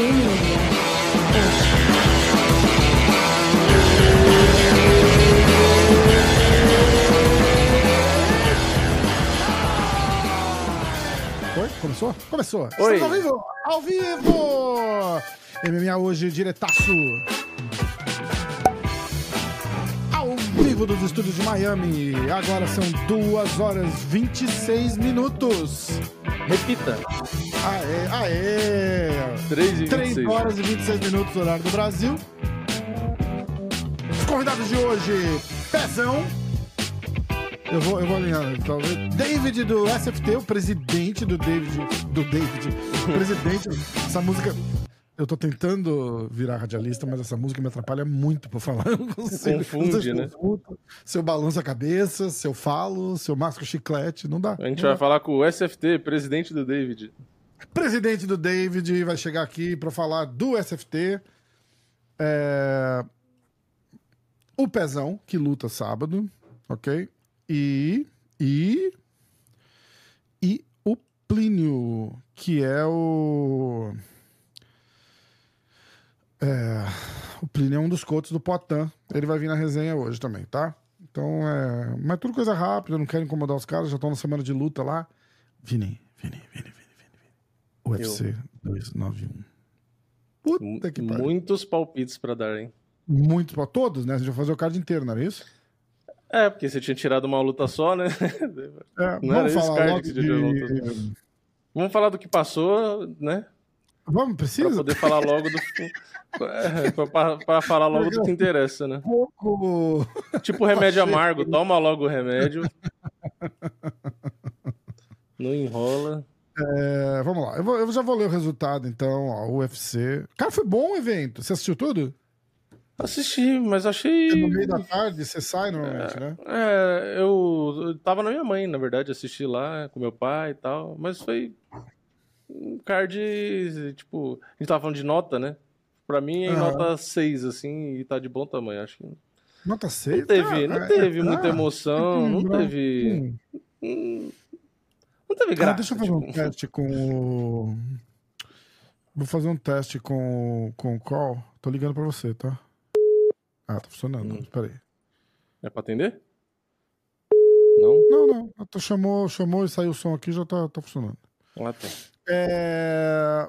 Oi? Começou? Começou. Oi. Estamos ao vivo! Ao vivo! MMA hoje, diretaço. Vivo dos estúdios de Miami. Agora são 2 horas 26 minutos. Repita. Aê, aê! 3 e 3 26. horas e 26 minutos, horário do Brasil. Os convidados de hoje, Pezão. Eu vou, eu vou alinhando, talvez. David do SFT, o presidente do David. Do David. O presidente. Essa música. Eu tô tentando virar radialista, mas essa música me atrapalha muito pra falar. Eu não consigo. Confunde, né? escuto, Se eu balanço a cabeça, se eu falo, se eu masco chiclete, não dá. A gente Não vai dá. falar com o SFT, presidente do David. presidente do David vai chegar aqui para falar do SFT. É, O Pezão, que luta sábado, ok? E. E. E o Plínio, que é o. É, o Plínio é um dos coaches do Potan. Ele vai vir na resenha hoje também, tá? Então é. Mas tudo coisa rápida, eu não quero incomodar os caras, já estão na semana de luta lá. Vini, Vini, Vini, Vini, Vini. Vini. UFC 291. Puta que pariu. Muitos palpites pra dar, hein? Muito pra todos, né? A gente vai fazer o card inteiro, não era isso? É, porque você tinha tirado uma luta só, né? É, Não era esse card que você de... Vamos falar do que passou, né? Vamos, Pra precisa? poder falar logo do. É, pra- pra, pra falar logo do que interessa, né? pouco... Tipo remédio amargo, toma logo o remédio. Não enrola. É, vamos lá, eu, vou- eu já vou ler o resultado, então, ó, UFC. Cara, foi bom o evento. Você assistiu tudo? Assisti, mas É achei. no meio da tarde, você sai normalmente, né? É, eu, eu tava na minha mãe, na verdade, assisti lá com meu pai e tal, mas foi um card, tipo, a gente tava falando de nota, né? Pra mim é Aham. nota 6, assim, e tá de bom tamanho, acho que. Não Nota 6? teve, não teve muita emoção, não Hum, teve. hum. Não teve Ah, graça. deixa eu fazer um tipo, teste com o. Vou fazer um teste com, com o call. Tô ligando pra você, tá? Ah, tá funcionando. Hum. Espera aí. É pra atender? Não? Não, não. Ah, tá, chamou, chamou e saiu o som aqui já tá, tá funcionando. Ah, tá. É...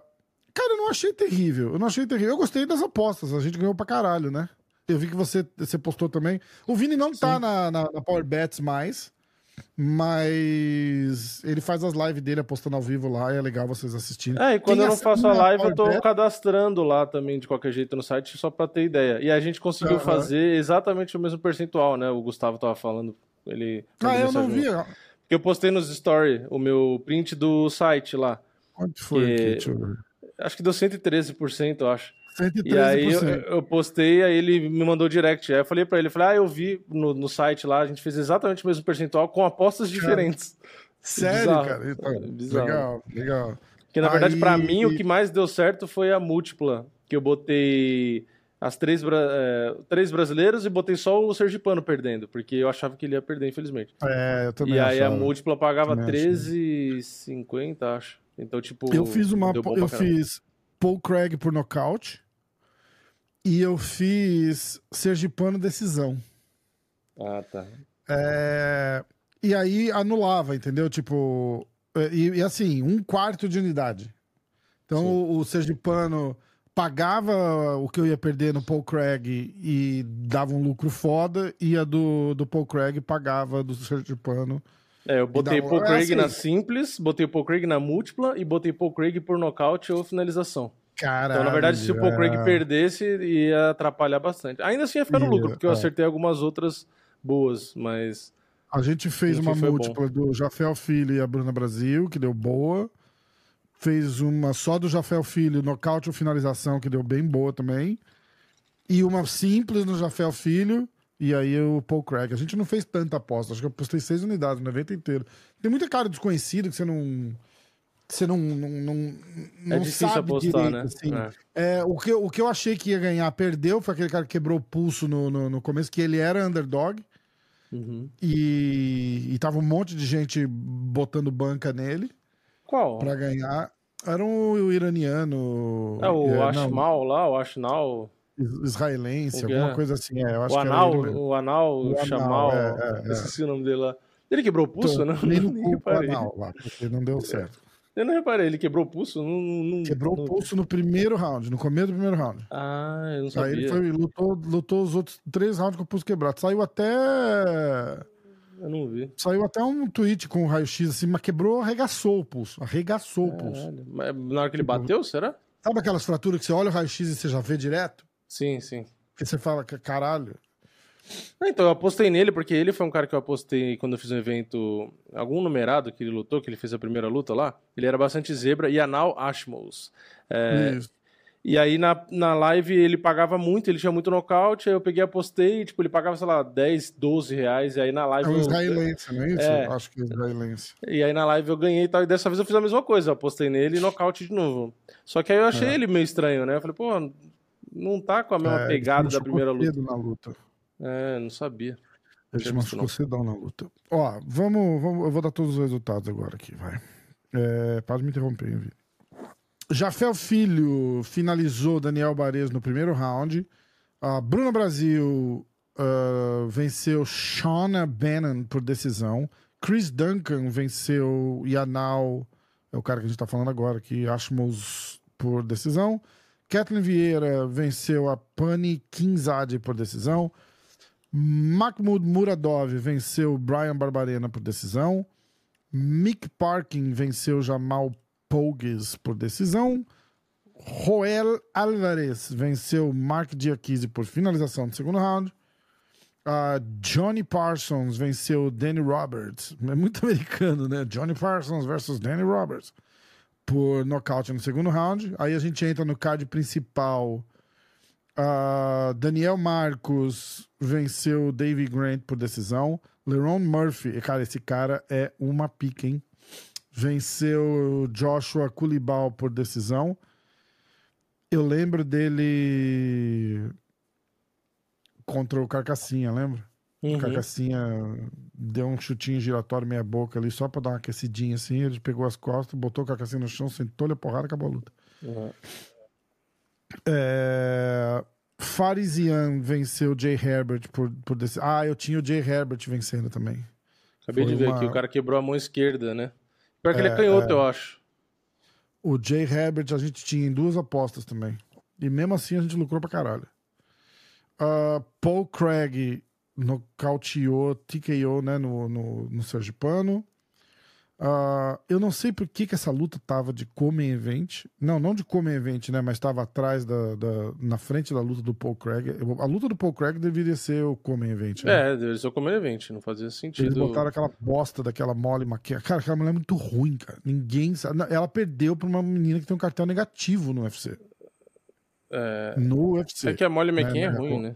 Cara, eu não achei terrível. Eu não achei terrível. Eu gostei das apostas. A gente ganhou pra caralho, né? Eu vi que você, você postou também. O Vini não tá Sim. na, na, na Power Bets mais, mas ele faz as lives dele apostando ao vivo lá e é legal vocês assistirem. É, e quando Quem eu não faço a live, eu tô Bet- cadastrando lá também de qualquer jeito no site, só pra ter ideia. E a gente conseguiu Aham. fazer exatamente o mesmo percentual, né? O Gustavo tava falando. Ele Ah, eu não vi. Porque eu postei nos stories o meu print do site lá. Onde foi Que- aqui? Acho que deu 113%, eu acho. 113%. E aí eu, eu postei, aí ele me mandou direct. Aí eu falei pra ele, falei, ah, eu vi no, no site lá, a gente fez exatamente o mesmo percentual com apostas diferentes. Sério, bizarro. cara? Então, É, bizarro. legal, legal. Que na verdade, Aí- pra mim, o que mais deu certo foi a múltipla. Que eu botei as três, é, três brasileiros e botei só o Sergipano perdendo, porque eu achava que ele ia perder, infelizmente. É, eu também E aí a achava. múltipla pagava Também achava. 13,50, acho. Então, tipo. Eu fiz uma. Eu fiz Paul Craig por nocaute. E eu fiz Sergipano decisão. Ah, tá. É, E aí anulava, entendeu? Tipo. E, e assim, um quarto de unidade. Então Sim. o, o Sergipano pagava o que eu ia perder no Paul Craig e dava um lucro foda, e a do, do Paul Craig pagava do Sergipano. É, eu botei Paul é Craig assim. na simples, botei Paul Craig na múltipla e botei Paul Craig por nocaute ou finalização. Caralho. Então, na verdade, se o Paul Craig é. perdesse, ia atrapalhar bastante. Ainda assim ia ficar no Ia, lucro, porque eu é. acertei algumas outras boas, mas. A gente fez uma múltipla do Jafel Filho e a Bruna Brasil, que deu boa. Fez uma só do Jafel Filho, nocaute ou finalização, que deu bem boa também. E uma simples no Jafel Filho, e aí o Paul Craig. A gente não fez tanta aposta, acho que eu postei seis unidades no evento inteiro. Tem muita cara desconhecida que você não. Você não, não, não, não é difícil sabe apostar, direito, né? assim. É. É, o, que, eu- o que eu achei que ia ganhar, perdeu, foi aquele cara que quebrou o pulso no, no, no começo, que ele era underdog. Uhum. E, e tava um monte de gente botando banca nele Qual? pra ganhar. Era um iraniano. É, o é, Ashmal lá, o Ashnal. Is- israelense, que alguma é? coisa assim. É, eu acho O que Anal, mesmo. o Anal, O Shamal. é, é, é. Esqueci o nome dele lá. Ele quebrou o pulso, né? Nem reparei. anal lá, porque não deu certo. Eu não reparei, ele quebrou o pulso? Não, não- Quebrou não- o pulso no primeiro round, no começo do primeiro round. Ah, eu não Aí sabia. ele foi, lutou, lutou os outros três rounds com o pulso quebrado. Saiu até. Eu não vi. Saiu até um tweet com o raio-x assim, mas quebrou, arregaçou o pulso. Arregaçou o pulso. Caralho. Mas na hora que ele bateu, será? Sabe aquelas fraturas que você olha o raio-x e você já vê direto? Sim, sim. Que você fala, que caralho. Ah, Então, eu apostei nele, porque ele foi um cara que eu apostei quando eu fiz um evento, algum numerado que ele lutou, que ele fez a primeira luta lá. Ele era bastante zebra, e Anal Ashmos. É, Isso. e aí na, na live ele pagava muito, ele tinha muito nocaute, aí eu peguei e apostei, tipo, ele pagava, sei lá, 10, 12 reais, e aí na É live. um eu- israelense, não é isso? É. Acho que é israelense. E aí na live eu ganhei e tal, e dessa vez eu fiz a mesma coisa, eu apostei nele e nocaute de novo. Só que aí eu achei É. ele meio estranho, né? Eu falei, pô, não tá com a mesma É, pegada da primeira luta. na luta. É, não sabia. Ele se machucou cedão na luta. Ó, vamos, vamos. Eu vou dar todos os resultados agora aqui, vai. É, pode me interromper, hein. Jafel Filho finalizou Daniel Bares no primeiro round. A Bruna Brasil ah, venceu Shauna Bannon por decisão. Chris Duncan venceu Yanal, é o cara que a gente tá falando agora aqui, Ashmos por decisão. Kathleen Vieira venceu a Pani Kinzade por decisão. Mahmoud Muradov venceu Brian Barbarena por decisão. Mick Parkin venceu Jamal Pogues por decisão. Joel Alvarez venceu Mark Diakise por finalização do segundo round. Ah, Johnny Parsons venceu Danny Roberts. É muito americano, né? Johnny Parsons versus Danny Roberts por nocaute no segundo round. Aí a gente entra no card principal. Ah, Daniel Marcos venceu Davy Grant por decisão. Leron Murphy, cara, esse cara é uma pica, hein? Venceu Joshua Kulibal por decisão. Eu lembro dele contra o Carcassinha, lembra? O Uhum. Carcassinha deu um chutinho giratório meia boca ali só pra dar uma aquecidinha assim. Ele pegou as costas, botou o Carcassinha no chão, sentou-lhe a porrada e acabou a luta. Uhum. É... Farisian venceu o Jay Herbert por, por desse... Ah, eu tinha o Jay Herbert vencendo também. Acabei Foi de ver uma- aqui, o cara quebrou a mão esquerda, né? Pior que ele é É, canhoto, eu acho. O Jay Herbert a gente tinha em duas apostas também. E mesmo assim a gente lucrou pra caralho. Ah, Paul Craig nocauteou, TKO né, no, no, no Sergipano. Ah, eu não sei por que, que essa luta tava de Come Event. Não, não de Come Event, né? Mas tava atrás da, da- na frente da luta do Paul Craig. A luta do Paul Craig deveria ser o Come Event. né? É, deveria ser o comer evento, não fazia Eles sentido. botaram aquela bosta daquela mole maquia. Cara, aquela mulher é muito ruim, cara. Ninguém sabe. Ela perdeu pra uma menina que tem um cartel negativo no UFC. É, No UFC. é que a Molly Né, McCain é ruim, né?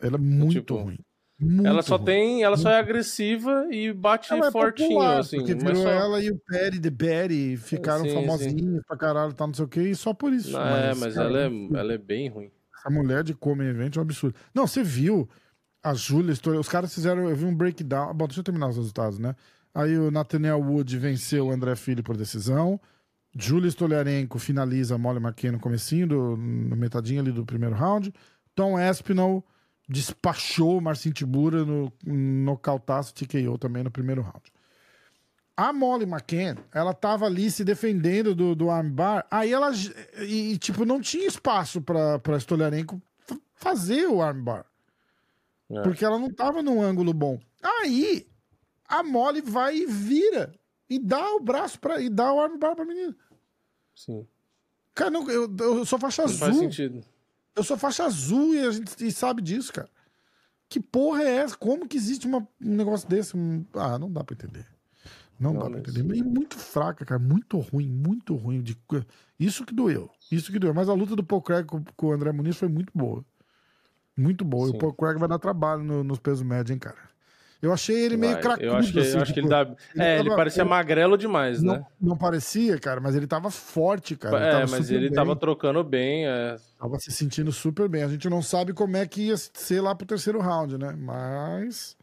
Ela é muito tipo, ruim. Muito Ela só ruim. tem. Ela só é agressiva e bate Ela é fortinho, popular, assim. Porque Mas virou só... ela e o Perry The Betty ficaram Sim, famosinhos pra caralho, tá não sei o quê, e só por isso. Não, é, mas cara, ela é, ela é bem ruim. Essa mulher de come evento é um absurdo. Não, você viu a Júlia, os caras fizeram, eu vi um breakdown. Bom, deixa eu terminar os resultados, né? Aí o Nathaniel Wood venceu o André Filho por decisão. Júlia Stoliarenko finaliza a Molly McCain no comecinho, do, no metadinho ali do primeiro round. Tom Espinal despachou o Marcin Tibura no nocautaço TKO também no primeiro round. A Molly McCann, ela tava ali se defendendo do, do armbar, aí ela, e, tipo, não tinha espaço pra, pra Stoliarenko f- fazer o armbar. É. Porque ela não tava num ângulo bom. Aí, a Molly vai e vira, e dá o braço pra, e dá o armbar pra menina. Sim. Cara, não, eu, eu sou faixa Não faz azul. sentido. Eu sou faixa azul e a gente e sabe disso, cara. Que porra é essa? Como que existe uma- um negócio desse? Ah, não dá pra entender. Não, Não, dá pra entender. E muito fraca, cara. Muito ruim, muito ruim. De... Isso que doeu. Isso que doeu. Mas a luta do Paul Craig com, com o André Muniz foi muito boa. Muito boa. E Sim. o Paul Craig vai dar trabalho no- nos pesos médios, hein, cara. Eu achei ele meio Vai. cracudo. Eu acho que, assim, eu acho que ele tipo, dá. é, ele tava- parecia ele- magrelo demais, não, né? não parecia, cara, mas ele tava forte, cara. Ele é, tava mas ele bem. tava trocando bem. É... Tava se sentindo super bem. A gente não sabe como é que ia ser lá pro terceiro round, né? Mas.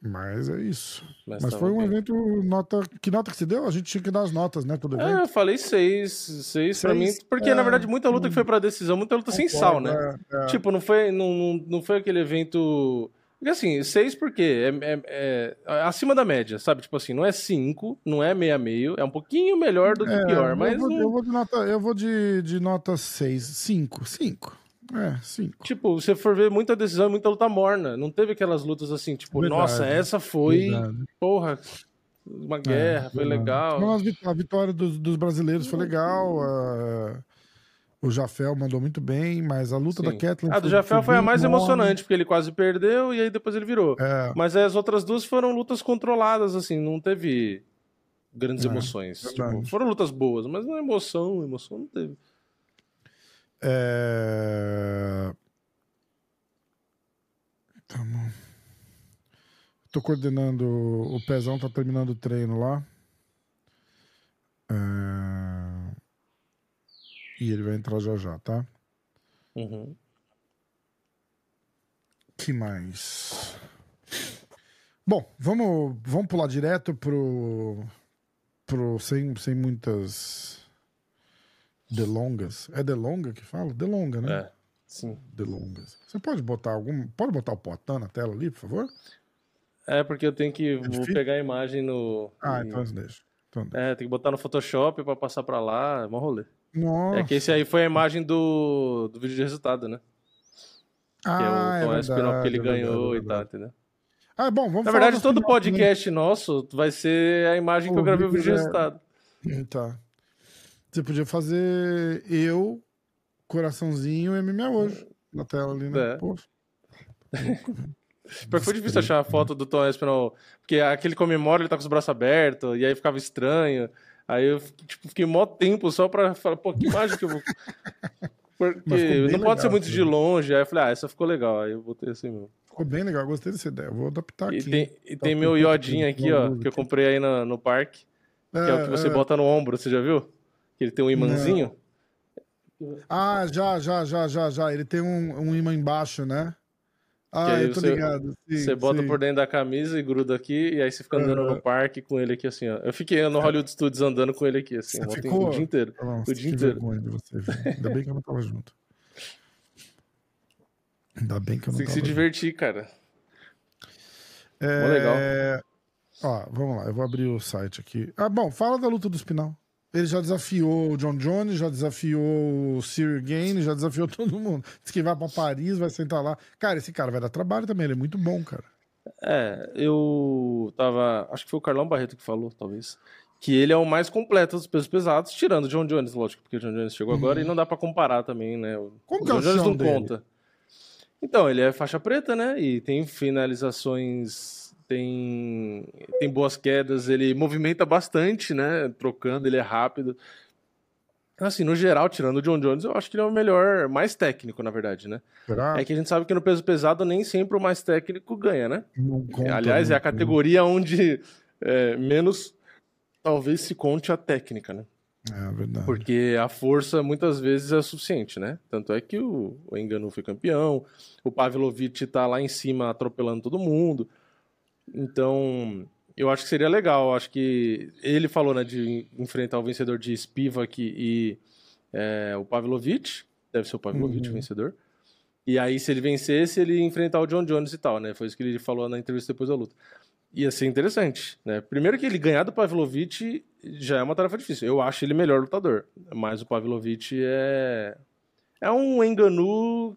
Mas é isso. Mas, Mas tava foi um bem. evento nota. Que nota que se deu? A gente tinha que dar as notas, né? Todo É, evento. eu falei seis, seis pra mim, Seis, porque é, na verdade muita luta que foi pra decisão, muita luta sem sal, né? É, é. Tipo, não foi, não, não foi aquele evento. Porque assim, seis porque é, é- é acima da média, sabe? Tipo assim, não é cinco, não é meia meio, é um pouquinho melhor do que É, pior, eu mas vou, eu vou de nota, eu vou de, de nota 6. 5. 5. É, 5. tipo, você for ver muita decisão, muita luta morna. Não teve aquelas lutas assim, tipo, Verdade. nossa, essa foi, porra, uma guerra, foi legal. Não, a vitória dos, dos brasileiros foi legal. ah, o Jafel mandou muito bem, mas a luta Sim. da Kathleen. A do Jafel foi a mais morna. emocionante, porque ele quase perdeu e aí depois ele virou. É, Mas as outras duas foram lutas controladas, assim, não teve grandes É, emoções. Tipo, foram lutas boas, mas não é emoção, emoção não teve. é... Tamo... Tô coordenando. O Pezão tá terminando o treino lá. É, E ele vai entrar já já, tá? Uhum. que mais? Bom, vamos, vamos pular direto pro, pro sem, sem muitas delongas. É delonga que fala? Delonga, né? É, sim. Delongas. Você pode botar algum, pode botar o potão na tela ali, por favor? É porque eu tenho que vou difícil? pegar a imagem no. Ah, então deixa. Então, deixa. É, tem que botar no Photoshop pra passar pra lá, é mó rolê. Nossa. É que esse aí foi a imagem do, do vídeo de resultado, né? Que ah, é o Tom Espinal que ele verdade, é ganhou verdade, é e tal, entendeu? Ah, bom, vamos Na verdade, todo né? podcast nosso vai ser a imagem que eu O gravei o vídeo de é- resultado. Tá. Você podia fazer eu, coraçãozinho e MMA hoje na tela ali, né? É. Poxa. Porque foi difícil achar a foto do Tom Espinal, porque aquele comemora, ele tá com os braços abertos, e aí ficava estranho. Aí eu tipo, fiquei mó tempo só pra falar, pô, que imagem que eu vou. Porque não pode ser legal, muito de sim. longe. Aí eu falei, ah, essa ficou legal. Aí eu botei assim mesmo. Ficou bem legal, gostei dessa ideia. Vou adaptar E aqui. tem, e Tá tem meu tanto iodinho aqui, ó, que eu comprei aí no, no parque, que é o que você bota no ombro, você já viu? Que ele tem um imãzinho. Ah, já, já, já, já, já. Ele tem um, um imã embaixo, né? Ah, eu tô você- ligado. Sim, Você bota sim. por dentro da camisa e gruda aqui, e aí você fica andando Aham. no parque com ele aqui assim, ó. Eu fiquei no Hollywood Studios andando com ele aqui, assim, Você ontem, ficou? o dia inteiro. Nossa, o dia inteiro. de você. Ainda bem que eu não tava junto. Ainda bem que eu não tem que se junto. divertir, cara. É... Mó legal. Ó, vamos lá, eu vou abrir o site aqui. Ah, bom, fala da luta do Spinal. Ele já desafiou o John Jones, já desafiou o Cyril Gain, já desafiou todo mundo. Diz que vai pra Paris, vai sentar lá. Cara, esse cara vai dar trabalho também, ele é muito bom, cara. É, eu tava. Acho que foi o Carlão Barreto que falou, talvez. Que ele é o mais completo dos pesos pesados, tirando o John Jones, lógico, porque o John Jones chegou agora e não dá pra comparar também, né? O, Uhum. Como o que é o John Jones não dele? conta. Então, ele é faixa preta, né? E tem finalizações, tem, tem boas quedas, ele movimenta bastante, né? Trocando, ele é rápido. Assim, no geral, tirando o John Jones, eu acho que ele é o melhor, mais técnico, na verdade, né? Será? É que a gente sabe que no peso pesado nem sempre o mais técnico ganha, né? Conta Aliás, é a né? categoria onde é, menos talvez se conte a técnica, né? É verdade. Porque a força muitas vezes é suficiente, né? Tanto é que o, o Enganu foi campeão, o Pavlovich tá lá em cima atropelando todo mundo. Então, eu acho que seria legal. Acho que ele falou, né, de enfrentar o vencedor de Spivak e é, o Pavlovich. Deve ser o Pavlovich o Uhum. vencedor. E aí, se ele vencesse, ele ia enfrentar o John Jones e tal, né? Foi isso que ele falou na entrevista depois da luta. Ia ser interessante, né? Primeiro que ele ganhar do Pavlovich já é uma tarefa difícil. Eu acho ele melhor lutador, mas o Pavlovich é é um enganu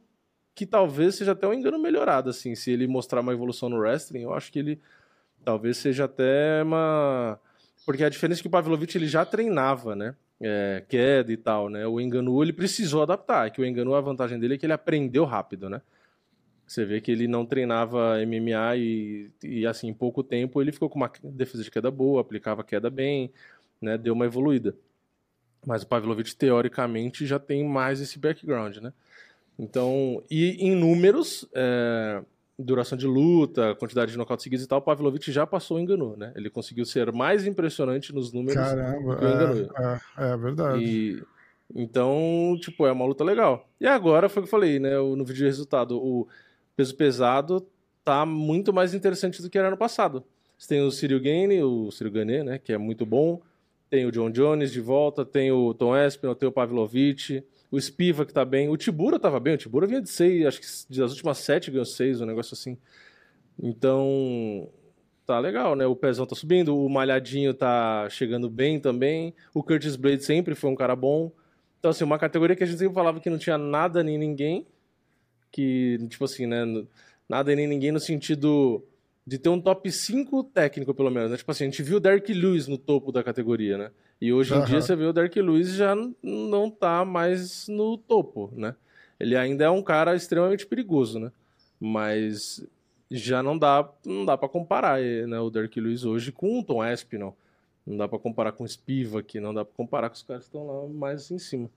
que talvez seja até um engano melhorado, assim, se ele mostrar uma evolução no wrestling, eu acho que ele talvez seja até uma porque a diferença é que o Pavlovich ele já treinava, né? É, queda e tal, né? O Enganu ele precisou adaptar, é que o Enganu a vantagem dele é que ele aprendeu rápido, né? Você vê que ele não treinava MMA e, e assim, em pouco tempo ele ficou com uma defesa de queda boa, aplicava queda bem, né? Deu uma evoluída. Mas o Pavlovich, teoricamente, já tem mais esse background, né? Então, e em números, é, duração de luta, quantidade de nocautes seguidos e tal, o Pavlovich já passou o Enganu, né? Ele conseguiu ser mais impressionante nos números Caramba, do Enganu. é, é, é verdade. E, então, tipo, é uma luta legal. E agora foi o que eu falei, né? No vídeo de resultado, o peso pesado tá muito mais interessante do que era no passado. Você tem o Cyril Gane, o Cyril Gane, né, que é muito bom. Tem o John Jones de volta, tem o Tom Espinel, tem o Pavlovich, o Spiva que tá bem. O Tibura tava bem, o Tibura vinha de seis, acho que das últimas sete ganhou seis, um negócio assim. Então, tá legal, né? O Pezão tá subindo, o Malhadinho tá chegando bem também. O Curtis Blade sempre foi um cara bom. Então, assim, uma categoria que a gente sempre falava que não tinha nada nem ninguém. Que, tipo assim, né? Nada nem ninguém no sentido de ter um top 5 técnico, pelo menos. Né? Tipo assim, a gente viu o Derek Lewis no topo da categoria, né? E hoje em uhum. dia você vê o Derek Lewis já não tá mais no topo, né? Ele ainda é um cara extremamente perigoso, né? Mas já não dá, não dá para comparar né, o Derek Lewis hoje com o Tom Espinal. Não dá para comparar com o Spivak, não dá para comparar com os caras que estão lá mais em cima.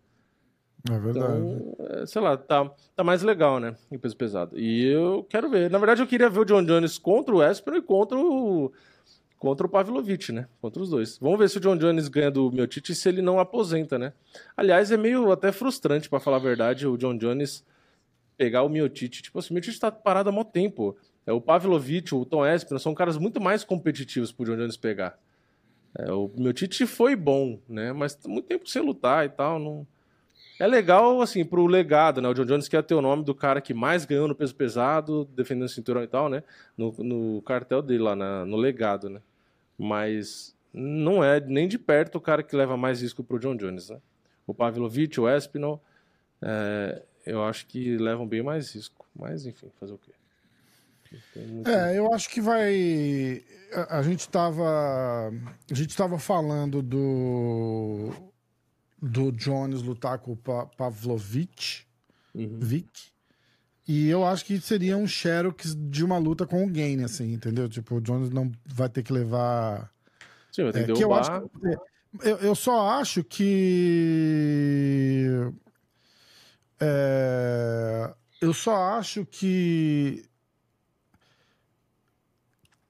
É verdade. Então, é, sei lá, tá, tá mais legal, né? Em peso pesado. E eu quero ver. Na verdade, eu queria ver o John Jones contra o Espinal e contra o, contra o Pavlovich, né? Contra os dois. Vamos ver se o John Jones ganha do Miotite e se ele não aposenta, né? Aliás, é meio até frustrante, para falar a verdade, o John Jones pegar o Miotite. Tipo assim, o Miotite tá parado há muito tempo. É, o Pavlovich, o Tom Espino são caras muito mais competitivos pro John Jones pegar. É, o meu Tite foi bom, né? Mas muito tempo sem lutar e tal. Não... É legal, assim, pro legado, né? O John Jones quer ter o nome do cara que mais ganhou no peso pesado, defendendo o cinturão e tal, né? No, no cartel dele lá, na, no legado, né? Mas não é nem de perto o cara que leva mais risco pro John Jones, né? O Pavlovich, o Espinal, é, eu acho que levam bem mais risco. Mas, enfim, fazer o quê? É, eu acho que vai. A, a gente estava a gente estava falando do do Jones lutar com o pa Pavlovich, uhum. Vic, e eu acho que seria um Xerox de uma luta com o Gain, assim, entendeu? Tipo, o Jones não vai ter que levar. Sim, vai ter é, que, que eu, acho que, eu, eu só acho que. É, eu só acho que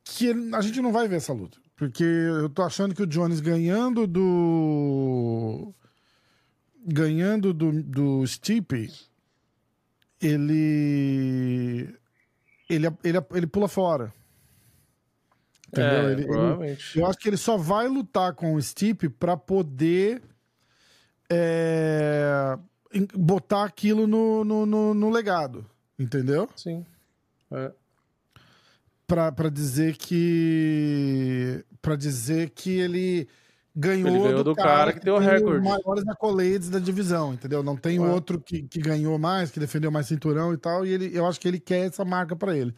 que a gente não vai ver essa luta. Porque eu tô achando que o Jones ganhando do. Ganhando do, do Stipe, ele, ele. Ele, ele pula fora. Entendeu? É, ele, provavelmente. Ele, eu acho que ele só vai lutar com o Stipe para poder. É, botar aquilo no, no, no, no legado. Entendeu? Sim. É para dizer que para dizer que ele ganhou, ganhou do, do, cara, cara que, que tem o recorde. maiores accolades da divisão, entendeu? Não tem Ué. outro que, que ganhou mais, que defendeu mais cinturão e tal, e ele, eu acho que ele quer essa marca para ele.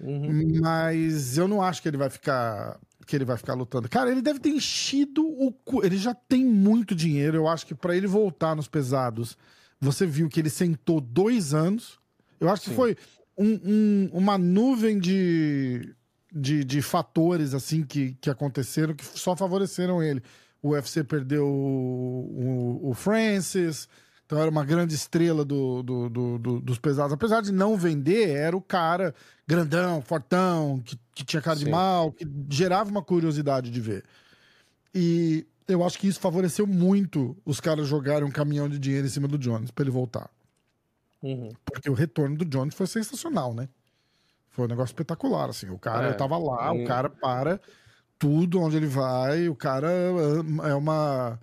Uhum. Mas eu não acho que ele vai ficar que ele vai ficar lutando. Cara, ele deve ter enchido o cu. Ele já tem muito dinheiro. Eu acho que para ele voltar nos pesados, você viu que ele sentou dois anos. Eu acho Sim. que foi um, um, uma nuvem de, de, de, fatores assim que, que aconteceram que só favoreceram ele. O UFC perdeu o, o, o Francis, então era uma grande estrela do, do, do, do, dos pesados. Apesar de não vender, era o cara grandão, fortão, que, que tinha cara Sim. de mal, que gerava uma curiosidade de ver. E eu acho que isso favoreceu muito os caras jogarem um caminhão de dinheiro em cima do Jones para ele voltar. Uhum. Porque o retorno do Jones foi sensacional, né? Foi um negócio espetacular, assim. O cara é. tava lá, o cara para tudo onde ele vai, o cara é uma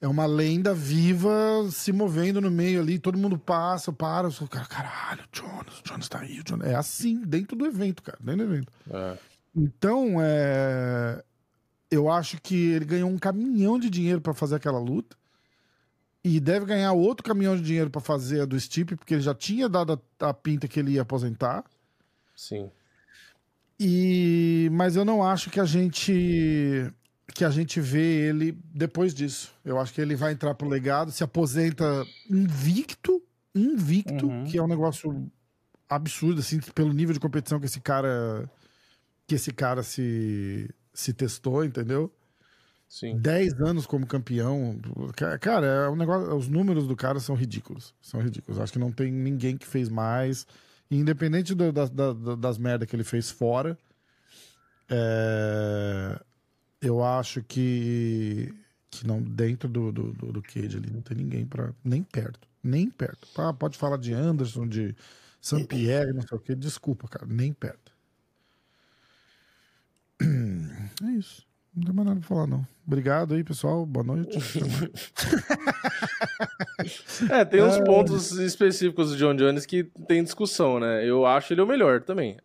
é uma lenda viva se movendo no meio ali, todo mundo passa, para, o cara, caralho, o Jonas, o Jonas tá aí, o Jonas... é assim, dentro do evento, cara, dentro do evento. É. Então, é... eu acho que ele ganhou um caminhão de dinheiro para fazer aquela luta e deve ganhar outro caminhão de dinheiro para fazer a do Stipe, porque ele já tinha dado a, a, pinta que ele ia aposentar. Sim. E mas eu não acho que a gente que a gente vê ele depois disso. Eu acho que ele vai entrar pro legado, se aposenta invicto, invicto, uhum. que é um negócio absurdo assim, pelo nível de competição que esse cara que esse cara se se testou, entendeu? Sim. 10 anos como campeão. Cara, é um negócio, os números do cara são ridículos. São ridículos. Acho que não tem ninguém que fez mais. Independente do, da, da, das merdas que ele fez fora, é, eu acho que, que não dentro do, do, do, do Cage ali não tem ninguém para nem perto. Nem perto. Ah, pode falar de Anderson, de Saint-Pierre, não sei o que. Desculpa, cara, nem perto. É isso. Não tem mais nada pra falar, não. Obrigado aí, pessoal. Boa noite. é, tem uns é... pontos específicos do John Jones que tem discussão, né? Eu acho ele o melhor também.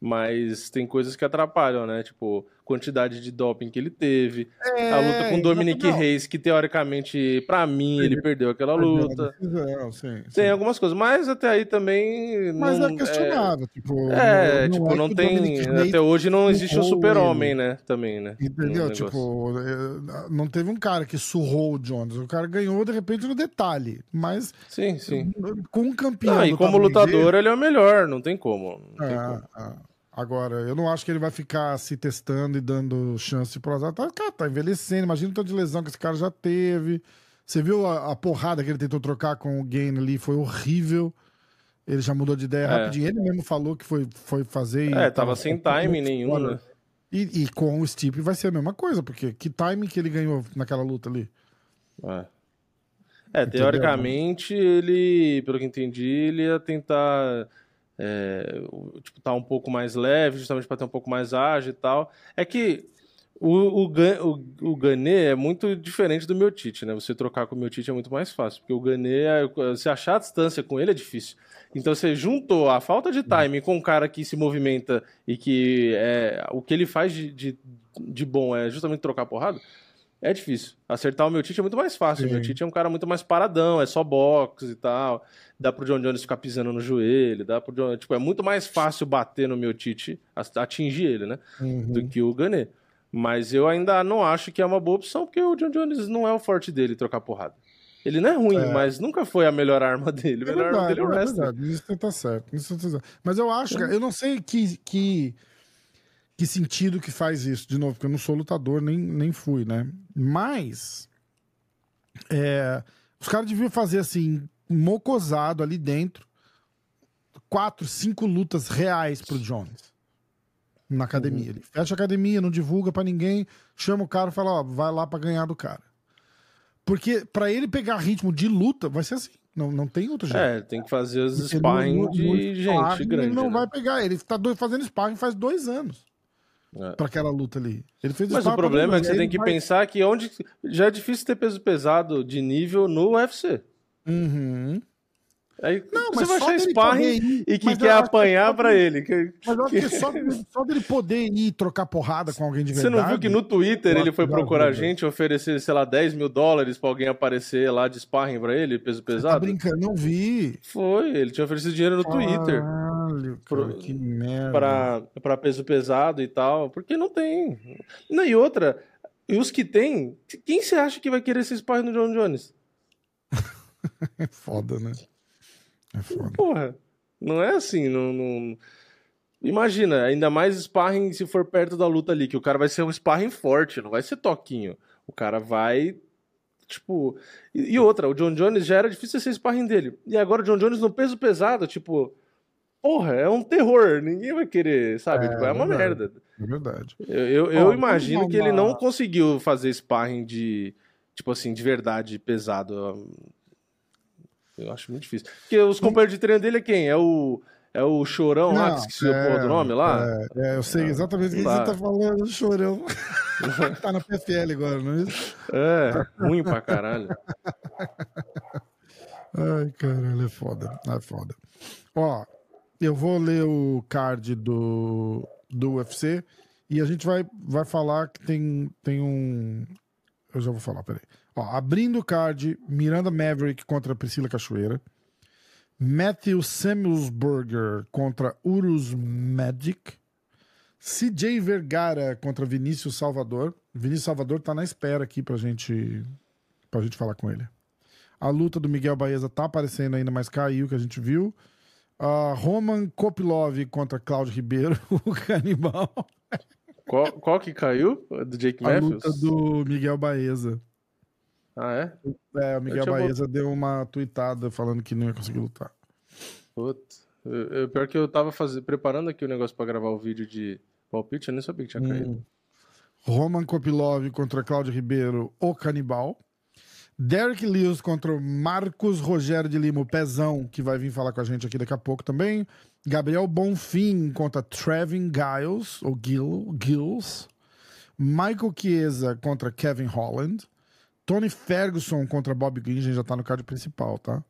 Mas tem coisas que atrapalham, né? Tipo, quantidade de doping que ele teve, é, a luta com Dominic não. Reis, que teoricamente, para mim, ele, ele perdeu aquela luta. Decisão, sim, sim. Tem algumas coisas, mas até aí também. Mas não, é questionável, é, tipo. É, não, tipo, não, é tem. Até hoje não existe o super-homem, né? Também, né? Entendeu? Tipo, é, não teve um cara que surrou o Jones. O cara ganhou, de repente, no detalhe. Mas. Sim, sim. Com um campeão. Não, e como lutador, dele, ele é o melhor, não tem como. Não tem como. Agora, eu não acho que ele vai ficar se testando e dando chance pro azar. Tá, cara, tá envelhecendo. Imagina o tanto de lesão que esse cara já teve. Você viu a, a, porrada que ele tentou trocar com o Gain ali? Foi horrível. Ele já mudou de ideia é. rapidinho. Ele mesmo falou que foi, foi fazer. É, tava, sem time nenhum, né? E, e, com o Stipe vai ser a mesma coisa, porque que time que ele ganhou naquela luta ali? É. É, teoricamente, ele, pelo que entendi, ele ia tentar é, tipo, tá um pouco mais leve, justamente para ter um pouco mais ágil e tal. É que o, o, o, o Ganê é muito diferente do meu Tite, né? Você trocar com o meu Tite é muito mais fácil, porque o Ganê, se achar a distância com ele é difícil. Então você juntou a falta de timing com um cara que se movimenta e que é, o que ele faz de, de, de bom é justamente trocar porrada. É difícil. Acertar o meu Tite é muito mais fácil. Sim. O meu Tite é um cara muito mais paradão, é só boxe e tal. Dá pro John Jones ficar pisando no joelho, dá pro John... Tipo, é muito mais fácil bater no meu Tite, atingir ele, né? Uhum. Do que o Gané. Mas eu ainda não acho que é uma boa opção, porque o John Jones não é o forte dele trocar porrada. Ele não é ruim, é. mas nunca foi a melhor arma dele. A melhor é verdade, arma dele é o resto. É verdade. Isso tá certo. Isso tá certo. Mas eu acho, eu não sei que, que que sentido que faz isso? De novo, porque eu não sou lutador, nem, nem fui, né? Mas é, os caras deviam fazer assim, mocosado ali dentro, quatro, cinco lutas reais pro Jones. Na academia. Uhum. Ele fecha a academia, não divulga para ninguém, chama o cara e fala, ó, vai lá para ganhar do cara. Porque para ele pegar ritmo de luta, vai ser assim. Não, não tem outro jeito. É, tem que fazer os sparring de gente grande. Ele não né? vai pegar. Ele tá fazendo sparring faz dois anos é. para aquela luta ali. Ele fez Mas o problema é que você tem que vai... pensar que onde já é difícil ter peso pesado de nível no UFC. Uhum. Aí não, você vai achar sparring e que quer apanhar para ele. Mas eu acho que só, só dele poder ir trocar porrada com alguém de verdade. Você não viu que no Twitter ele foi procurar gente, oferecer, sei lá, 10 mil dólares pra alguém aparecer lá de sparring pra ele, peso pesado? Tá brincando, não vi. Foi, ele tinha oferecido dinheiro no Twitter. Caralho, cara, que merda. Pra, pra peso pesado e tal, porque não tem. Não, e outra, e os que tem, quem você acha que vai querer esse sparring no John Jones? é foda, né? É foda. Porra, não é assim, não, não... Imagina, ainda mais sparring se for perto da luta ali, que o cara vai ser um sparring forte, não vai ser toquinho. O cara vai, tipo... E, outra, o John Jones já era difícil ser sparring dele. E agora o John Jones no peso pesado, tipo... Porra, é um terror, ninguém vai querer, sabe? É, tipo, é uma verdade, merda. É verdade. Eu, eu, eu imagino que ele não conseguiu fazer sparring de, tipo assim, de verdade pesado. Eu acho muito difícil. Porque os companheiros de treino dele é quem? É o. É o Chorão não, lá, que esqueci é, do nome lá? É, é eu sei exatamente o que você tá falando, o Chorão. tá na PFL agora, não é isso? É, ruim pra caralho. Ai, caralho, é foda. É foda. Ó, eu vou ler o card do, do UFC e a gente vai, vai falar que tem, tem um. Eu já vou falar, peraí. Ó, abrindo o card, Miranda Maverick contra Priscila Cachoeira. Matthew Samuelsburger contra Urus Magic. CJ Vergara contra Vinícius Salvador. Vinícius Salvador tá na espera aqui pra gente, pra gente falar com ele. A luta do Miguel Baeza tá aparecendo ainda, mas caiu, que a gente viu. Uh, Roman Kopilov contra Cláudio Ribeiro, o canibal. Qual, qual que caiu? Do Jake Matthews? A luta do Miguel Baeza. Ah, é? É, o Miguel Baeza bot... deu uma tweetada falando que não ia conseguir lutar. Putz. Eu, pior que eu tava faz... preparando aqui o negócio pra gravar o vídeo de palpite, eu nem sabia que tinha hum. caído. Roman Kopilov contra Cláudio Ribeiro, o canibal. Derek Lewis contra o Marcos Rogério de Lima, o Pezão, que vai vir falar com a gente aqui daqui a pouco também. Gabriel Bonfim contra Trevin Giles, ou Gil, Gills. Michael Chiesa contra Kevin Holland. Tony Ferguson contra Bob Green, já tá no card principal, tá?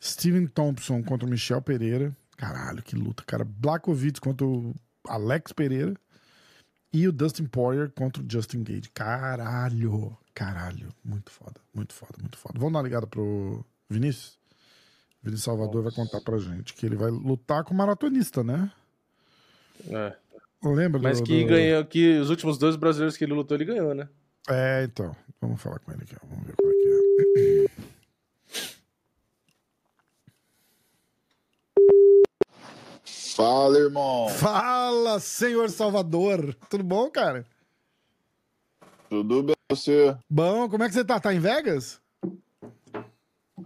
Steven Thompson contra Michel Pereira. Caralho, que luta, cara. Blakovic contra o Alex Pereira. E o Dustin Poirier contra o Justin Gage. Caralho, caralho. Muito foda, muito foda, muito foda. Vamos dar uma ligada pro Vinícius? Vinícius Salvador vai contar pra gente que ele vai lutar com o maratonista, né? É. Lembra Mas do, que do- ganhou, que os últimos dois brasileiros que ele lutou, ele ganhou, né? É, então. Vamos falar com ele aqui, ó. Vamos ver qual é que é. Fala, irmão. Fala, senhor Salvador. Tudo bom, cara? Tudo bem você? Bom, como é que você tá? Tá em Vegas?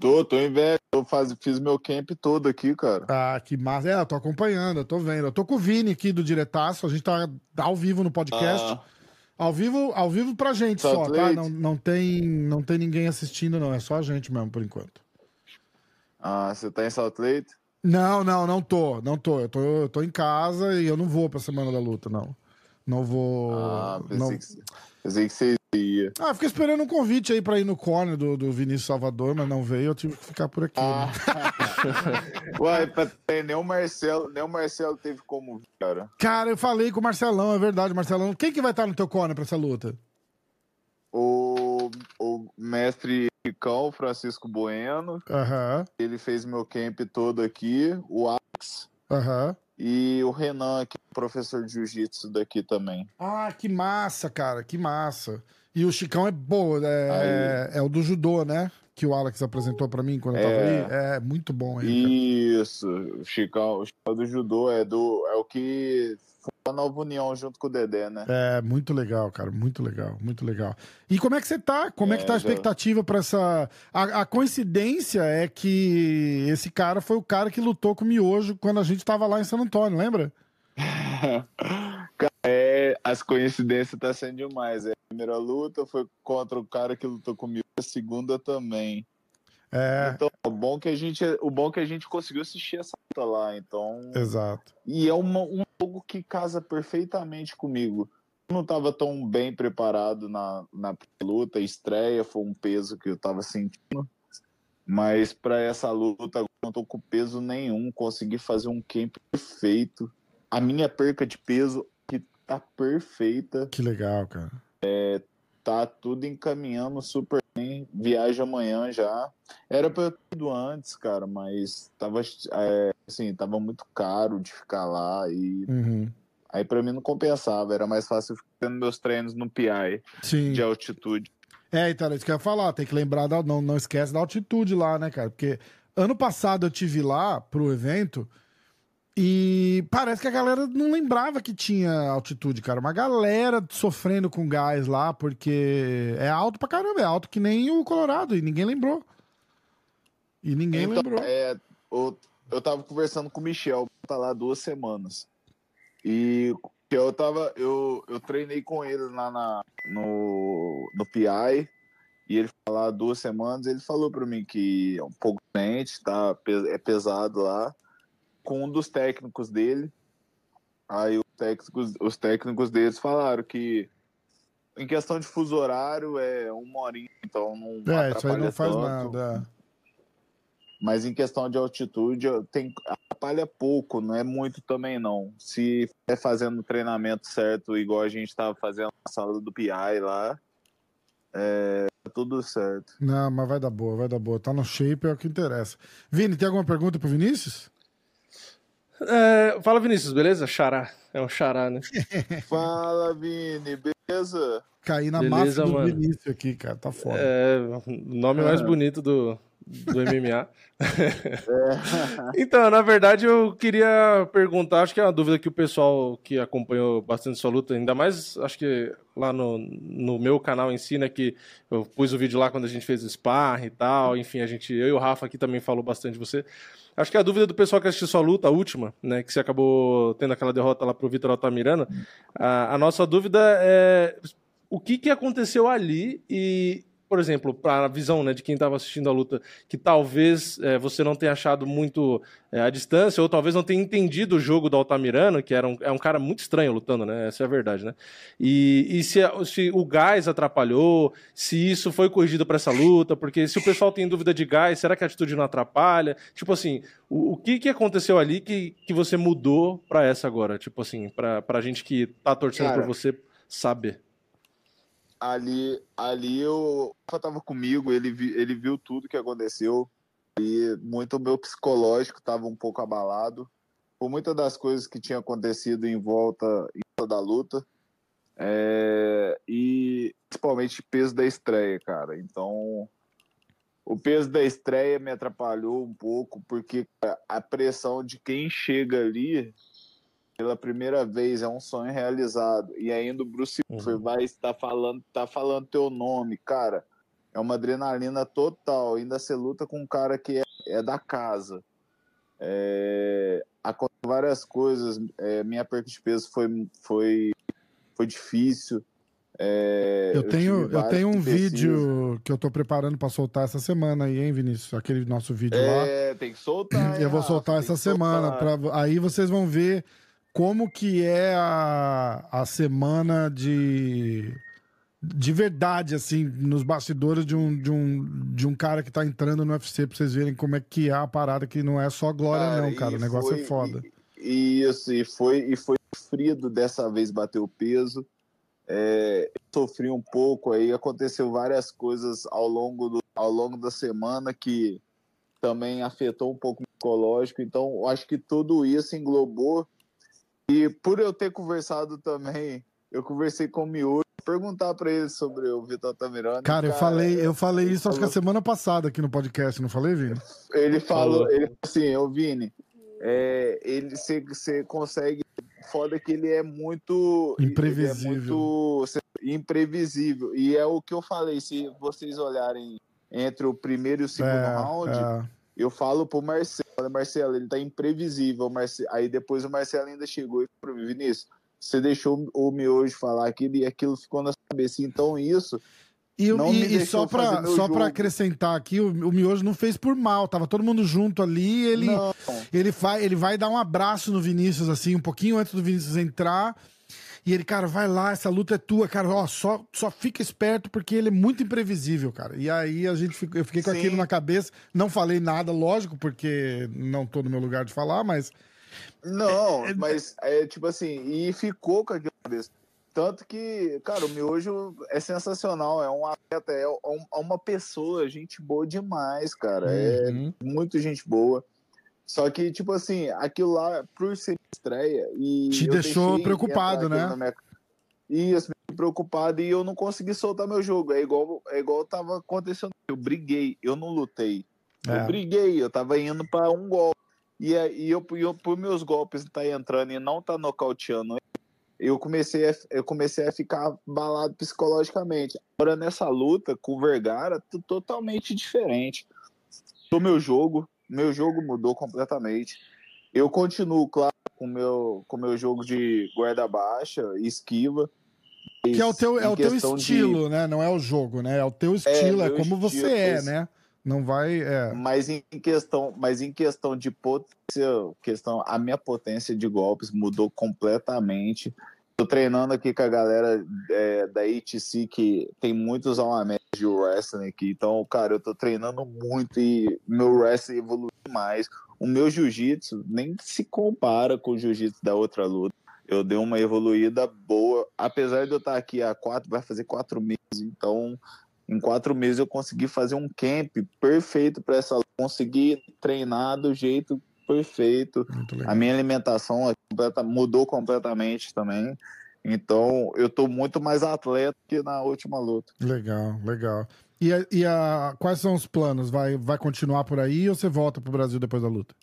Tô, tô em Vegas. Eu faz, fiz meu camp todo aqui, cara. Ah, que massa. É, eu tô acompanhando, eu tô vendo. Eu tô com o Vini aqui do Diretaço. A gente tá ao vivo no podcast. Ah, Ao vivo, ao vivo pra gente Salt só, tá? Não, não, tem, não tem ninguém assistindo, não. É só a gente mesmo, por enquanto. ah, você tá em Salt Lake? Não, não, não tô. Não tô. Eu tô, eu tô em casa e eu não vou pra Semana da Luta, não. Não vou. Ah, pensei, não... que, pensei que você ia. Ah, fiquei esperando um convite aí pra ir no corner do, do Vinícius Salvador, mas não veio, eu tive que ficar por aqui. Ah. né? Uai, pra ter, nem o Marcelo, nem o Marcelo teve como cara. Cara, eu falei com o Marcelão, é verdade, Marcelão. Quem que vai estar no teu corner pra essa luta? O, o mestre Ricão, Francisco Bueno, Aham, ele fez meu camp todo aqui. O Alex aham. e o Renan, que é professor de jiu-jitsu daqui também. Ah, que massa, cara, que massa. E o Chicão é boa, é, é o do judô, né? Que o Alex apresentou pra mim quando eu tava É. aí. É muito bom ele. Isso, o Chicão, o Chicão do judô é do é o que a Nova União junto com o Dedé, né? É muito legal, cara, muito legal, muito legal. E como é que você tá? Como é, que É, tá a expectativa pra essa. A, a coincidência é que esse cara foi o cara que lutou com o Miojo quando a gente tava lá em San Antônio, lembra? É, as coincidências tá sendo demais. É, a primeira luta foi contra o cara que lutou comigo, a segunda também. É, Então, o bom que a gente, o bom que a gente conseguiu assistir essa luta lá, então, exato. e é uma- um jogo que casa perfeitamente comigo. Eu não tava tão bem preparado na, na luta, a estreia foi um peso que eu tava sentindo. Mas para essa luta, eu não tô com peso nenhum, consegui fazer um camp perfeito. A minha perca de peso que tá perfeita, Que legal, cara. Tá tudo encaminhando super bem. Viagem amanhã já. Era pra eu ter ido antes, cara, mas tava é, assim, tava muito caro de ficar lá e Uhum. aí pra mim não compensava, era mais fácil ficar tendo meus treinos no PI Sim. de altitude. É, então, isso que eu ia falar. Tem que lembrar, da, não, não esquece da altitude lá, né, cara? Porque ano passado eu tive lá pro evento e parece que a galera não lembrava que tinha altitude, cara. Uma galera sofrendo com gás lá, porque é alto pra caramba, é alto que nem o Colorado, e ninguém lembrou. E ninguém Então, lembrou. é, eu, eu tava conversando com o Michel, tá lá duas semanas. E eu tava. Eu, eu treinei com ele lá na, no, no PI. E ele lá duas semanas. Ele falou pra mim que é um pouco doente, tá, é pesado lá. Com um dos técnicos dele. Aí os técnicos, os técnicos deles falaram que em questão de fuso horário é uma horinha, então não É, isso aí não faz tanto. nada. Mas em questão de altitude, tem, atrapalha pouco, não é muito também não. Se é fazendo o treinamento certo, igual a gente estava fazendo na sala do PI lá, é tá tudo certo. Não, mas vai dar boa, vai dar boa. Tá no shape, é o que interessa. Vini, tem alguma pergunta pro Vinícius? É, fala, Vinícius, beleza? Xará. É um xará, né? Fala, Vini, beleza? Caí na Beleza, máfia do mano. Vinícius aqui, cara. Tá foda. É o nome mais bonito do, do MMA. É. Então, na verdade, eu queria perguntar, acho que é uma dúvida que o pessoal que acompanhou bastante sua luta, ainda mais, acho que lá no, no meu canal em si, né, que eu pus o vídeo lá quando a gente fez o sparring e tal, enfim, a gente, eu e o Rafa aqui também falou bastante de você. Acho que a dúvida do pessoal que assistiu sua luta, a última, né, que você acabou tendo aquela derrota lá pro Vitor Altamirano, a, a nossa dúvida é o que que aconteceu ali e por exemplo, para a visão né, de quem estava assistindo a luta, que talvez é, você não tenha achado muito é, a distância, ou talvez não tenha entendido o jogo do Altamirano, que era um, é um cara muito estranho lutando, né? Essa é a verdade, né? E, e se, se o gás atrapalhou, se isso foi corrigido para essa luta, porque se o pessoal tem dúvida de gás, será que a atitude não atrapalha? Tipo assim, o, o que, que aconteceu ali que, que você mudou para essa agora? Tipo assim, para a gente que tá torcendo por você saber ali, ali o Rafa tava comigo, ele, vi, ele viu tudo que aconteceu e muito meu psicológico estava um pouco abalado por muitas das coisas que tinham acontecido em volta, em volta da luta é, e principalmente peso da estreia, cara. Então o peso da estreia me atrapalhou um pouco porque a pressão de quem chega ali pela primeira vez, é um sonho realizado. E ainda o Bruce uhum. vai estar falando, tá falando teu nome, cara. É uma adrenalina total. Ainda você luta com um cara que é, é da casa. É, aconteceu várias coisas. É, minha perca de peso foi, foi, foi difícil. É, eu, tenho, eu, eu tenho um vídeo que eu tô preparando para soltar essa semana aí, hein, Vinícius? Aquele nosso vídeo é, lá. É, tem que soltar. eu vou soltar essa semana. Pra, aí vocês vão ver como que é a, a semana de de verdade, assim, nos bastidores de um, de um, de um cara que tá entrando no UFC, pra vocês verem como é que é a parada, que não é só glória, cara, não, cara. O negócio é foi, é foda. E, isso, e foi, e foi sofrido dessa vez bater o peso. É, sofri um pouco aí, aconteceu várias coisas ao longo, do, ao longo da semana que também afetou um pouco o psicológico. Então, eu acho que tudo isso englobou e por eu ter conversado também, eu conversei com o Miúdo, perguntar para ele sobre o Vitor Tamirano. Cara, cara, eu falei, eu falei isso falou... acho que a semana passada aqui no podcast, não falei, Vini? Ele falou, falou. ele assim, ô Vini, é, ele você consegue foda que ele é muito imprevisível. É muito imprevisível. E é o que eu falei, se vocês olharem entre o primeiro e o segundo é, round, é. Eu falo pro Marcelo Olha, Marcelo, ele tá imprevisível. Aí depois o Marcelo ainda chegou e falou: Vinícius, você deixou o Miojo falar aquilo e aquilo ficou na cabeça. Então isso. E, e, e só para só para acrescentar aqui, o, o Miojo não fez por mal, tava todo mundo junto ali, ele ele vai ele vai dar um abraço no Vinícius assim, um pouquinho antes do Vinícius entrar. E ele, cara, vai lá, essa luta é tua, cara, ó, só, só fica esperto porque ele é muito imprevisível, cara. E aí a gente eu fiquei com Sim. aquilo na cabeça, não falei nada, lógico, porque não tô no meu lugar de falar, mas. Não, é, é... mas é tipo assim, e ficou com aquilo na cabeça. Tanto que, cara, o Miojo é sensacional, é um atleta, é, é uma pessoa, gente boa demais, cara. É uhum. É muito gente boa. Só que, tipo assim, aquilo lá, por ser estreia. E Te deixou preocupado, né? Minha... Isso, preocupado e eu não consegui soltar meu jogo. É igual, é igual tava acontecendo. Eu briguei, eu não lutei. É. Eu briguei, eu tava indo para um golpe. E, e eu, eu, por meus golpes tá entrando e não tá nocauteando, eu comecei a, eu comecei a ficar balado psicologicamente. Agora nessa luta com o Vergara, totalmente diferente. O meu jogo, meu jogo mudou completamente. Eu continuo, claro, com meu, o meu jogo de guarda baixa, esquiva. Que é o teu, é o teu estilo, de... né? Não é o jogo, né? É o teu estilo, é, é como estilo, você é, né? Não vai. É... Mas, em questão, mas em questão de potência, questão, a minha potência de golpes mudou completamente. Tô treinando aqui com a galera é, da ITC, que tem muitos alamentos de wrestling aqui. Então, cara, eu tô treinando muito e meu wrestling evoluiu mais. O meu jiu-jitsu nem se compara com o jiu-jitsu da outra luta. Eu dei uma evoluída boa, apesar de eu estar aqui há quatro, vai fazer quatro meses. Então, em quatro meses eu consegui fazer um camp perfeito para essa luta. Consegui treinar do jeito perfeito. A minha alimentação mudou completamente também. Então, eu tô muito mais atleta que na última luta. Legal, legal. E, a, e a, quais são os planos? Vai, vai continuar por aí ou você volta pro Brasil depois da luta?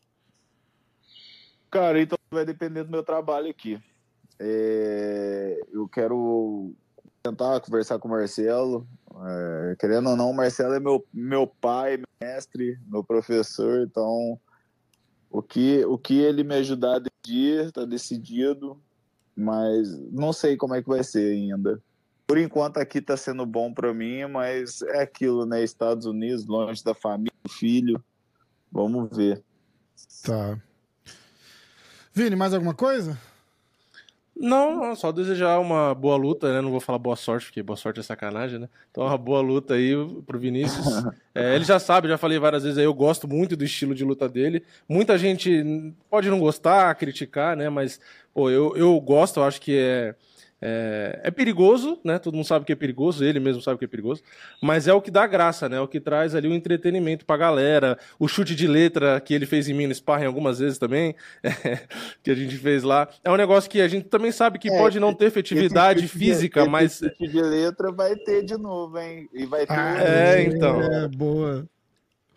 Cara, então vai depender do meu trabalho aqui. É, eu quero tentar conversar com o Marcelo. É, querendo ou não, o Marcelo é meu, meu pai, meu mestre, meu professor, então o que, o que ele me ajudar a decidir, tá decidido, mas não sei como é que vai ser ainda. por enquanto aqui tá sendo bom para mim, mas é aquilo, né? Estados Unidos, longe da família, filho. Vamos ver. Tá. Vini, mais alguma coisa? Não, só desejar uma boa luta, né? Não vou falar boa sorte, porque boa sorte é sacanagem, né? Então, uma boa luta aí pro Vinícius. É, ele já sabe, já falei várias vezes aí, eu gosto muito do estilo de luta dele. Muita gente pode não gostar, criticar, né? Mas, pô, eu, eu gosto, eu acho que é é, é, perigoso, né? Todo mundo sabe que é perigoso, ele mesmo sabe que é perigoso, mas é o que dá graça, né? É o que traz ali o entretenimento pra galera. O chute de letra que ele fez em mim no Sparring algumas vezes também, é, que a gente fez lá. É um negócio que a gente também sabe que é, pode não ter efetividade física, de, mas. Esse chute de letra vai ter de novo, hein? E vai ter. Ah, é, então. É, boa.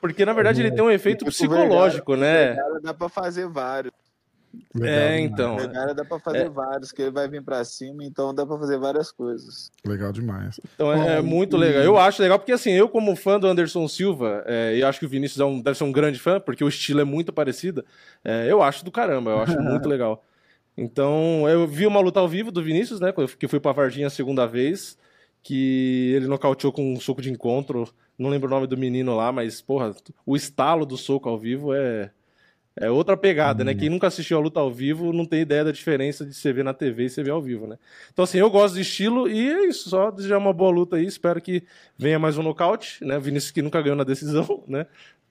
Porque, na verdade, ele tem um efeito psicológico, né? Dá pra fazer vários. Legal, é, então. Cara, dá pra fazer é. vários, que ele vai vir pra cima, então dá pra fazer várias coisas. Legal demais. Então é, é muito legal. Eu acho legal, porque assim, eu como fã do Anderson Silva, é, e acho que o Vinícius é um, deve ser um grande fã, porque o estilo é muito parecido, é, eu acho do caramba, eu acho muito legal. Então, eu vi uma luta ao vivo do Vinícius, né, que fui pra Varginha a segunda vez, que ele nocauteou com um soco de encontro, não lembro o nome do menino lá, mas, porra, o estalo do soco ao vivo é é outra pegada, né? Quem nunca assistiu a luta ao vivo não tem ideia da diferença de você ver na TV e você ver ao vivo, né? Então, assim, eu gosto de estilo e é isso. Só desejar uma boa luta aí. Espero que venha mais um nocaute, né? Vinícius que nunca ganhou na decisão, né?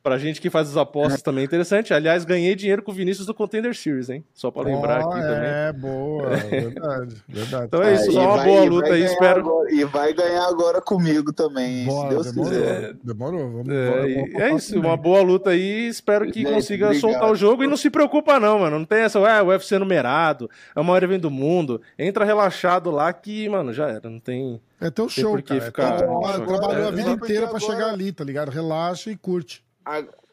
Pra gente que faz as apostas também é interessante. Aliás, ganhei dinheiro com o Vinícius do Contender Series, hein? Só pra lembrar oh, aqui é, também. É, boa. Verdade, verdade. Então é isso, só uma vai, boa luta aí, espero. Agora, e vai ganhar agora comigo também, Bora, se Deus demorou, quiser. Demorou, vamos, é, é isso, também. uma boa luta aí. Espero que consiga obrigado. soltar o jogo. E não se preocupa, não, mano. Não tem essa, ué, o UFC numerado, é o maior evento do mundo. Entra relaxado lá que, mano, já era. Não tem. É teu show, cara. Ficar... É, trabalhou a vida inteira pra chegar ali, tá ligado? Relaxa e curte.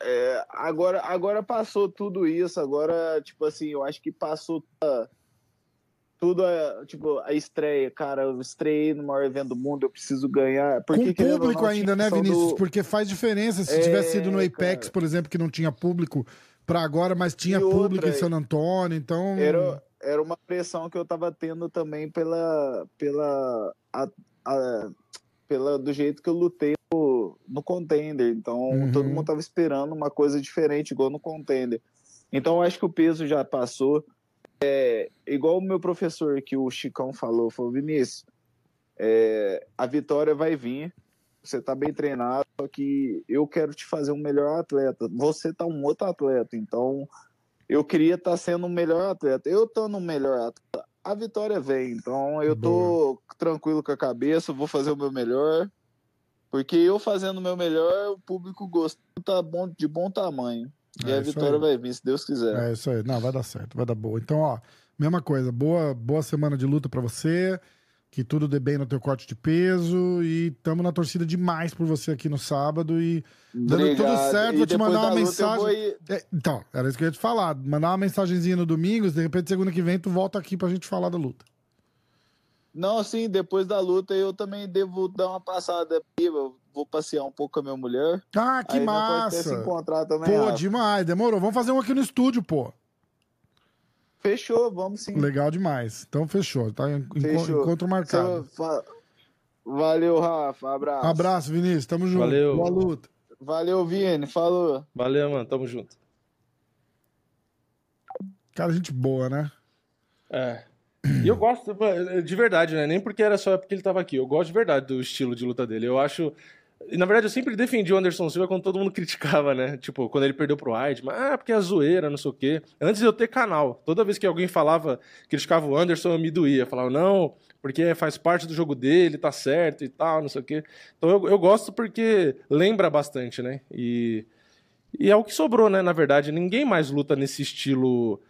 É, agora, agora passou tudo isso, agora, tipo assim, eu acho que passou tudo, a, tipo, a estreia, cara, eu estreiei no maior evento do mundo, eu preciso ganhar. Porque, Com público não, ainda, né, Vinícius? Do... Porque faz diferença se é, tivesse sido no Apex, cara. por exemplo, que não tinha público para agora, mas tinha público em San Antônio, então... Era, era uma pressão que eu tava tendo também pela... pela a, a, pela, do jeito que eu lutei no, contender. Então, uhum. todo mundo tava esperando uma coisa diferente, igual no contender. Então, acho que o peso já passou. É, igual o meu professor que o Chicão falou, falou, Vinícius, é, a vitória vai vir, você tá bem treinado, só que eu quero te fazer um melhor atleta. Você tá um outro atleta, então eu queria estar tá sendo um melhor atleta. Eu tô no melhor atleta a vitória vem. Então eu tô Boa. tranquilo com a cabeça, vou fazer o meu melhor. Porque eu fazendo o meu melhor, o público gosta tá bom, de bom tamanho. E é a vitória aí. vai vir, se Deus quiser. É isso aí. Não, vai dar certo, vai dar boa. Então, ó, mesma coisa. Boa, boa semana de luta para você que tudo dê bem no teu corte de peso e estamos na torcida demais por você aqui no sábado e dando Obrigado. tudo certo, e vou te mandar uma mensagem. Ir... É, então, era isso que eu ia te falar, mandar uma mensagenzinha no domingo, de repente segunda que vem tu volta aqui pra gente falar da luta. Não, sim, depois da luta eu também devo dar uma passada aqui, vou passear um pouco com a minha mulher. Ah, que massa! se encontrar também. Pô, Rafa. demais, demorou. Vamos fazer um aqui no estúdio, pô. Fechou, vamos sim. Legal demais. Então fechou. Tá? Fechou. Encontro marcado. Valeu, Rafa. Abraço. Abraço, Vinícius. Tamo junto. Valeu. Boa luta. Valeu, Vini. Falou. Valeu, mano. Tamo junto. Cara, gente boa, né? É. E eu gosto, de verdade, né? Nem porque era só porque ele tava aqui. Eu gosto de verdade do estilo de luta dele. Eu acho na verdade, eu sempre defendi o Anderson Silva quando todo mundo criticava, né? Tipo, quando ele perdeu pro White, mas, ah, porque é zoeira, não sei o quê. Antes de eu ter canal, toda vez que alguém falava, criticava o Anderson, eu me doía. Falava, não, porque faz parte do jogo dele, tá certo e tal, não sei o quê. Então eu, eu gosto porque lembra bastante, né? E, e é o que sobrou, né? Na verdade, ninguém mais luta nesse estilo.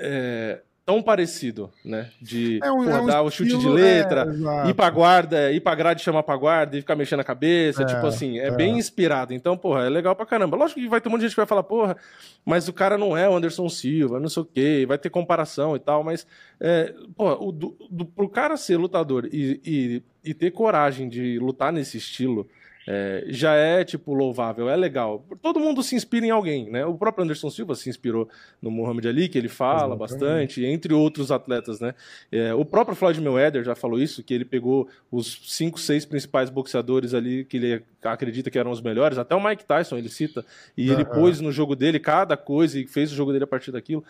É, tão parecido, né? De é um, é um dar o chute de letra, é, ir pra guarda, ir pra grade chamar pra guarda e ficar mexendo a cabeça, tipo é, assim, é, é, bem inspirado. Então, porra, é legal pra caramba. Lógico que vai ter um monte de gente que vai falar, porra, mas o cara não é o Anderson Silva, não sei o quê, vai ter comparação e tal, mas, é, porra, o, do, do, pro cara ser lutador e, e, e ter coragem de lutar nesse estilo, é, já é, tipo, louvável, é legal. Todo mundo se inspira em alguém, né? O próprio Anderson Silva se inspirou no Muhammad Ali, que ele fala Exatamente. bastante, entre outros atletas, né? É, o próprio Floyd Mayweather já falou isso, que ele pegou os cinco, seis principais boxeadores ali que ele acredita que eram os melhores, até o Mike Tyson ele cita, e ele pôs no jogo dele cada coisa e fez o jogo dele a partir daquilo.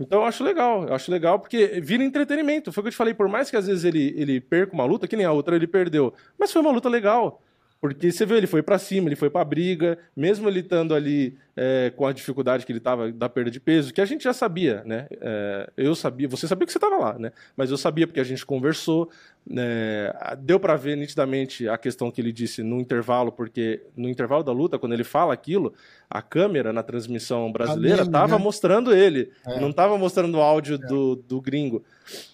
Então eu acho legal, eu acho legal porque vira entretenimento. Foi o que eu te falei, por mais que às vezes ele, ele perca uma luta, que nem a outra ele perdeu, mas foi uma luta legal. Porque você vê, ele foi para cima, ele foi para briga, mesmo ele estando ali é, com a dificuldade que ele estava da perda de peso, que a gente já sabia, né? É, eu sabia, você sabia que você estava lá, né? Mas eu sabia porque a gente conversou, né? deu para ver nitidamente a questão que ele disse no intervalo, porque no intervalo da luta, quando ele fala aquilo, a câmera na transmissão brasileira estava né? mostrando ele, é. não estava mostrando o áudio é. do, do gringo.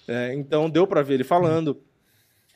É, então deu para ver ele falando.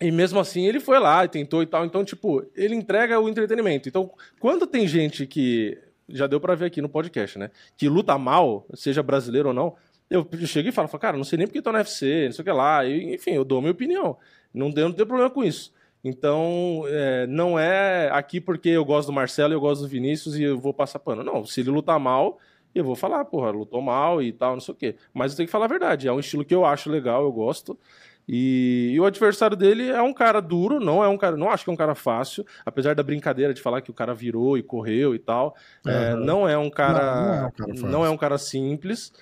E mesmo assim ele foi lá e tentou e tal. Então, tipo, ele entrega o entretenimento. Então, quando tem gente que. Já deu para ver aqui no podcast, né? Que luta mal, seja brasileiro ou não. Eu chego e falo, falo cara, não sei nem porque tô na UFC, não sei o que lá. E, enfim, eu dou a minha opinião. Não, eu não tenho problema com isso. Então, é, não é aqui porque eu gosto do Marcelo, eu gosto do Vinícius e eu vou passar pano. Não, se ele lutar mal, eu vou falar, porra, lutou mal e tal, não sei o quê. Mas eu tenho que falar a verdade. É um estilo que eu acho legal, eu gosto. E, e, o adversário dele é um cara duro, não é um cara, não acho que é um cara fácil, apesar da brincadeira de falar que o cara virou e correu e tal. Uhum. É, não é um cara, não, não, é, um cara não é um cara simples.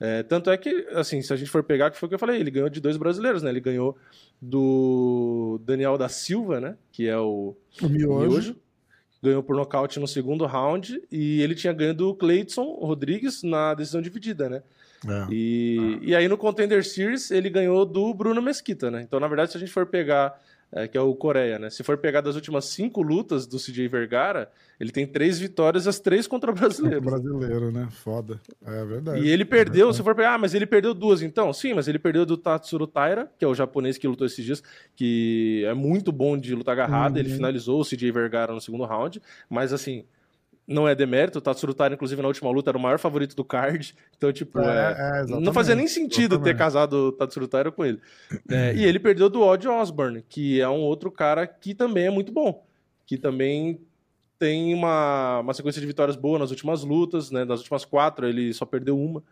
É, tanto é que, assim, se a gente for pegar, que foi o que eu falei, ele ganhou de dois brasileiros, né? Ele ganhou do Daniel da Silva, né? Que é o, o Miojo. Miojo. Ganhou por nocaute no segundo round. E ele tinha ganho do Cleiton Rodrigues na decisão dividida, né? É. E, e aí no Contender Series ele ganhou do Bruno Mesquita, né? Então, na verdade, se a gente for pegar, é, que é o Coreia, né? Se for pegar das últimas cinco lutas do CJ Vergara, ele tem três vitórias, as três contra brasileiros. Brasileiro, né? Foda. É verdade. E ele perdeu, é se for pegar, ah, mas ele perdeu duas então? Sim, mas ele perdeu do Tatsuro Taira, que é o japonês que lutou esses dias, que é muito bom de luta agarrada, uhum. ele finalizou o CJ Vergara no segundo round, mas assim não é demérito, o Tatsuro Taira, inclusive, na última luta, era o maior favorito do card. Então, tipo, é, é, é não fazia nem sentido exatamente. ter casado o Tatsuro Taira com ele. É, e ele perdeu do Odd Osborne, que é um outro cara que também é muito bom. Que também tem uma, uma sequência de vitórias boa nas últimas lutas, né? Nas últimas quatro, ele só perdeu uma.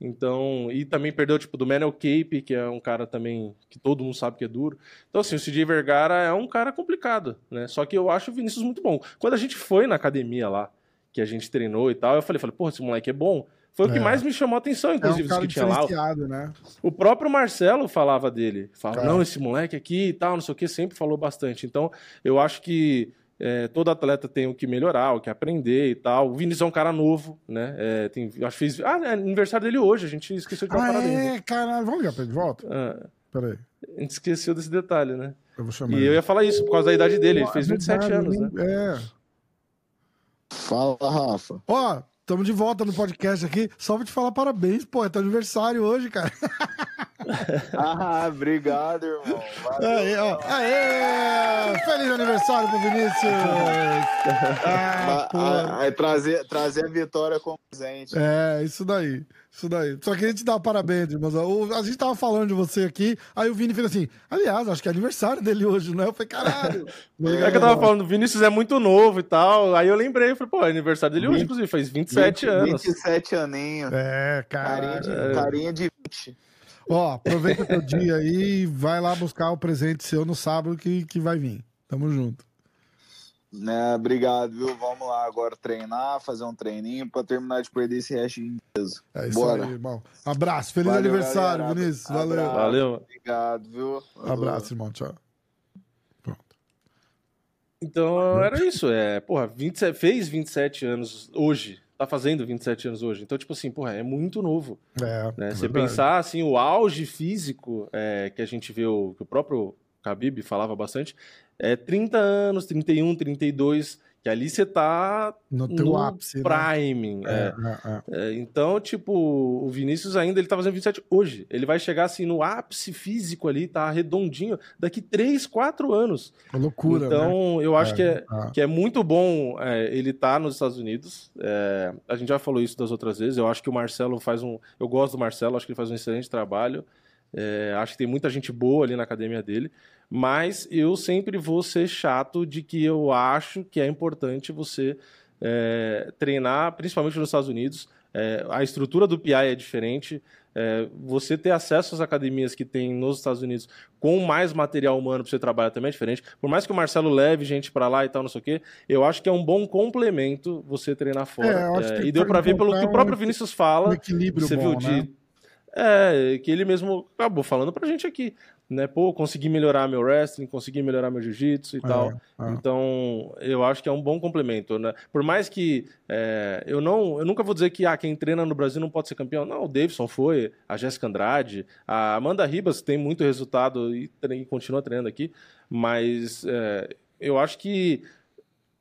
Então, e também perdeu, tipo, do Manel Cape, que é um cara também que todo mundo sabe que é duro. Então, assim, o CJ Vergara é um cara complicado, né? Só que eu acho o Vinícius muito bom. Quando a gente foi na academia lá, que a gente treinou e tal. Eu falei, falei, porra, esse moleque é bom. Foi é. o que é. mais me chamou a atenção, inclusive, é um que tinha lá. Né? O próprio Marcelo falava dele. Falava, não, esse moleque aqui e tal, não sei o que, sempre falou bastante. Então, eu acho que é, todo atleta tem o que melhorar, o que aprender e tal. O Vinícius é um cara novo, né? É, tem, acho que fez. Ah, é aniversário dele hoje, a gente esqueceu de dar ah. É, caralho, vamos ligar pra ele de volta? Ah, Peraí. A gente esqueceu desse detalhe, né? Eu vou chamar e ele. eu ia falar isso, por causa da idade dele, ele fez 27 verdade, anos, né? É. Fala, Rafa. Ó, estamos de volta no podcast aqui. Só vou te falar parabéns, pô, é teu aniversário hoje, cara. ah, obrigado, irmão. Valeu, Aê, ó. Aê! Feliz aniversário pro Vinícius! Ah, ah, ah, trazer, trazer a vitória como presente. É, isso daí. Isso daí. Só queria te dar parabéns, mas a gente tava falando de você aqui, aí o Vini fez assim: aliás, acho que é aniversário dele hoje, né? Eu falei, caralho. é que eu tava falando, o Vinícius é muito novo e tal. Aí eu lembrei, eu falei, pô, é aniversário dele 20, hoje, inclusive, faz 27 20, anos. 27 aninhos. É, cara. Carinha de, é. carinha de 20. Ó, aproveita teu dia aí e vai lá buscar o presente seu no sábado que, que vai vir. Tamo junto. Né, obrigado, viu? Vamos lá agora treinar, fazer um treininho para terminar de perder esse resto de peso. É isso Bora. aí, irmão. Abraço, feliz Valeu, aniversário, galera. Vinícius. Valeu. Abraço. Valeu. Obrigado, viu? Valeu. Abraço, irmão. Tchau. Pronto. Então era isso. É, porra, 27, fez 27 anos hoje. Tá fazendo 27 anos hoje. Então, tipo assim, porra, é muito novo. É. Né? É Você pensar assim, o auge físico é, que a gente vê, o, que o próprio Khabib falava bastante, é 30 anos, 31, 32, que ali você tá no, no ápice, prime. Né? É, é, é. então, tipo, o Vinícius ainda ele tá fazendo 27 hoje. Ele vai chegar assim no ápice físico ali, tá redondinho, daqui 3, 4 anos. É loucura. Então, né? eu acho que, é, que é muito bom ele tá nos Estados Unidos. a gente já falou isso das outras vezes. Eu acho que o Marcelo faz um. Eu gosto do Marcelo, acho que ele faz um excelente trabalho. É, acho que tem muita gente boa ali na academia dele. Mas eu sempre vou ser chato de que eu acho que é importante você é, treinar, principalmente nos Estados Unidos. É, a estrutura do PI é diferente. É, você ter acesso às academias que tem nos Estados Unidos com mais material humano para você trabalhar também é diferente. Por mais que o Marcelo leve gente para lá e tal, não sei o quê, eu acho que é um bom complemento você treinar fora. É, e deu para ver pelo que o próprio Vinícius fala. Um equilíbrio você bom, viu né? de é, que ele mesmo acabou falando pra gente aqui, né? Pô, consegui melhorar meu wrestling, consegui melhorar meu jiu-jitsu e é, tal. É. Então, eu acho que é um bom complemento, né? Por mais que é, eu não, eu nunca vou dizer que ah, quem treina no Brasil não pode ser campeão. Não, o Davidson foi, a Jéssica Andrade, a Amanda Ribas tem muito resultado e, e continua treinando aqui, mas é, eu acho que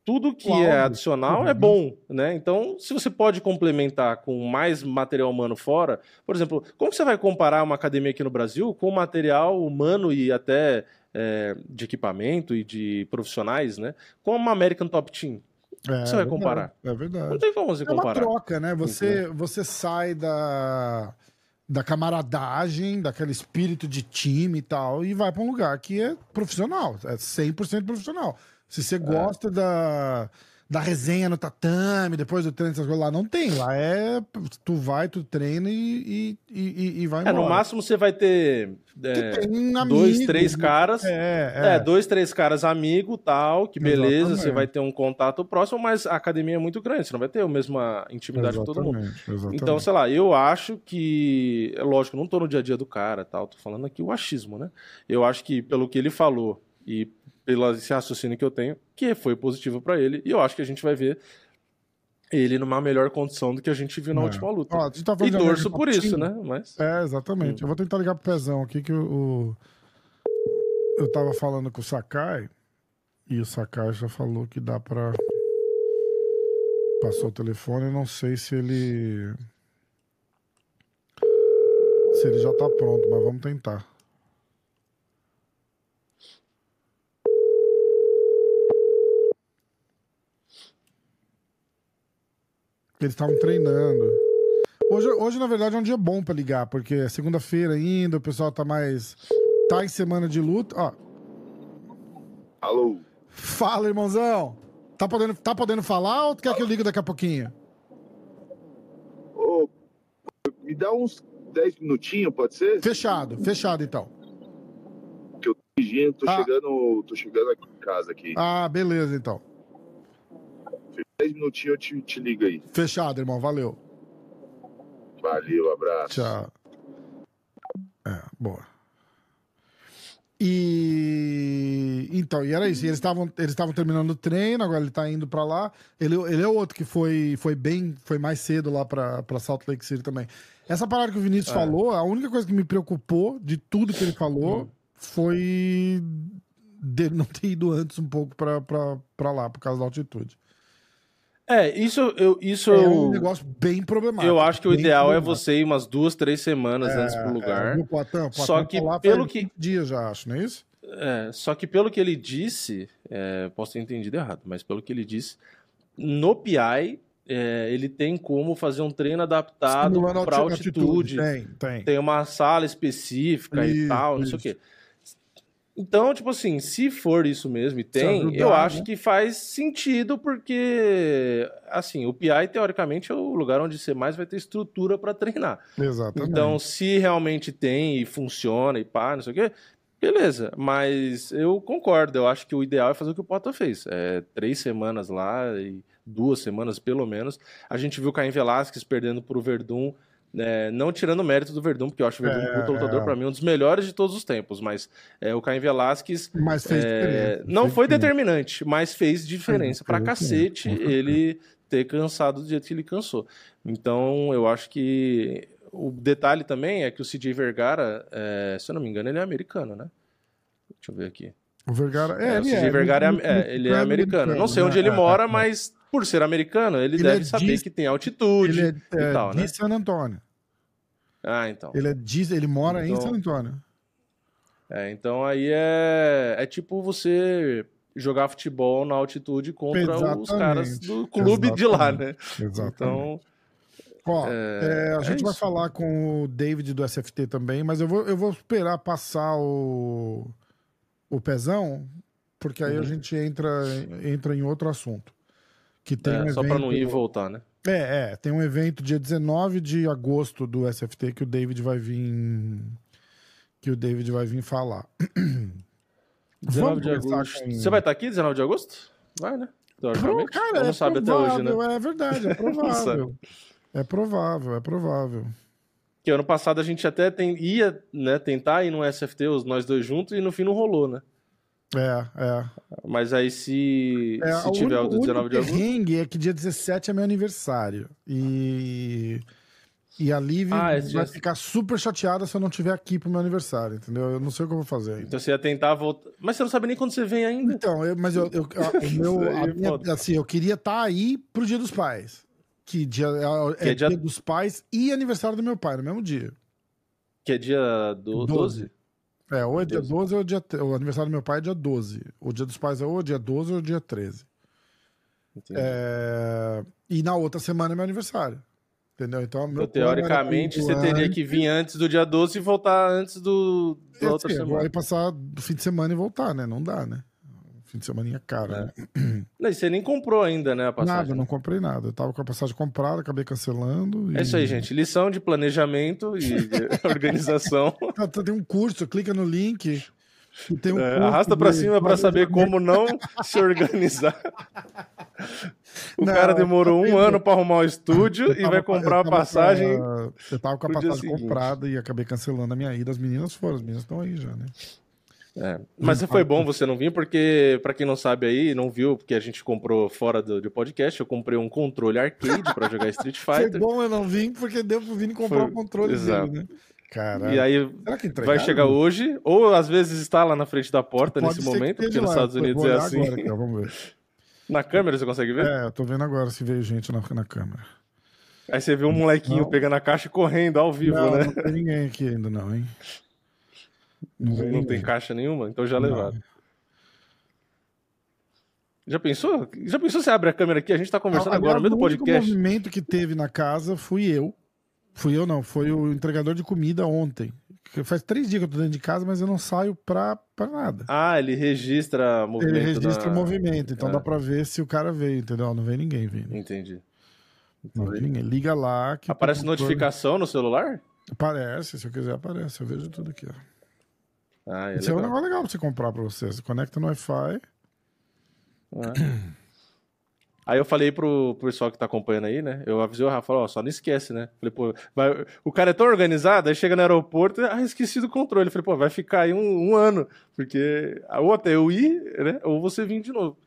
tudo que é adicional é uhum. é bom, né? Então, se você pode complementar com mais material humano fora, por exemplo, como você vai comparar uma academia aqui no Brasil com material humano e até é, de equipamento e de profissionais, né? Com uma American Top Team? É, você vai comparar? É verdade. Não tem como você comparar. É uma troca, né? Você, você sai da, da camaradagem, daquele espírito de time e tal, e vai para um lugar que é profissional, é 100% profissional. Se você gosta é. da, da resenha no tatame, depois do treino, essas coisas lá, não tem. Lá é. Tu vai, tu treina e, e, e, e vai embora. É, no máximo você vai ter. É, um dois, três caras. É, é. é, dois, três caras amigo tal, que beleza, exatamente. você vai ter um contato próximo, mas a academia é muito grande, você não vai ter a mesma intimidade exatamente, com todo mundo. Exatamente. Então, sei lá, eu acho que. É lógico, não tô no dia a dia do cara tal, tô falando aqui o achismo, né? Eu acho que, pelo que ele falou e pelo esse raciocínio que eu tenho, que foi positivo para ele, e eu acho que a gente vai ver ele numa melhor condição do que a gente viu na é. última luta. Ó, tá e torço por isso, né? Mas... É, exatamente. Hum. Eu vou tentar ligar pro Pezão aqui, que o, eu tava falando com o Sakai, e o Sakai já falou que dá pra... Passou o telefone, não sei se ele... Se ele já tá pronto, mas vamos tentar. Eles estavam treinando. Hoje, hoje, na verdade, é um dia bom para ligar, porque é segunda-feira ainda, o pessoal tá mais. tá em semana de luta. Ó. Alô? Fala, irmãozão. Tá podendo, tá podendo falar ou tu quer que eu ligue daqui a pouquinho? Ô, me dá uns 10 minutinhos, pode ser? Fechado, fechado então. Que eu tô dirigindo, tô, ah. chegando, tô chegando aqui em casa aqui. Ah, beleza então. 10 minutinhos eu te, te ligo aí. Fechado, irmão. Valeu. Valeu, abraço. Tchau. É, boa. E então, e era isso. E eles estavam eles estavam terminando o treino, agora ele tá indo para lá. Ele, ele é outro que foi foi bem, foi mais cedo lá para Salt Lake City também. Essa parada que o Vinícius é. falou, a única coisa que me preocupou de tudo que ele falou hum. foi dele não ter ido antes um pouco para lá por causa da altitude. É, isso eu. Isso é um negócio bem problemático. Eu acho que o ideal é você ir umas duas, três semanas é, antes pro lugar. É, Poitin, só que pelo que. Dias já acho, não é isso? É, só que pelo que ele disse, é, posso ter entendido errado, mas pelo que ele disse, no PI é, ele tem como fazer um treino adaptado para altitude. altitude. Tem, tem. Tem uma sala específica isso, e tal, não isso. sei o quê. Então, tipo assim, se for isso mesmo e tem, ajudar, eu acho né? que faz sentido, porque, assim, o PI, teoricamente, é o lugar onde você mais vai ter estrutura para treinar. Exatamente. Então, se realmente tem e funciona e pá, não sei o quê, beleza. Mas eu concordo, eu acho que o ideal é fazer o que o Pota fez. É, três semanas lá e duas semanas, pelo menos. A gente viu o Caim Velasquez perdendo pro Verdun é, não tirando o mérito do Verdun, porque eu acho o Verdun é, um lutador, é. para mim, um dos melhores de todos os tempos. Mas é, o Caim Velasquez mas fez é, não fez foi determinante, mas fez diferença para cacete ele ter cansado do jeito que ele cansou. Então, eu acho que o detalhe também é que o CJ Vergara, é, se eu não me engano, ele é americano, né? Deixa eu ver aqui. O Vergara é, é o CJ Vergara é, ele é americano. Não sei onde ele mora, mas por ser americano, ele, ele deve é saber de... que tem altitude ele é, e é, tal, de né? San Antônio. Ah, então. Ele é de... ele mora então... em San Antônio. É, então aí é é tipo você jogar futebol na altitude contra Exatamente. os caras do clube Exatamente. de lá, né? Exatamente. Então, Ó, É, é, a é gente vai isso. falar com o David do SFT também, mas eu vou, eu vou esperar passar o, o pezão, porque aí a Uhum. gente entra, entra em outro assunto. Que tem É, um só pra não ir e voltar, né? É, é, tem um evento dia 19 de agosto do SFT que o David vai vir. Que o David vai vir falar. 19 de começar agosto. com- Você vai estar aqui 19 de agosto? Vai, né? Pro- Teoricamente. Cara, não é sabe até hoje, né? provável, é verdade, é Não provável. é provável, é provável. Porque ano passado a gente até tem- ia né, tentar ir no SFT, os nós dois juntos, e no fim não rolou, né? É, é. Mas aí se, É, se tiver o do 19 de agosto. perrengue é que dia 17 é meu aniversário. E. E a Liv Ah, vai dia- ficar super chateada se eu não tiver aqui pro meu aniversário, entendeu? Eu não sei o que eu vou fazer ainda. Então você ia tentar voltar. Mas você não sabe nem quando você vem ainda. Então, eu- mas eu, eu- a- o meu, a minha- assim, eu queria estar aí pro Dia dos Pais. Que dia, é, Que é é dia- dia... dos Pais e aniversário do meu pai, no mesmo dia. Que é dia do 12. 12. É, ou é dia 12. 12 ou é dia. O aniversário do meu pai é dia 12. O dia dos pais é ou dia 12 ou dia 13. Entendi. É, E na outra semana é meu aniversário. Entendeu? Então, Então, teoricamente, você teria antes. que vir antes do dia 12 e voltar antes do, da É, outra vou semana. aí passar do fim de semana e voltar, né? Não dá, né? Fim de semana caro. É. né? Não, e você nem comprou ainda, né, a passagem. Nada, não comprei nada. Eu tava com a passagem comprada, acabei cancelando. É isso aí, gente. Lição de planejamento e organização. Tem um curso, clica no link. E tem um É, curso arrasta pra de cima pra saber como não se organizar. O Não, cara demorou um ano pra arrumar o estúdio e vai comprar a passagem. com a- eu tava com a passagem comprada e acabei cancelando a minha ida. As meninas foram, as meninas estão aí já, né? É, Mas foi bom você não vir, porque, pra quem não sabe aí, não viu, porque a gente comprou fora do, do podcast, eu comprei um controle arcade pra jogar Street Foi Fighter. bom eu não vim, porque deu pro Vini comprar Foi- o controle exato. dele, né? Caralho. E aí vai chegar hoje, ou às vezes está lá na frente da porta Pode nesse momento, porque nos lá. Estados Unidos é assim. Agora, aqui, ó, vamos ver. Na câmera você consegue ver? É, eu tô vendo agora se veio gente na, na câmera. Aí você vê um molequinho Não. pegando a caixa e correndo ao vivo, não, né? não tem ninguém aqui ainda, não, hein? Não, Não, veio tem caixa nenhuma, então já Não. levaram. Já pensou? Já pensou se abre a câmera aqui? A gente tá conversando Aliás, agora no meio do o podcast. movimento que teve na casa fui eu. Fui eu, não. Foi o entregador de comida ontem. Faz três dias que eu tô dentro de casa, mas eu não saio pra, pra nada. Ah, ele registra movimento. Ele registra da- o movimento, então É. dá pra ver se o cara veio, entendeu? Não veio ninguém, Vini. Entendi. Não veio ninguém. Liga lá que. Aparece o- notificação no celular? Aparece, se eu quiser, aparece. Eu vejo tudo aqui, ó. Ah, é Isso é um legal. negócio legal pra você comprar pra você. Você conecta no Wi-Fi. É. Aí eu falei pro, pro pessoal que tá acompanhando aí, né? Eu avisei o Rafa, ó, só não esquece, né? Falei, pô, vai- o cara é tão organizado, aí chega no aeroporto, ah, esqueci do controle. Falei, pô, vai ficar aí um, um ano, porque ou até eu ir, né? Ou você vir de novo.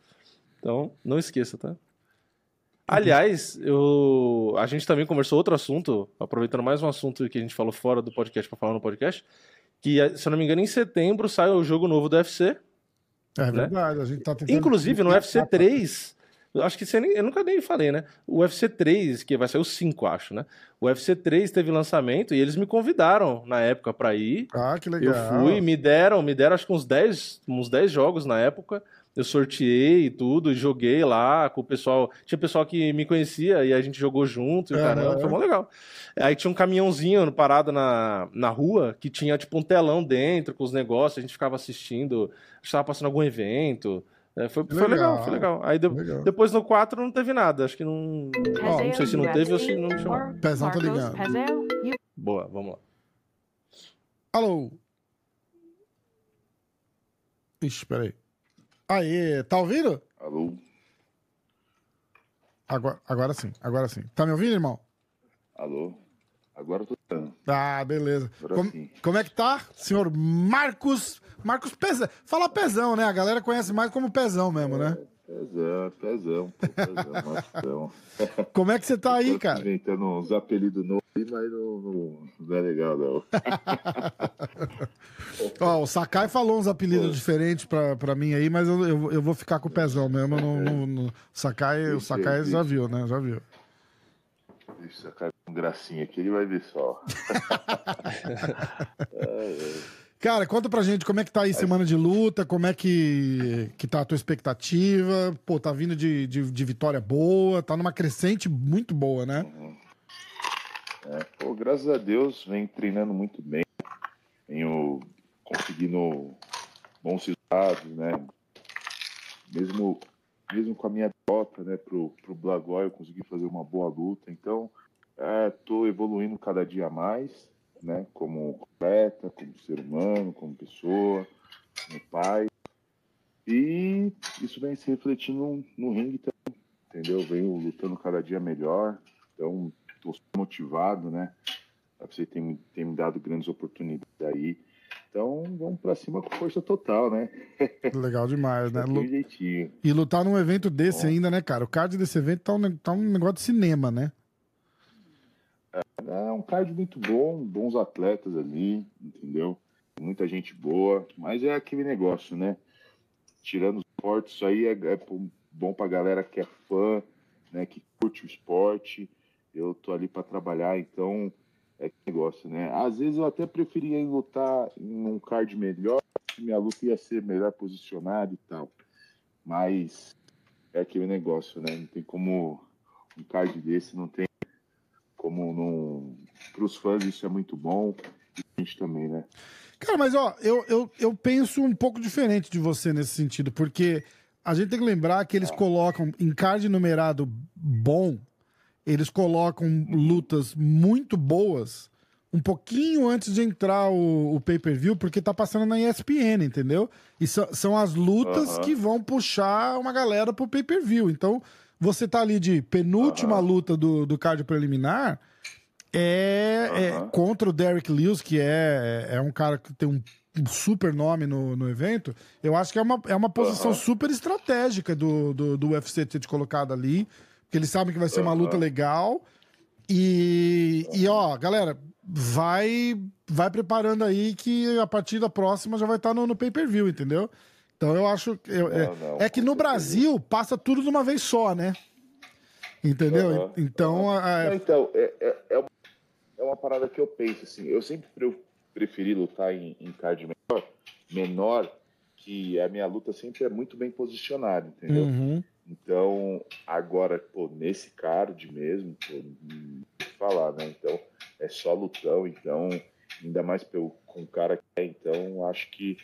Então, não esqueça, tá? Aliás, eu, a gente também conversou outro assunto, aproveitando mais um assunto que a gente falou fora do podcast pra falar no podcast, que, se eu não me engano, em setembro sai o jogo novo do UFC. É verdade, a gente tá tentando. Né? Inclusive, no UFC 3, eu acho que você nem, eu nunca nem falei, né? O UFC 3, que vai sair o 5, acho, né? O UFC 3 teve lançamento e eles me convidaram na época pra ir. Ah, que Eu legal. fui, me deram, me deram acho que uns 10, uns 10 jogos na época. Eu sorteei e tudo, e joguei lá com o pessoal. Tinha pessoal que me conhecia e a gente jogou junto, e Aham. caramba, foi mó legal. Aí tinha um caminhãozinho parado na, na rua que tinha tipo um telão dentro com os negócios, a gente ficava assistindo, estava passando algum evento. É, foi, Que foi legal, legal. foi legal. Aí de- Legal. depois no 4 não teve nada, acho que não. Ó, não sei se não teve ou se não me chamaram. Pezão tá ligado. Boa, vamos lá. Alô? Ixi, peraí. Aê, tá ouvindo? Alô? Agora, agora sim, agora sim. Tá me ouvindo, irmão? Alô? Agora eu tô dando. Ah, beleza. Como, como é que tá, senhor Marcos? Marcos Pezão. Fala Pezão, né? A galera conhece mais como Pezão mesmo, né? Pezão, pezão, pô, pezão. Como é que você tá aí, Tô cara? inventando uns apelidos novos aí, mas não, não, não é legal, não. Ó, o Sakai falou uns apelidos diferentes pra, pra mim aí, mas eu, eu, eu vou ficar com o Pezão mesmo. No, no, no- Sakai, o Sakai já viu, né? Já viu. Deixa eu sacar com gracinha aqui, ele vai ver só. Cara, conta pra gente como é que tá aí semana de luta, como é que, que tá a tua expectativa. Pô, tá vindo de, de, de vitória boa, tá numa crescente muito boa, né? É, pô, graças a Deus, venho treinando muito bem, venho conseguindo bons resultados, né? Mesmo, mesmo com a minha derrota, né, pro, pro Blagoy, eu consegui fazer uma boa luta. Então, é, evoluindo cada dia mais, né? Como atleta, como ser humano, como pessoa, como pai. E isso vem se refletindo no, no ringue também, entendeu? Venho lutando cada dia melhor. Então, estou motivado, né? Você tem, tem me dado grandes oportunidades aí. Então, vamos para cima com força total, né? Legal demais, né? Lu... E lutar num evento desse Bom. ainda, né, cara? O card desse evento tá um, tá um negócio de cinema, né? É, um card muito bom, bons atletas ali, entendeu? Muita gente boa, mas é aquele negócio, né? Tirando os esportes, isso aí é, é bom pra galera que é fã, né? Que curte o esporte eu tô ali para trabalhar, então é que negócio, né? Às vezes eu até preferia lutar em um card melhor, minha luta ia ser melhor posicionada e tal. Mas é aquele negócio, né? Não tem como um card desse, não tem como não. Para os fãs isso é muito bom e a gente também, né? Cara, mas ó, eu, eu, eu penso um pouco diferente de você nesse sentido, porque a gente tem que lembrar que eles colocam em card numerado bom, eles colocam lutas muito boas um pouquinho antes de entrar o, o pay-per-view, porque tá passando na ESPN, entendeu? E so, são as lutas que vão puxar uma galera pro pay-per-view. Então, você tá ali de penúltima luta do, do card preliminar é, é, contra o Derek Lewis, que é, é um cara que tem um, um super nome no, no evento. Eu acho que é uma, é uma posição super estratégica do, do, do UFC ter te colocado ali que eles sabem que vai ser uma luta legal. E, e ó, galera, vai vai preparando aí que a partir da próxima já vai estar tá no, no pay-per-view, entendeu? Então eu acho eu, não, é, não, é, que no Brasil passa tudo de uma vez só, né? Entendeu? Uhum, então, uhum. A... então é, é, é, uma, é uma parada que eu penso assim. Eu sempre preferi lutar em, em card menor, menor, que a minha luta sempre é muito bem posicionada, entendeu? Uhum. Então, agora, pô, nesse card mesmo, pô, falar, né? Então, é só lutão, então, ainda mais pelo, com o cara que é, então, acho que,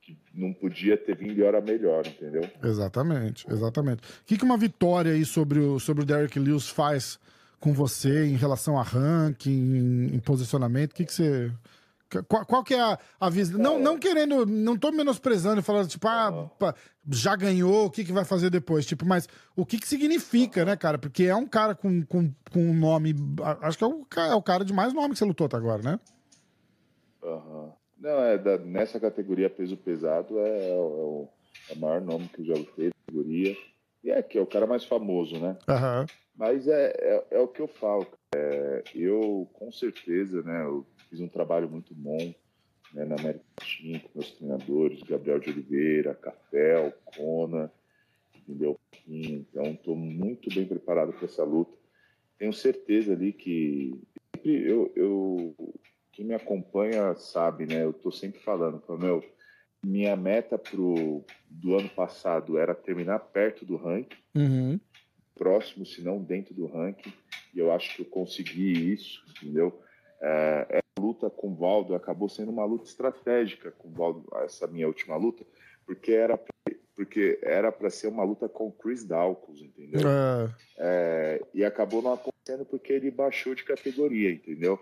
que não podia ter vindo hora melhor, entendeu? Exatamente, exatamente. O que, que uma vitória aí sobre o, sobre o Derek Lewis faz com você em relação a ranking, em, em posicionamento? O que, que você qual, qual, que é a, a visão? Não, não querendo, não tô menosprezando e falando, tipo, ah, já ganhou, o que, que vai fazer depois? Tipo, mas o que, que significa, né, cara? Porque é um cara com, com, com um nome. Acho que é o, é o cara de mais nome que você lutou até agora, né? Uhum. Não, é da, nessa categoria peso pesado é, é, o, é o maior nome que eu já lutei, categoria. E é que é o cara mais famoso, né? Uhum. Mas é, é, é, o que eu falo. É, eu, com certeza, né? Eu fiz um trabalho muito bom né, na América Latina com meus treinadores, Gabriel de Oliveira, Café, Cona, entendeu? Então, estou muito bem preparado para essa luta. Tenho certeza ali que eu, eu quem me acompanha sabe, né? Eu estou sempre falando, meu, minha meta pro do ano passado era terminar perto do ranking, uhum. Próximo, se não dentro do ranking, e eu acho que eu consegui isso, entendeu? É, luta com o Valdo acabou sendo uma luta estratégica com o Valdo, essa minha última luta, porque era porque era para ser uma luta com o Chris Dawkins, entendeu? É. É, e acabou não acontecendo porque ele baixou de categoria, entendeu?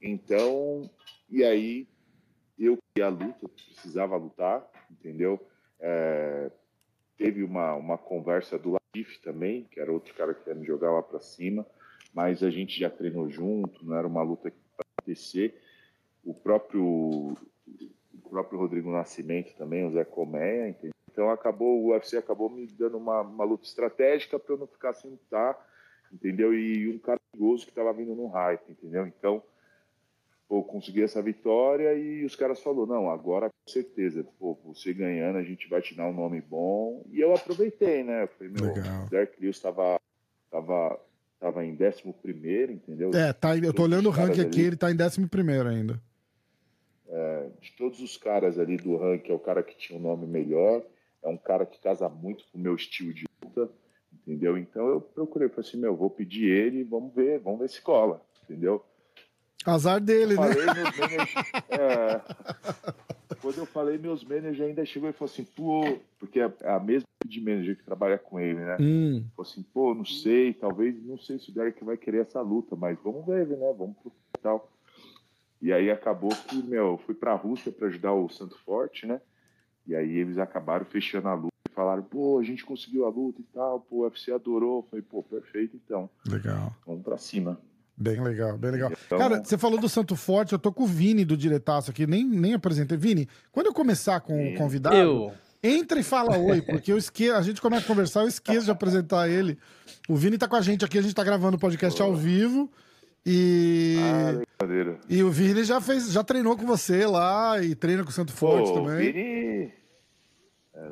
Então, e aí eu queria a luta, precisava lutar, entendeu? É, teve uma, uma conversa do Latif também, que era outro cara que ia me jogar lá para cima, mas a gente já treinou junto, não era uma luta para acontecer o próprio o próprio Rodrigo Nascimento também, o Zé Colmeia, entendeu? Então acabou, o UFC acabou me dando uma, uma luta estratégica para eu não ficar sem lutar, entendeu? E um cara perigoso que estava vindo no hype, entendeu? Então, pô, consegui essa vitória e os caras falaram, não, agora com certeza, pô, você ganhando, a gente vai te dar um nome bom. E eu aproveitei, né? Eu falei, meu, o Derek Lewis estava tava, tava em 11 primeiro, entendeu? É, tá, eu tô olhando o ranking aqui, ele tá em 11 primeiro ainda é, de todos os caras ali do ranking, é o cara que tinha um nome melhor, é um cara que casa muito com o meu estilo de luta, entendeu? Então eu procurei, falei assim, meu, vou pedir ele, vamos ver, vamos ver se cola, entendeu? Azar dele, né? Managers, é, quando eu falei, meus managers ainda chegou e falou assim, pô, porque é a mesma de manager que trabalha com ele, né? Hum, Falou assim, pô, não sei, talvez, não sei se o Derek vai querer essa luta, mas vamos ver, né? Vamos pro tal. E aí acabou que, meu, eu fui pra Rússia pra ajudar o Santo Forte, né? E aí eles acabaram fechando a luta e falaram, pô, a gente conseguiu a luta e tal, pô, o UFC adorou. Eu falei, pô, perfeito, então, legal. vamos pra cima. Bem legal, bem legal. Então- Cara, você falou do Santo Forte, eu tô com o Vini do Diretaço aqui, nem, nem apresentei. Vini, quando eu começar com o convidado, Eu. entra e fala oi, porque eu esque... a gente começa a conversar, eu esqueço de apresentar ele. O Vini tá com a gente aqui, a gente tá gravando o podcast ao vivo. E, Ah, e o Vini já fez, já treinou com você lá e treina com o Santo Forte Pô, também. Vini,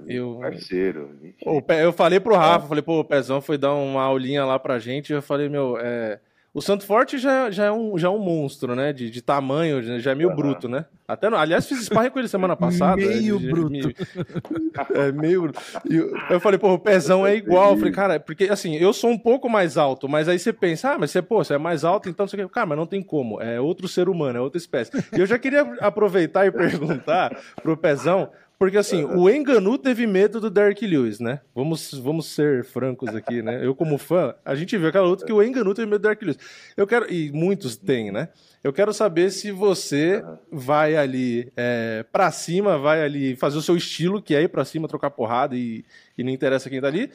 Eu, parceiro. Pô, eu falei pro Rafa, falei, pô, o Pezão foi dar uma aulinha lá pra gente. Eu falei, meu, é, o Santo Forte já, já, é um, já é um monstro, né? De, de tamanho, já- é meio Aham. bruto, né? Até, no- aliás, fiz sparring com ele semana passada. Meio né, de- bruto. meio- é, meio bruto. Eu, eu falei, pô, o Pezão é igual. Eu falei, cara, porque assim, eu sou um pouco mais alto, mas aí você pensa, ah, mas você, pô, você é mais alto, então você. Cara, mas não tem como. É outro ser humano, é outra espécie. E eu já queria aproveitar e perguntar pro Pezão. Porque assim, o Enganu teve medo do Derek Lewis, né? Vamos, vamos ser francos aqui, né? Eu, como fã, a gente viu aquela luta que o Enganu teve medo do Derek Lewis. Eu quero, e muitos têm, né? Eu quero saber se você vai ali é, pra cima, vai ali fazer o seu estilo, que é ir pra cima, trocar porrada e, e não interessa quem tá ali.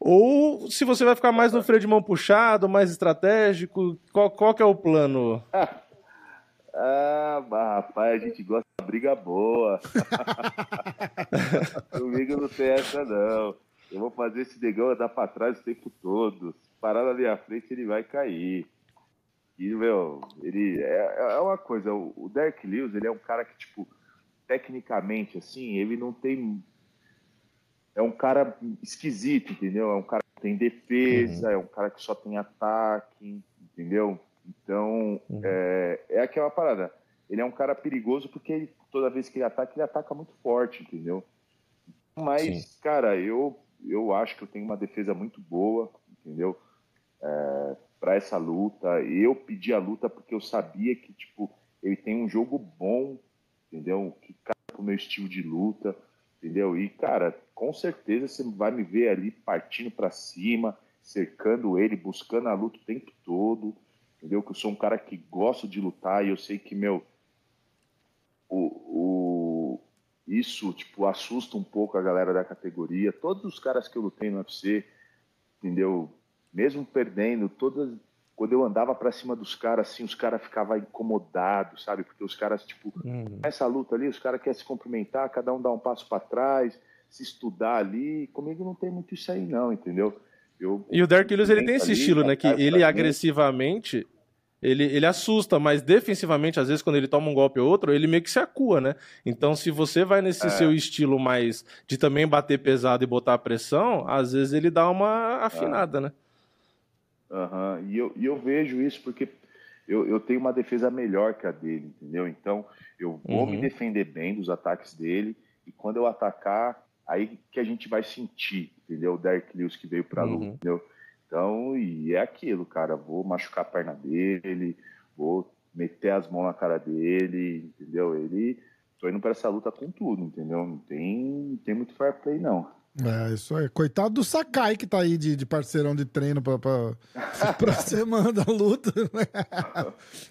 Ou se você vai ficar mais no freio de mão puxado, mais estratégico, qual, qual que é o plano? Ah, mas, rapaz, a gente gosta da briga boa. Comigo não tem essa, não. Eu vou fazer esse negão andar pra trás o tempo todo. Se parar na minha frente, ele vai cair. E, meu, ele é, é uma coisa. O, Derek Lewis, ele é um cara que, tipo, tecnicamente, assim, ele não tem. É um cara esquisito, entendeu? É um cara que tem defesa, é um cara que só tem ataque, entendeu? Então, é, é aquela parada. Ele é um cara perigoso porque ele, toda vez que ele ataca, ele ataca muito forte, entendeu? Mas, Sim. cara, eu, eu acho que eu tenho uma defesa muito boa, entendeu? É, para essa luta. Eu pedi a luta porque eu sabia que, tipo, ele tem um jogo bom, entendeu? Que casa com o meu estilo de luta, entendeu? E, cara, com certeza você vai me ver ali partindo para cima, cercando ele, buscando a luta o tempo todo, entendeu? Que eu sou um cara que gosta de lutar e eu sei que, meu, o, o, isso, tipo, assusta um pouco a galera da categoria. Todos os caras que eu lutei no UFC, entendeu? Mesmo perdendo, todas. Quando eu andava pra cima dos caras, assim, os caras ficavam incomodados, sabe? Porque os caras, tipo, essa luta ali, os caras querem se cumprimentar, cada um dá um passo pra trás, se estudar ali. Comigo não tem muito isso aí, não, entendeu? Eu, E o Derek Lewis, ele tem esse Ali, estilo, né? Que ele agressivamente, ele, ele assusta, mas defensivamente, às vezes, quando ele toma um golpe ou outro, ele meio que se acua, né? Então, se você vai nesse É. seu estilo mais de também bater pesado e botar a pressão, às vezes ele dá uma afinada, né? Aham, E, eu, e eu vejo isso porque eu, eu tenho uma defesa melhor que a dele, entendeu? Então eu vou Uhum. me defender bem dos ataques dele e quando eu atacar, aí que a gente vai sentir, entendeu? O Derek Lewis que veio pra Uhum. luta, entendeu? Então, e é aquilo, cara. Vou machucar a perna dele, vou meter as mãos na cara dele, entendeu? Ele. Tô indo pra essa luta com tudo, entendeu? Não tem, não tem muito fair play, não. É, isso aí. Coitado do Sakai que tá aí de, de parceirão de treino pra, pra, pra semana da luta. né?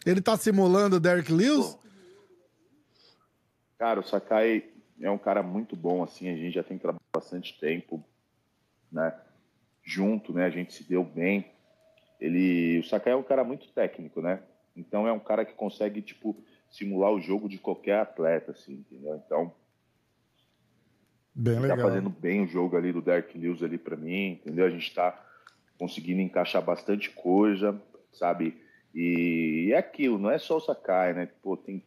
Ele tá simulando o Derek Lewis? Cara, o Sakai é um cara muito bom, assim, a gente já tem trabalhado bastante tempo, né? Junto, né? A gente se deu bem. Ele, o Sakai é um cara muito técnico, né? Então é um cara que consegue, tipo, simular o jogo de qualquer atleta, assim, entendeu? Então, Bem tá legal. fazendo bem o jogo ali do Derek Lewis ali para mim, entendeu? A gente tá conseguindo encaixar bastante coisa, sabe? E é aquilo, não é só o Sakai, né? Pô, tem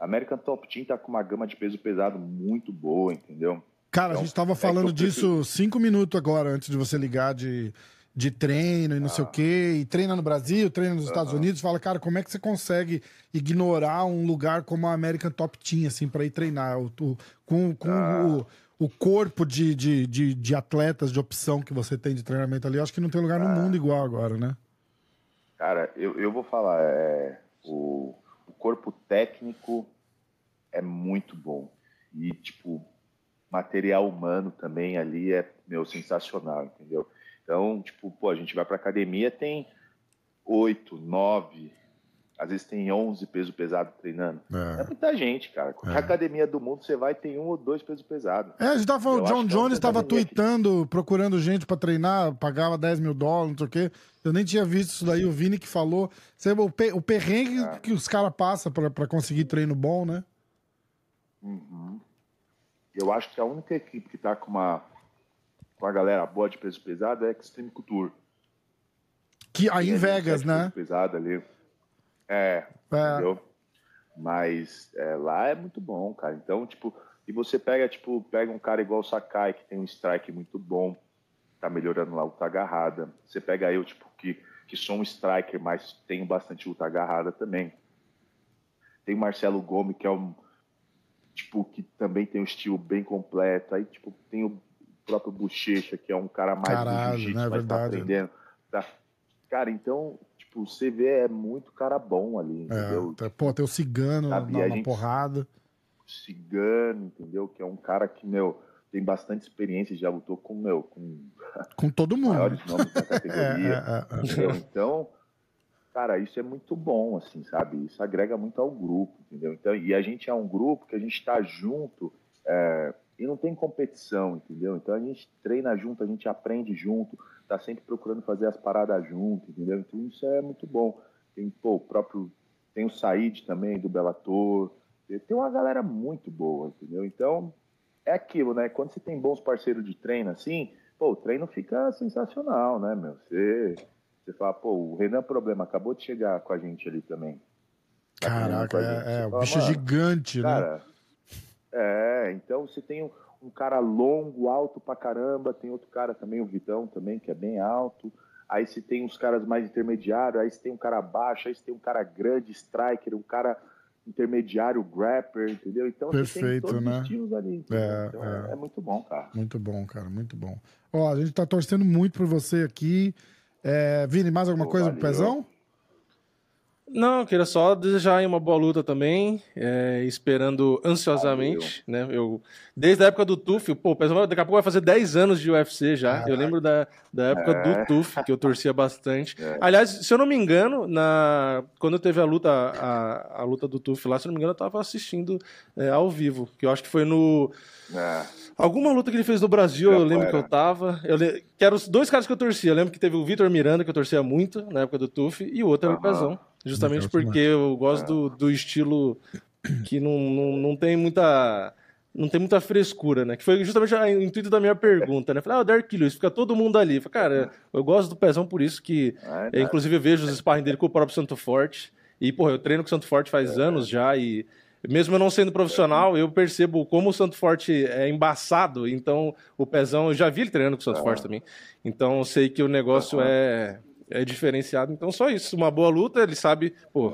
American Top Team tá com uma gama de peso pesado muito boa, entendeu? Cara, a Então, gente tava é falando eu disso cinco minutos agora, antes de você ligar de, de treino e não sei o quê. E treina no Brasil, treina nos Estados Unidos. Fala, cara, como é que você consegue ignorar um lugar como a American Top Team, assim, pra ir treinar? O, o- com com o, o corpo de, de, de, de atletas, de opção que você tem de treinamento ali, eu acho que não tem lugar no mundo igual agora, né? Cara, eu, eu vou falar, é, o corpo técnico é muito bom. E, tipo, material humano também ali é, meu, sensacional, entendeu? Então, tipo, pô, a gente vai pra academia, tem oito, nove, às vezes tem 11 peso pesado treinando. É, é muita gente, cara. Qualquer é. academia do mundo você vai, tem um ou dois peso pesado. É, a gente tava falando, o John Jones estava tweetando, aqui. procurando gente para treinar, pagava 10 mil dólares, não sei o quê. Eu nem tinha visto isso daí, o Vini que falou. O, pe o perrengue é. que os caras passam para conseguir treino bom, né? Uhum. Eu acho que a única equipe que tá com uma, com a galera boa de peso pesado é a Extreme Couture. Que aí em Vegas, né? Peso pesado ali. É, é. entendeu? Mas é, lá é muito bom, cara. Então, tipo, e você pega, tipo, pega um cara igual o Sakai, que tem um strike muito bom, tá melhorando lá luta agarrada. Você pega eu, tipo, que, que sou um striker, mas tenho bastante luta agarrada também. Tem o Marcelo Gomes, que é um, tipo, que também tem um estilo bem completo. Aí, tipo, tem o próprio Bochecha, que é um cara mais Caralho, do jiu-jitsu, né? mas tá aprendendo. Tá. Cara, então, tipo, você vê é muito cara bom ali, é, entendeu? É, pô, tem o Cigano na, na gente, porrada. Cigano, entendeu? Que é um cara que, meu, tem bastante experiência, já lutou com, meu, com... Com todo mundo. maiores nomes da categoria, é, é, é, Então, cara, isso é muito bom, assim, sabe? Isso agrega muito ao grupo, entendeu? Então, e a gente é um grupo que a gente tá junto é, e não tem competição, entendeu? Então a gente treina junto, a gente aprende junto, tá sempre procurando fazer as paradas junto, entendeu? Então isso é muito bom. Tem, pô, o próprio. Tem o Said também, do Bellator. Tem uma galera muito boa, entendeu? Então, é aquilo, né? Quando você tem bons parceiros de treino assim, pô, o treino fica sensacional, né, meu? Você, você fala, pô, o Renan Problema acabou de chegar com a gente ali também. Tá Caraca, é, é o bicho gigante, né? cara, né? É, então você tem um, cara longo, alto pra caramba, tem outro cara também, o Vitão também, que é bem alto. Aí você tem uns caras mais intermediários, aí você tem um cara baixo, aí você tem um cara grande, striker, um cara intermediário, grapper, entendeu? Então Perfeito, você tem todos né? os estilos ali. É, então, é. é, muito bom, cara. Muito bom, cara, muito bom. Ó, a gente tá torcendo muito por você aqui. É, Vini, mais alguma Pô, coisa valeu. pro Pezão? Não, queria só desejar uma boa luta também, é, esperando ansiosamente, Valeu. né? Eu, desde a época do TUF, pô, pessoal, daqui a pouco vai fazer 10 anos de UFC já. Eu lembro da, da época é. do TUF, que eu torcia bastante. É. Aliás, se eu não me engano, na, quando teve a luta, a, a luta do TUF lá, se eu não me engano, eu tava assistindo é, ao vivo, que eu acho que foi no. É. Alguma luta que ele fez no Brasil, eu, lembro que eu tava. Eu le... Que eram os dois caras que eu torcia. Eu lembro que teve o Vitor Miranda, que eu torcia muito na época do TUF, e o outro era o Pezão. Justamente porque eu gosto do, do estilo que não, não, não tem muita não tem muita frescura, né? Que foi justamente o intuito da minha pergunta, né? Falei, ah, o Derek Lewis, fica todo mundo ali. Falei, cara, eu gosto do Pezão por isso que, é, inclusive, eu vejo os sparring dele com o próprio Santo Forte. E, porra, eu treino com o Santo Forte faz é. anos já e mesmo eu não sendo profissional, eu percebo como o Santo Forte é embaçado. Então, o Pezão, eu já vi ele treinando com o Santo Forte também. Então, eu sei que o negócio é, é diferenciado. Então, só isso. Uma boa luta, ele sabe, pô,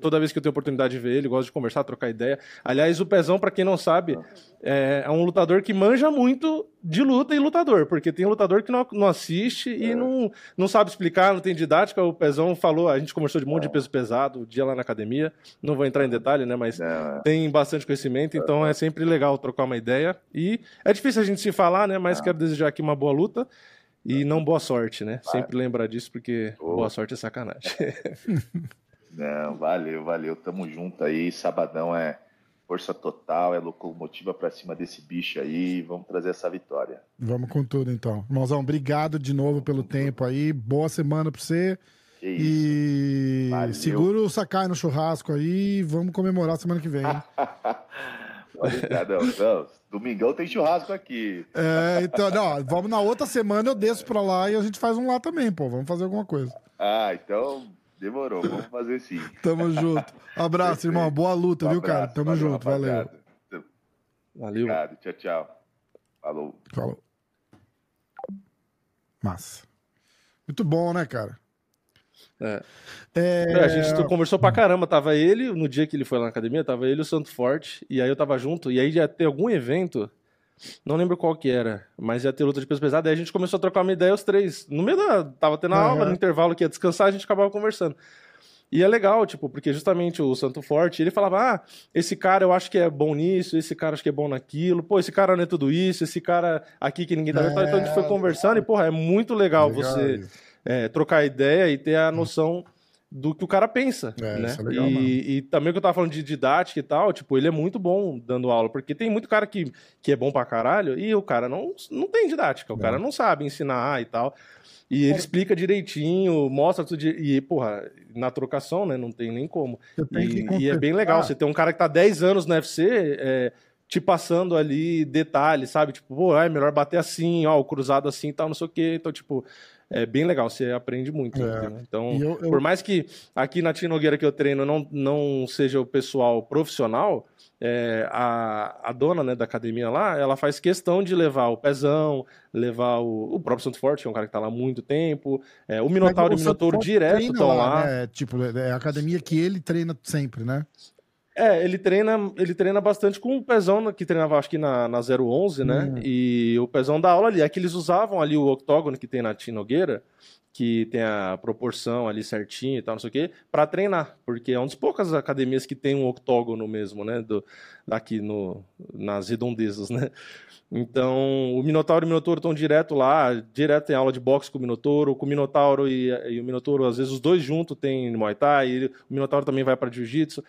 toda vez que eu tenho oportunidade de ver ele, gosto de conversar, trocar ideia. Aliás, o Pezão, para quem não sabe, é, é, um lutador que manja muito de luta e lutador, porque tem lutador que não, não assiste é. e não, não sabe explicar, não tem didática. O Pezão falou, a gente conversou de um monte de peso pesado, o dia lá na academia. Não vou entrar em detalhe, né, mas é. tem bastante conhecimento, então é sempre legal trocar uma ideia. E é difícil a gente se falar, né, mas quero desejar aqui uma boa luta. E não boa sorte, né? Vai. Sempre lembrar disso, porque oh. boa sorte é sacanagem. não, valeu, valeu. Tamo junto aí. Sabadão é força total, é locomotiva para cima desse bicho aí. Vamos trazer essa vitória. Vamos com tudo, então. Irmãozão, obrigado de novo pelo tempo aí. Boa semana para você. Que e Valeu. segura o Sakai no churrasco aí. Vamos comemorar semana que vem. Obrigado, não, Domingão tem churrasco aqui. É, então, não, vamos na outra semana, eu desço pra lá e a gente faz um lá também, pô. Vamos fazer alguma coisa. Ah, então demorou, vamos fazer sim. Tamo junto. Abraço, irmão. Boa luta, um viu, cara? Tamo valeu, junto, valeu. Valeu. Obrigado, tchau, tchau. Falou. Falou. Massa. Muito bom, né, cara? É. É... a gente conversou pra caramba. Tava ele, no dia que ele foi lá na academia, tava ele e o Santo Forte. E aí eu tava junto. E aí ia ter algum evento. Não lembro qual que era, mas ia ter luta de peso pesado. Aí a gente começou a trocar uma ideia os três. No meio da. Tava tendo a aula, no intervalo que ia descansar, a gente acabava conversando. E é legal, tipo, porque justamente o Santo Forte, ele falava, ah, esse cara eu acho que é bom nisso, esse cara acho que é bom naquilo, pô, esse cara não é tudo isso, esse cara aqui que ninguém tá vendo. Então a gente foi É, conversando e, porra, é muito legal, Legal você. É, trocar ideia e ter a noção do que o cara pensa, É, né? isso é legal e, e também o que eu tava falando de didática e tal, tipo, ele é muito bom dando aula, porque tem muito cara que, que é bom pra caralho e o cara não, não tem didática, o cara não sabe ensinar e tal. E ele explica direitinho, mostra tudo. E, porra, na trocação, né? Não tem nem como. E, e é bem legal. Você tem um cara que tá 10 anos no UFC, é, te passando ali detalhes, sabe? Tipo, pô, é melhor bater assim, ó, o cruzado assim e tal, não sei o quê. Então, tipo, é bem legal. Você aprende muito. É. Então, eu- eu- por mais que aqui na Tia Nogueira que eu treino não, não seja o pessoal profissional, é, a, a dona né, da academia lá, ela faz questão de levar o Pezão, levar o, o próprio Santo Forte, que é um cara que tá lá há muito tempo, é, o Minotauro e o Mas o Santo Minotouro Forte direto estão lá. né? Tipo, é a academia que ele treina sempre, né? É, ele treina, ele treina bastante com o Pezão, que treinava acho que na, na 011, né? Hum. E o Pezão dá aula ali. É que eles usavam ali o octógono que tem na Tia Nogueira, que tem a proporção ali certinha e tal, não sei o quê, pra treinar. Porque é uma das poucas academias que tem um octógono mesmo, né? Do, aqui no, nas redondezas, né? Então, o Minotauro e o Minotouro estão direto lá, direto tem aula de boxe com o Minotouro, com o Minotauro e, e o Minotouro, às vezes os dois juntos tem Muay Thai, e o Minotauro também vai para Jiu-Jitsu.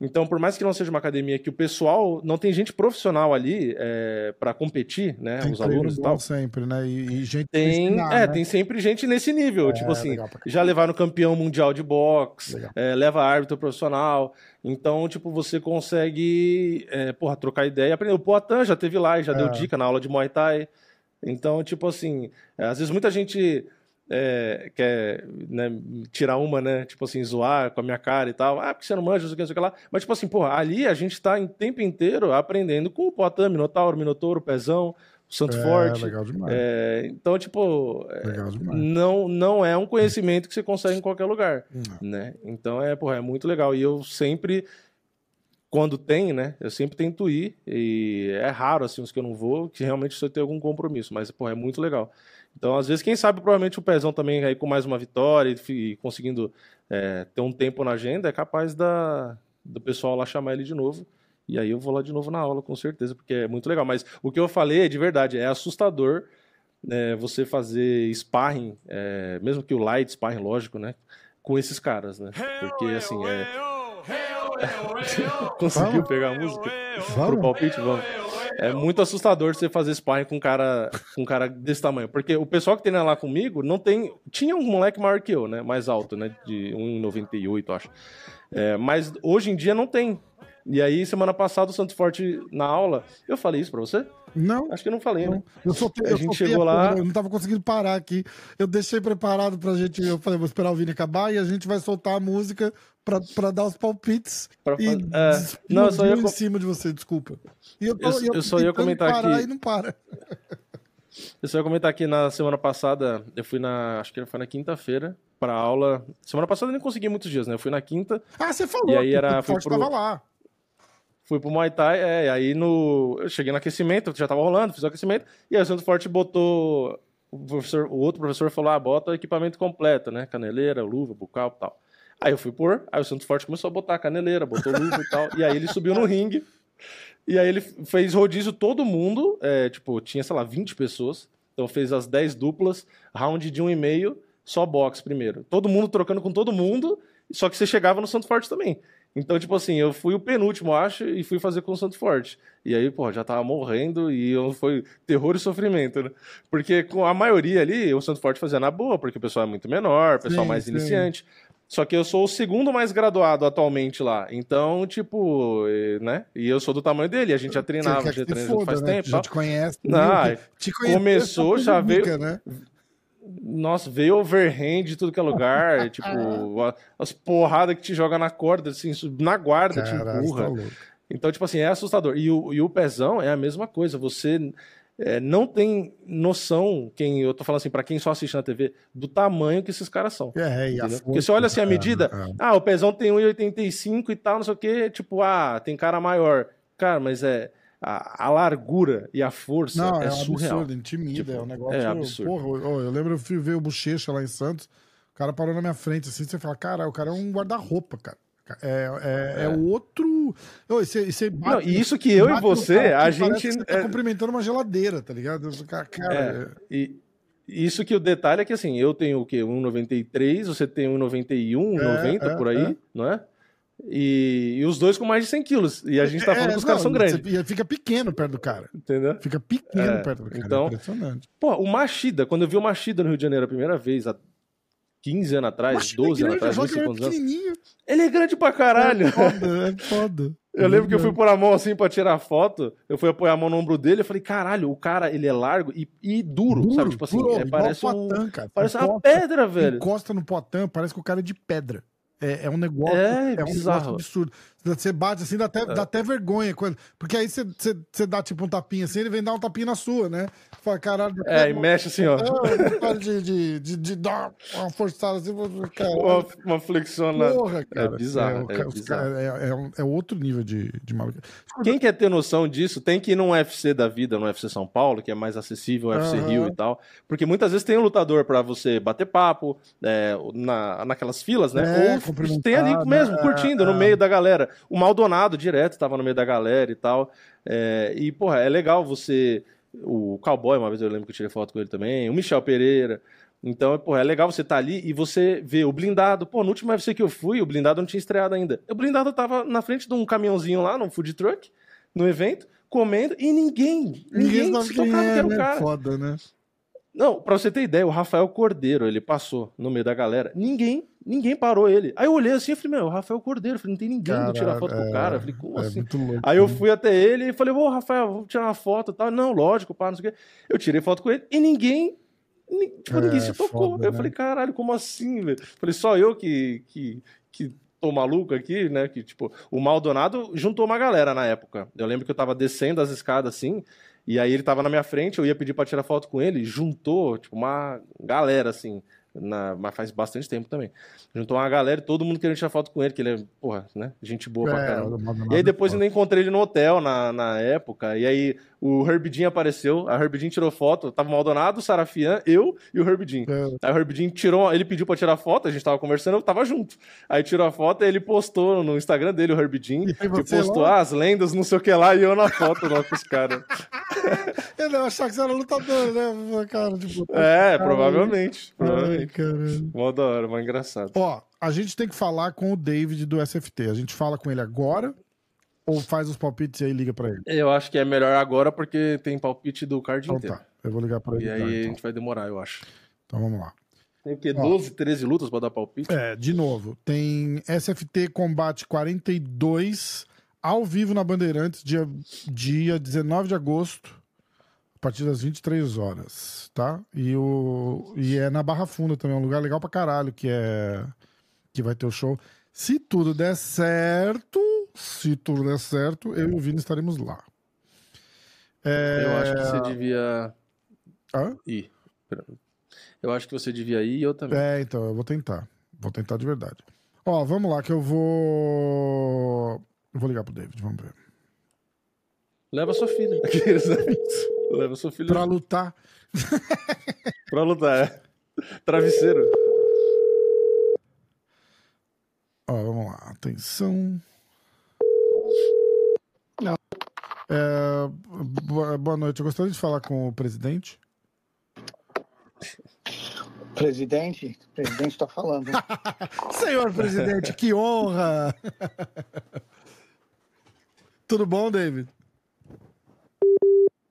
Então, por mais que não seja uma academia que o pessoal não tem gente profissional ali é, para competir, né, Tem os alunos e tal. sempre, né? E, e gente Tem, ensinar, é, né? tem sempre gente nesse nível, tipo assim, já levaram campeão mundial de boxe, é, leva árbitro profissional, então, tipo, você consegue, é, porra, trocar ideia e aprender. O Poatan já teve lá e já É. deu dica na aula de Muay Thai, então, tipo assim, é, às vezes muita gente é, quer né, tirar uma, né, tipo assim, zoar com a minha cara e tal, ah, porque você não manja, não sei o que, não sei o que lá, mas, tipo assim, porra, ali a gente tá em tempo inteiro aprendendo com o Poatan, Minotauro, Minotouro, Pezão, Santo É, Forte, legal demais. é, então, tipo, é, Legal demais. não, não é um conhecimento que você consegue em qualquer lugar, né? Então, é, porra, é muito legal. E eu sempre, quando tem, né? Eu sempre tento ir. E é raro, assim, os que eu não vou, que realmente só tem algum compromisso. Mas, porra, é muito legal. Então, às vezes, quem sabe, provavelmente o Pezão também aí com mais uma vitória e conseguindo é, ter um tempo na agenda, é capaz da, do pessoal lá chamar ele de novo. E aí eu vou lá de novo na aula, com certeza, porque é muito legal. Mas o que eu falei é de verdade, é assustador é, você fazer sparring, é, mesmo que o light sparring, lógico, né? Com esses caras, né? Porque assim, é. Conseguiu pegar a música? Pro Vamos? palpite, vamos. É muito assustador você fazer sparring com um cara, com um cara desse tamanho. Porque o pessoal que treina lá comigo não tem. Tinha um moleque maior que eu, né? Mais alto, né? De 1,98, acho. É, mas hoje em dia não tem. E aí, semana passada, o Santos Forte na aula, eu falei isso pra você? Não, Acho que eu não falei, né? não. Eu soltei, A eu gente chegou lá- porra, Eu não tava conseguindo parar aqui. Eu deixei preparado pra gente. Eu falei, vou esperar o Vini acabar e a gente vai soltar a música pra, pra dar os palpites. Pra e é, não, eu só ia em cima de você, desculpa. E eu, tô- Eu- e eu só ia comentar parar que- e não para. Eu só ia comentar que na semana passada, eu fui na. Acho que foi na quinta-feira, pra aula. Semana passada eu nem consegui muitos dias, né? Eu fui na quinta, Ah, você falou. E aí era- o Forte pro- tava lá. Fui pro Muay Thai, é, e aí no. Eu cheguei no aquecimento, já tava rolando, fiz o aquecimento, e aí o Santo Forte botou. O, professor, o outro professor falou: ah, bota o equipamento completo, né? Caneleira, luva, bucal e tal. Aí eu fui pôr, aí o Santo Forte começou a botar a caneleira, botou luva e tal. E aí ele subiu no ringue. E aí ele fez rodízio todo mundo, é, tipo, tinha, sei lá, 20 pessoas. Então fez as 10 duplas, round de um e meio, só boxe primeiro. Todo mundo trocando com todo mundo, só que você chegava no Santo Forte também. Então, tipo assim, eu fui o penúltimo, acho, e fui fazer com o Santo Forte. E aí, pô, já tava morrendo e eu foi terror e sofrimento, né? Porque com a maioria ali, o Santo Forte fazia na boa, porque o pessoal é muito menor, o pessoal Sim, mais sim. iniciante. Só que eu sou o segundo mais graduado atualmente lá. Então, tipo, eh, né? E eu sou do tamanho dele. A gente já treinava, já que se treina junto foda, faz né? tempo. Já te conhece. Não, te conhece, começou, só já veio- Né? Nossa, veio overhand de tudo que é lugar. tipo, a- as porradas que te joga na corda, assim, na guarda, te Caralho, empurra. tá. Então, tipo assim, é assustador. E o, e o pezão é a mesma coisa. Você é, não tem noção, quem eu tô falando assim, pra quem só assiste na TV, do tamanho que esses caras são. É, e força, Porque você olha assim a é, medida, é. ah, o pezão tem 1,85 e tal, não sei o quê, tipo, ah, tem cara maior. Cara, mas é a, a largura e a força Não, é, é, um surreal. absurdo, intimida, Tipo, é um negócio. é absurdo. Porra, ô, eu lembro eu fui ver o Bochecha lá em Santos. O cara parou na minha frente, assim, você fala, cara, o cara é um guarda-roupa, cara. É, é, é. outro. Ô, Você, você bate, Não, e isso que eu e você, cara, a gente. Você tá é- cumprimentando uma geladeira, tá ligado? Cara, É, e isso que o detalhe é que assim, eu tenho o quê? 1,93, você tem 1,91, É, 90 é, por aí, é. não é? E, e os dois com mais de 100 quilos. E a gente tá falando é, que os caras são grandes, fica pequeno perto do cara. entendeu? Fica pequeno É, perto do cara. então- Impressionante. Pô, o Machida, quando eu vi o Machida no Rio de Janeiro a primeira vez, há 15 anos atrás, Mas 12 é anos grande, atrás, não sei é quantos anos. Ele é grande pra caralho. É foda, é foda. Eu lembro que eu fui pôr a mão assim pra tirar foto, eu fui apoiar a mão no ombro dele, eu falei, caralho, o cara, ele é largo e, e duro, sabe? Tipo assim, duro, é, parece um... Poitin, cara. Parece uma Encosta- pedra, velho. Encosta no potão, parece que o cara é de pedra. É, é um negócio, É, é, um negócio absurdo. Você bate assim, dá até, dá até vergonha. Quando, porque aí você, você, você dá tipo um tapinha assim, ele vem dar um tapinha na sua, né? Fala, caralho, É, e mexe assim, ó. É, de, de, de, de dar uma forçada assim, caralho. Uma, uma flexionada. Porra, cara. bizarro, o é ca- os bizarro. cara- é, é um- é outro nível de, de maluco. Quem quer ter noção disso tem que ir num UFC da vida, no UFC São Paulo, que é mais acessível, o UFC. Rio e tal. Porque muitas vezes tem um lutador pra você bater papo, é, na, naquelas filas, né? É, Ou tem ali mesmo, né? curtindo, no É. meio da galera. O Maldonado direto tava no meio da galera e tal. É, e, porra, é legal você. O Cowboy, uma vez eu lembro que eu tirei foto com ele também, o Michel Pereira. Então, porra, é legal você estar ali e você ver o blindado. Pô, no último UFC que eu fui, o blindado não tinha estreado ainda. O blindado tava na frente de um caminhãozinho lá, num food truck, no evento, comendo, e ninguém, ninguém, sabe se tocava que é, era o né? cara. Foda, né? Não, pra você ter ideia, o Rafael Cordeiro, ele passou no meio da galera. Ninguém, ninguém parou ele. Aí eu olhei assim e falei, meu, o Rafael Cordeiro. Eu falei, não tem ninguém que tira Caralho, foto com o é, cara. Eu falei, como é assim? louco. Aí eu fui até ele e falei, ô, Rafael, vamos tirar uma foto e tal. Não, lógico, pá, não sei o quê. Eu tirei foto com ele e ninguém, ni- tipo, É, ninguém se tocou. foda, eu né? falei, caralho, como assim, velho? Falei, só eu que, que, que tô maluco aqui, né? Que, tipo, o Maldonado juntou uma galera na época. Eu lembro que eu tava descendo as escadas assim, e aí ele tava na minha frente, eu ia pedir pra tirar foto com ele, juntou, tipo, uma galera, assim, na, mas faz bastante tempo também. Juntou uma galera e todo mundo querendo tirar foto com ele, que ele é, porra, né? Gente boa pra É, caramba. o Maldonado E aí é depois ainda encontrei ele no hotel na, na época. E aí o Herbidinho apareceu. A Herbidinho tirou foto. Tava o Maldonado, o Sarafian, eu e o Herbidinho. É. Aí o Herbidinho tirou, ele pediu pra tirar foto, a gente tava conversando, eu tava junto. Aí tirou a foto e ele postou no Instagram dele, o Herbidinho, tem que postou lá? as lendas, não sei o que lá, e eu na foto lá com os caras. Eu não achava que você era lutador, né? Cara, tipo. É, Caralho. provavelmente. Ai, provavelmente. Mó da hora, mó engraçado. Ó, a gente tem que falar com o David do SFT. A gente fala com ele agora ou faz os palpites e aí liga pra ele? Eu acho que é melhor agora porque tem palpite do card Então inteiro. tá, eu vou ligar pra ele. E aí a então. gente vai demorar, eu acho. então vamos lá. Tem o quê? Ó. 12, 13 lutas pra dar palpite? É, de novo, tem SFT Combate 42 ao vivo na Bandeirantes, dia, dia 19 de agosto, a partir das 23 horas, tá? E, o, e é na Barra Funda também, é um lugar legal pra caralho, que é que vai ter o show. Se tudo der certo, se tudo der certo, eu e o Vini estaremos lá. É... Eu acho que você devia Hã? ir. Eu acho que você devia ir e eu também. É, então, eu vou tentar. Vou tentar de verdade. Ó, vamos lá, que eu vou. Eu vou ligar pro David, vamos ver. Leva sua filha. Leva sua filha Pra pra, lutar. lutar. é. Travesseiro. Ó, vamos lá, atenção. É, boa, noite, eu gostaria de falar com o presidente. Presidente, o presidente está falando. Senhor presidente, que honra! Tudo bom, David?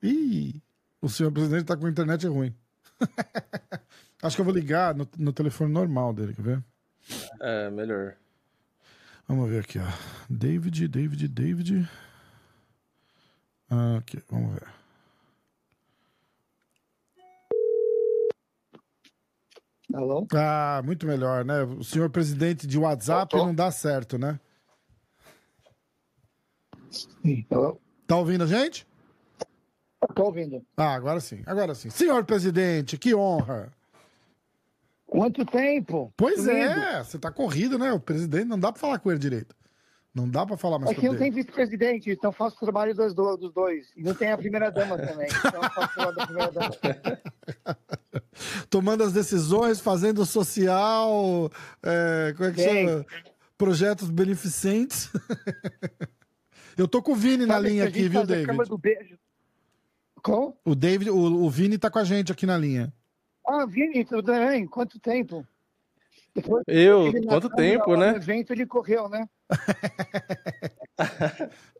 Ih, o senhor presidente tá com a internet ruim. Acho que eu vou ligar no, no telefone normal dele, quer ver? É, melhor. Vamos ver aqui, ó. David, David, David. Aqui, vamos ver. Alô? Ah, muito melhor, né? O senhor presidente de WhatsApp Tô, tô. não dá certo, né? Sim, Alô? Tá ouvindo a gente? Estou ouvindo. Ah, agora sim, agora sim. Senhor presidente, que honra! Quanto tempo? Pois é, você tá corrido, né? O presidente não dá pra falar com ele direito. Não dá pra falar mais É com que não ele. tem vice-presidente, então faço o trabalho dos, do- dos dois. E não tem a primeira-dama também, então eu faço o trabalho da primeira-dama. Tomando as decisões, fazendo social. é, como é que Bem. chama? Projetos beneficentes. Eu tô com o Vini na linha aqui, viu, faz a cama David? do beijo. Como? O David, o, o Vini tá com a gente aqui na linha. Ah, Vini, tudo bem? Quanto tempo? Depois Eu, quanto tempo, no né? evento ele correu, né?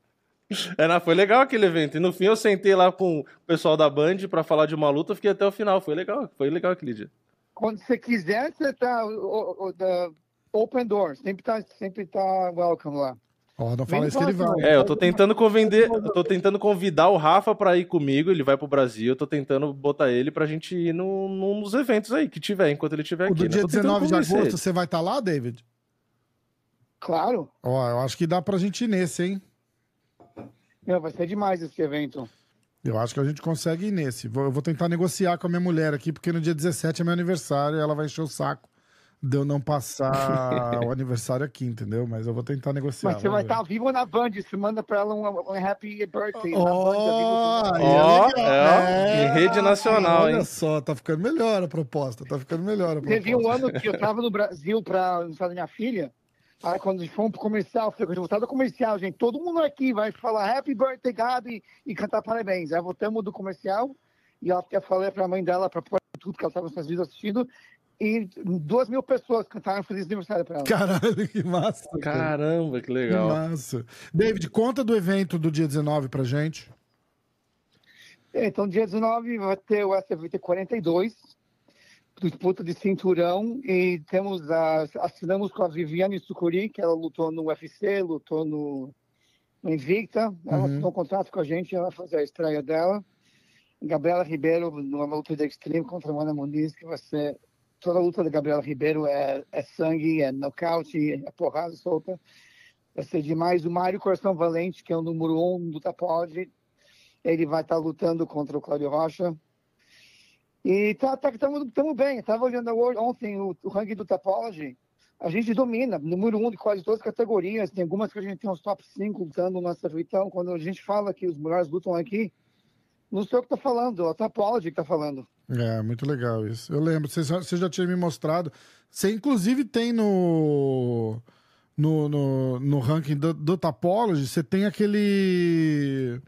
É, não, foi legal aquele evento. E no fim eu sentei lá com o pessoal da Band pra falar de uma luta, fiquei até o final. Foi legal, foi legal aquele dia. Quando você quiser, você tá o, o, da open door, sempre tá, sempre tá welcome lá. Ó, não Vem fala isso que ele vai. É, eu tô tentando convender, eu tô tentando convidar o Rafa pra ir comigo, ele vai pro Brasil, eu tô tentando botar ele pra gente ir no, num dos eventos aí que tiver, enquanto ele estiver O aqui. do né? dia Tô tentando 19 de agosto, ele. você vai estar lá, David? Claro, Ó, eu acho que dá pra gente ir nesse, hein? meu, vai ser demais esse evento. Eu acho que a gente consegue ir nesse. Vou- Eu vou tentar negociar com a minha mulher aqui, porque no dia 17 é meu aniversário e ela vai encher o saco de eu não passar o aniversário aqui, entendeu? Mas eu vou tentar negociar. Mas você vai ver. estar ao vivo na Band, você manda pra ela um, um happy birthday. na Band, vivo. aí Ó, legal. é, ó, em rede nacional, olha hein? só, tá ficando melhor a proposta, tá ficando melhor a proposta. Teve um ano que eu tava no Brasil para fazer minha filha. Aí quando fomos pro comercial, eu falei, quando voltar do comercial, gente, todo mundo aqui vai falar Happy Birthday, Gabi, e cantar parabéns. Aí voltamos do comercial, e ela eu falei pra mãe dela, pra pôr tudo que ela estava nos vídeos assistindo, e duas mil pessoas cantaram Feliz Aniversário pra ela. Caralho, que massa. cara. Caramba, que Que legal. massa. David, conta do evento do dia 19 pra gente. Então, dia 19 vai ter o SVT 42, disputa de cinturão, e temos assinamos com a Viviane Sucuri, que ela lutou no UFC, lutou no, no Invicta, ela Uhum. assinou um contrato com a gente, ela vai fazer a estreia dela. Gabriela Ribeiro, numa luta de extreme contra a Ana Muniz, que vai ser... Toda a luta da Gabriela Ribeiro é, é sangue, é nocaute, é porrada solta. Vai ser demais. O Mário Coração Valente, que é o número um do Tapode, ele vai estar lutando contra o Cláudio Rocha. E tá, tá, estamos bem. Estava olhando ontem o, o ranking do Tapology. A gente domina, número um de quase todas as categorias. Tem algumas que a gente tem uns top 5 lutando no nosso Então, quando a gente fala que os melhores lutam aqui, não sou eu que estou falando, é o Tapology que está falando. É, muito legal isso. Eu lembro, você já, você já tinha me mostrado. Você, inclusive, tem no. No, no, no ranking do, do Tapology, você tem aquele.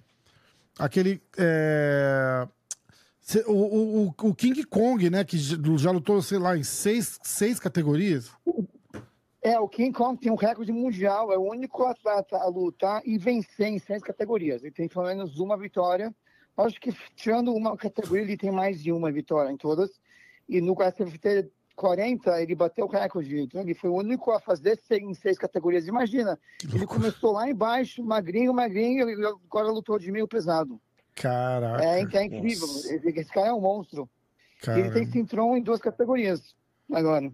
Aquele. é, o, o, o- King Kong, né? Que já lutou, sei lá, em seis, seis categorias. É, o King Kong tem um recorde mundial, é o único atleta a lutar e vencer em seis categorias. Ele tem pelo menos uma vitória. Acho que tirando uma categoria, ele tem mais de uma vitória em todas. E no SFT 40, ele bateu o recorde. Então, ele foi o único a fazer em seis categorias. Imagina, ele começou lá embaixo, magrinho, magrinho, e agora lutou de meio pesado. Caraca. É, é incrível. Esse, esse cara é um monstro. cara. Ele tem cinturão em duas categorias agora.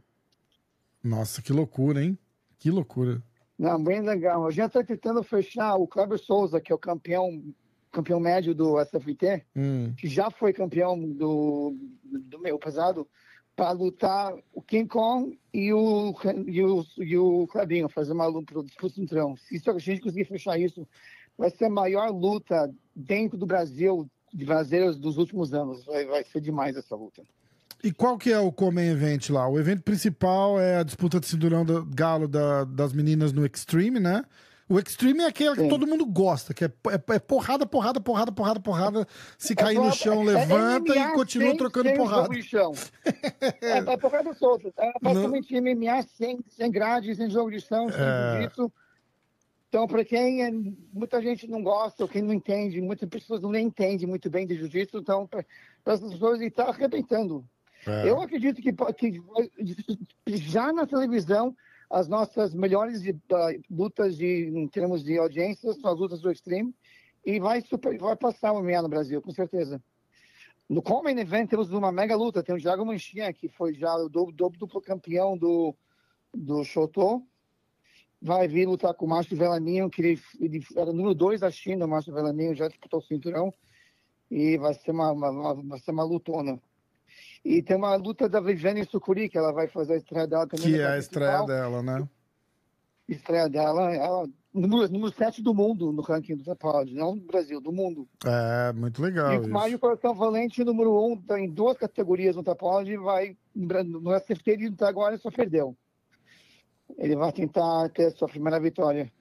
Nossa, que loucura, hein? Que loucura. Não, bem legal. A gente está tentando fechar o Kleber Souza, que é o campeão, campeão médio do SFT, Hum. que já foi campeão do, do meu pesado, para lutar o King Kong e o, e o, e o Clebinho, fazer uma luta pro disputa cinturão. Se a gente conseguir fechar isso, vai ser a maior luta dentro do Brasil, de brasileiros dos últimos anos. Vai, vai ser demais essa luta. E qual que é o Common Event lá? O evento principal é a disputa de cinturão do galo da- das meninas no Extreme, né? O Extreme é aquele que todo mundo gosta, que é, é- é porrada, porrada, porrada, porrada, porrada. Se cair no É, chão, é levanta e continua sem- trocando sem porrada. jogo de chão. é, é porrada solta. É praticamente MMA sem, sem grade, sem jogo de chão, sem É. jiu-jitsu. Então, para quem é, muita gente não gosta, ou quem não entende, muitas pessoas não entendem muito bem de jiu-jitsu, então, para essas pessoas, ele está arrebentando. É. Eu acredito que, que já na televisão, as nossas melhores de- da- lutas de, em termos de audiências são as lutas do Extreme e vai, super, vai passar o MMA no Brasil, com certeza. No Common Event temos uma mega luta, tem o Thiago Manchinha, que foi já o dobro, duplo campeão do, do Shotô. Vai vir lutar com o Márcio Velaninho, que ele, ele era número 2 da China, o Márcio Velaninho já disputou o cinturão. E vai ser uma, uma- uma- vai ser uma lutona. E tem uma luta da Viviane Sucuri, que ela vai fazer a estreia dela também. Que é a estreia dela, né? Estreia dela, ela número, número 7 do mundo no ranking do Tapod, não do Brasil, do mundo. É, muito legal. e o. Mário Coração Valente, número 1, um, tá em duas categorias no Tapod, vai no SFT ele até agora só perdeu. Ele vai tentar ter a sua primeira vitória.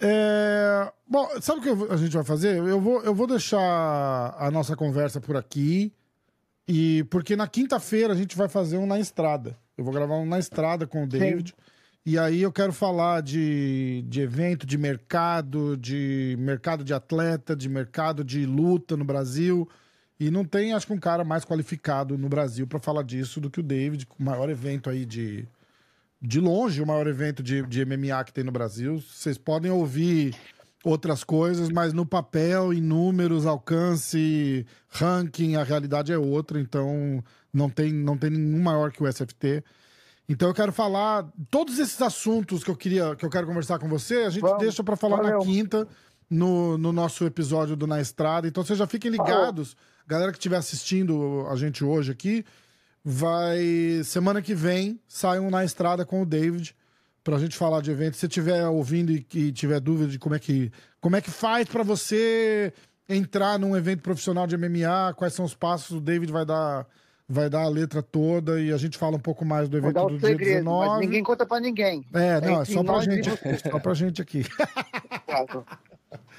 É, Bom, sabe o que eu- a gente vai fazer? Eu vou, eu vou deixar a nossa conversa por aqui. E porque na quinta-feira a gente vai fazer um na estrada. Eu vou gravar um na estrada com o David. E aí eu quero falar de, de evento, de mercado, de mercado de atleta, de mercado de luta no Brasil. E não tem, acho que, um cara mais qualificado no Brasil para falar disso do que o David, com o maior evento aí de, de longe, o maior evento de, de MMA que tem no Brasil. Vocês podem ouvir outras coisas, mas no papel, em números, alcance, ranking, a realidade é outra. Então, não tem, não tem nenhum maior que o SFT. Então, eu quero falar todos esses assuntos que eu queria, que eu quero conversar com você. A gente Vamos. deixa para falar na Valeu. quinta. No, no nosso episódio do Na Estrada. Então vocês já fiquem ligados. Galera que estiver assistindo a gente hoje aqui, vai. Semana que vem sai um Na Estrada com o David pra gente falar de evento. Se estiver ouvindo e, e tiver dúvida de como é que, como é que faz pra você entrar num evento profissional de MMA, quais são os passos, o David vai dar, vai dar a letra toda e a gente fala um pouco mais do evento do os dia segredos, mas 19. ninguém conta pra ninguém. É, não, é só pra gente, só pra gente aqui.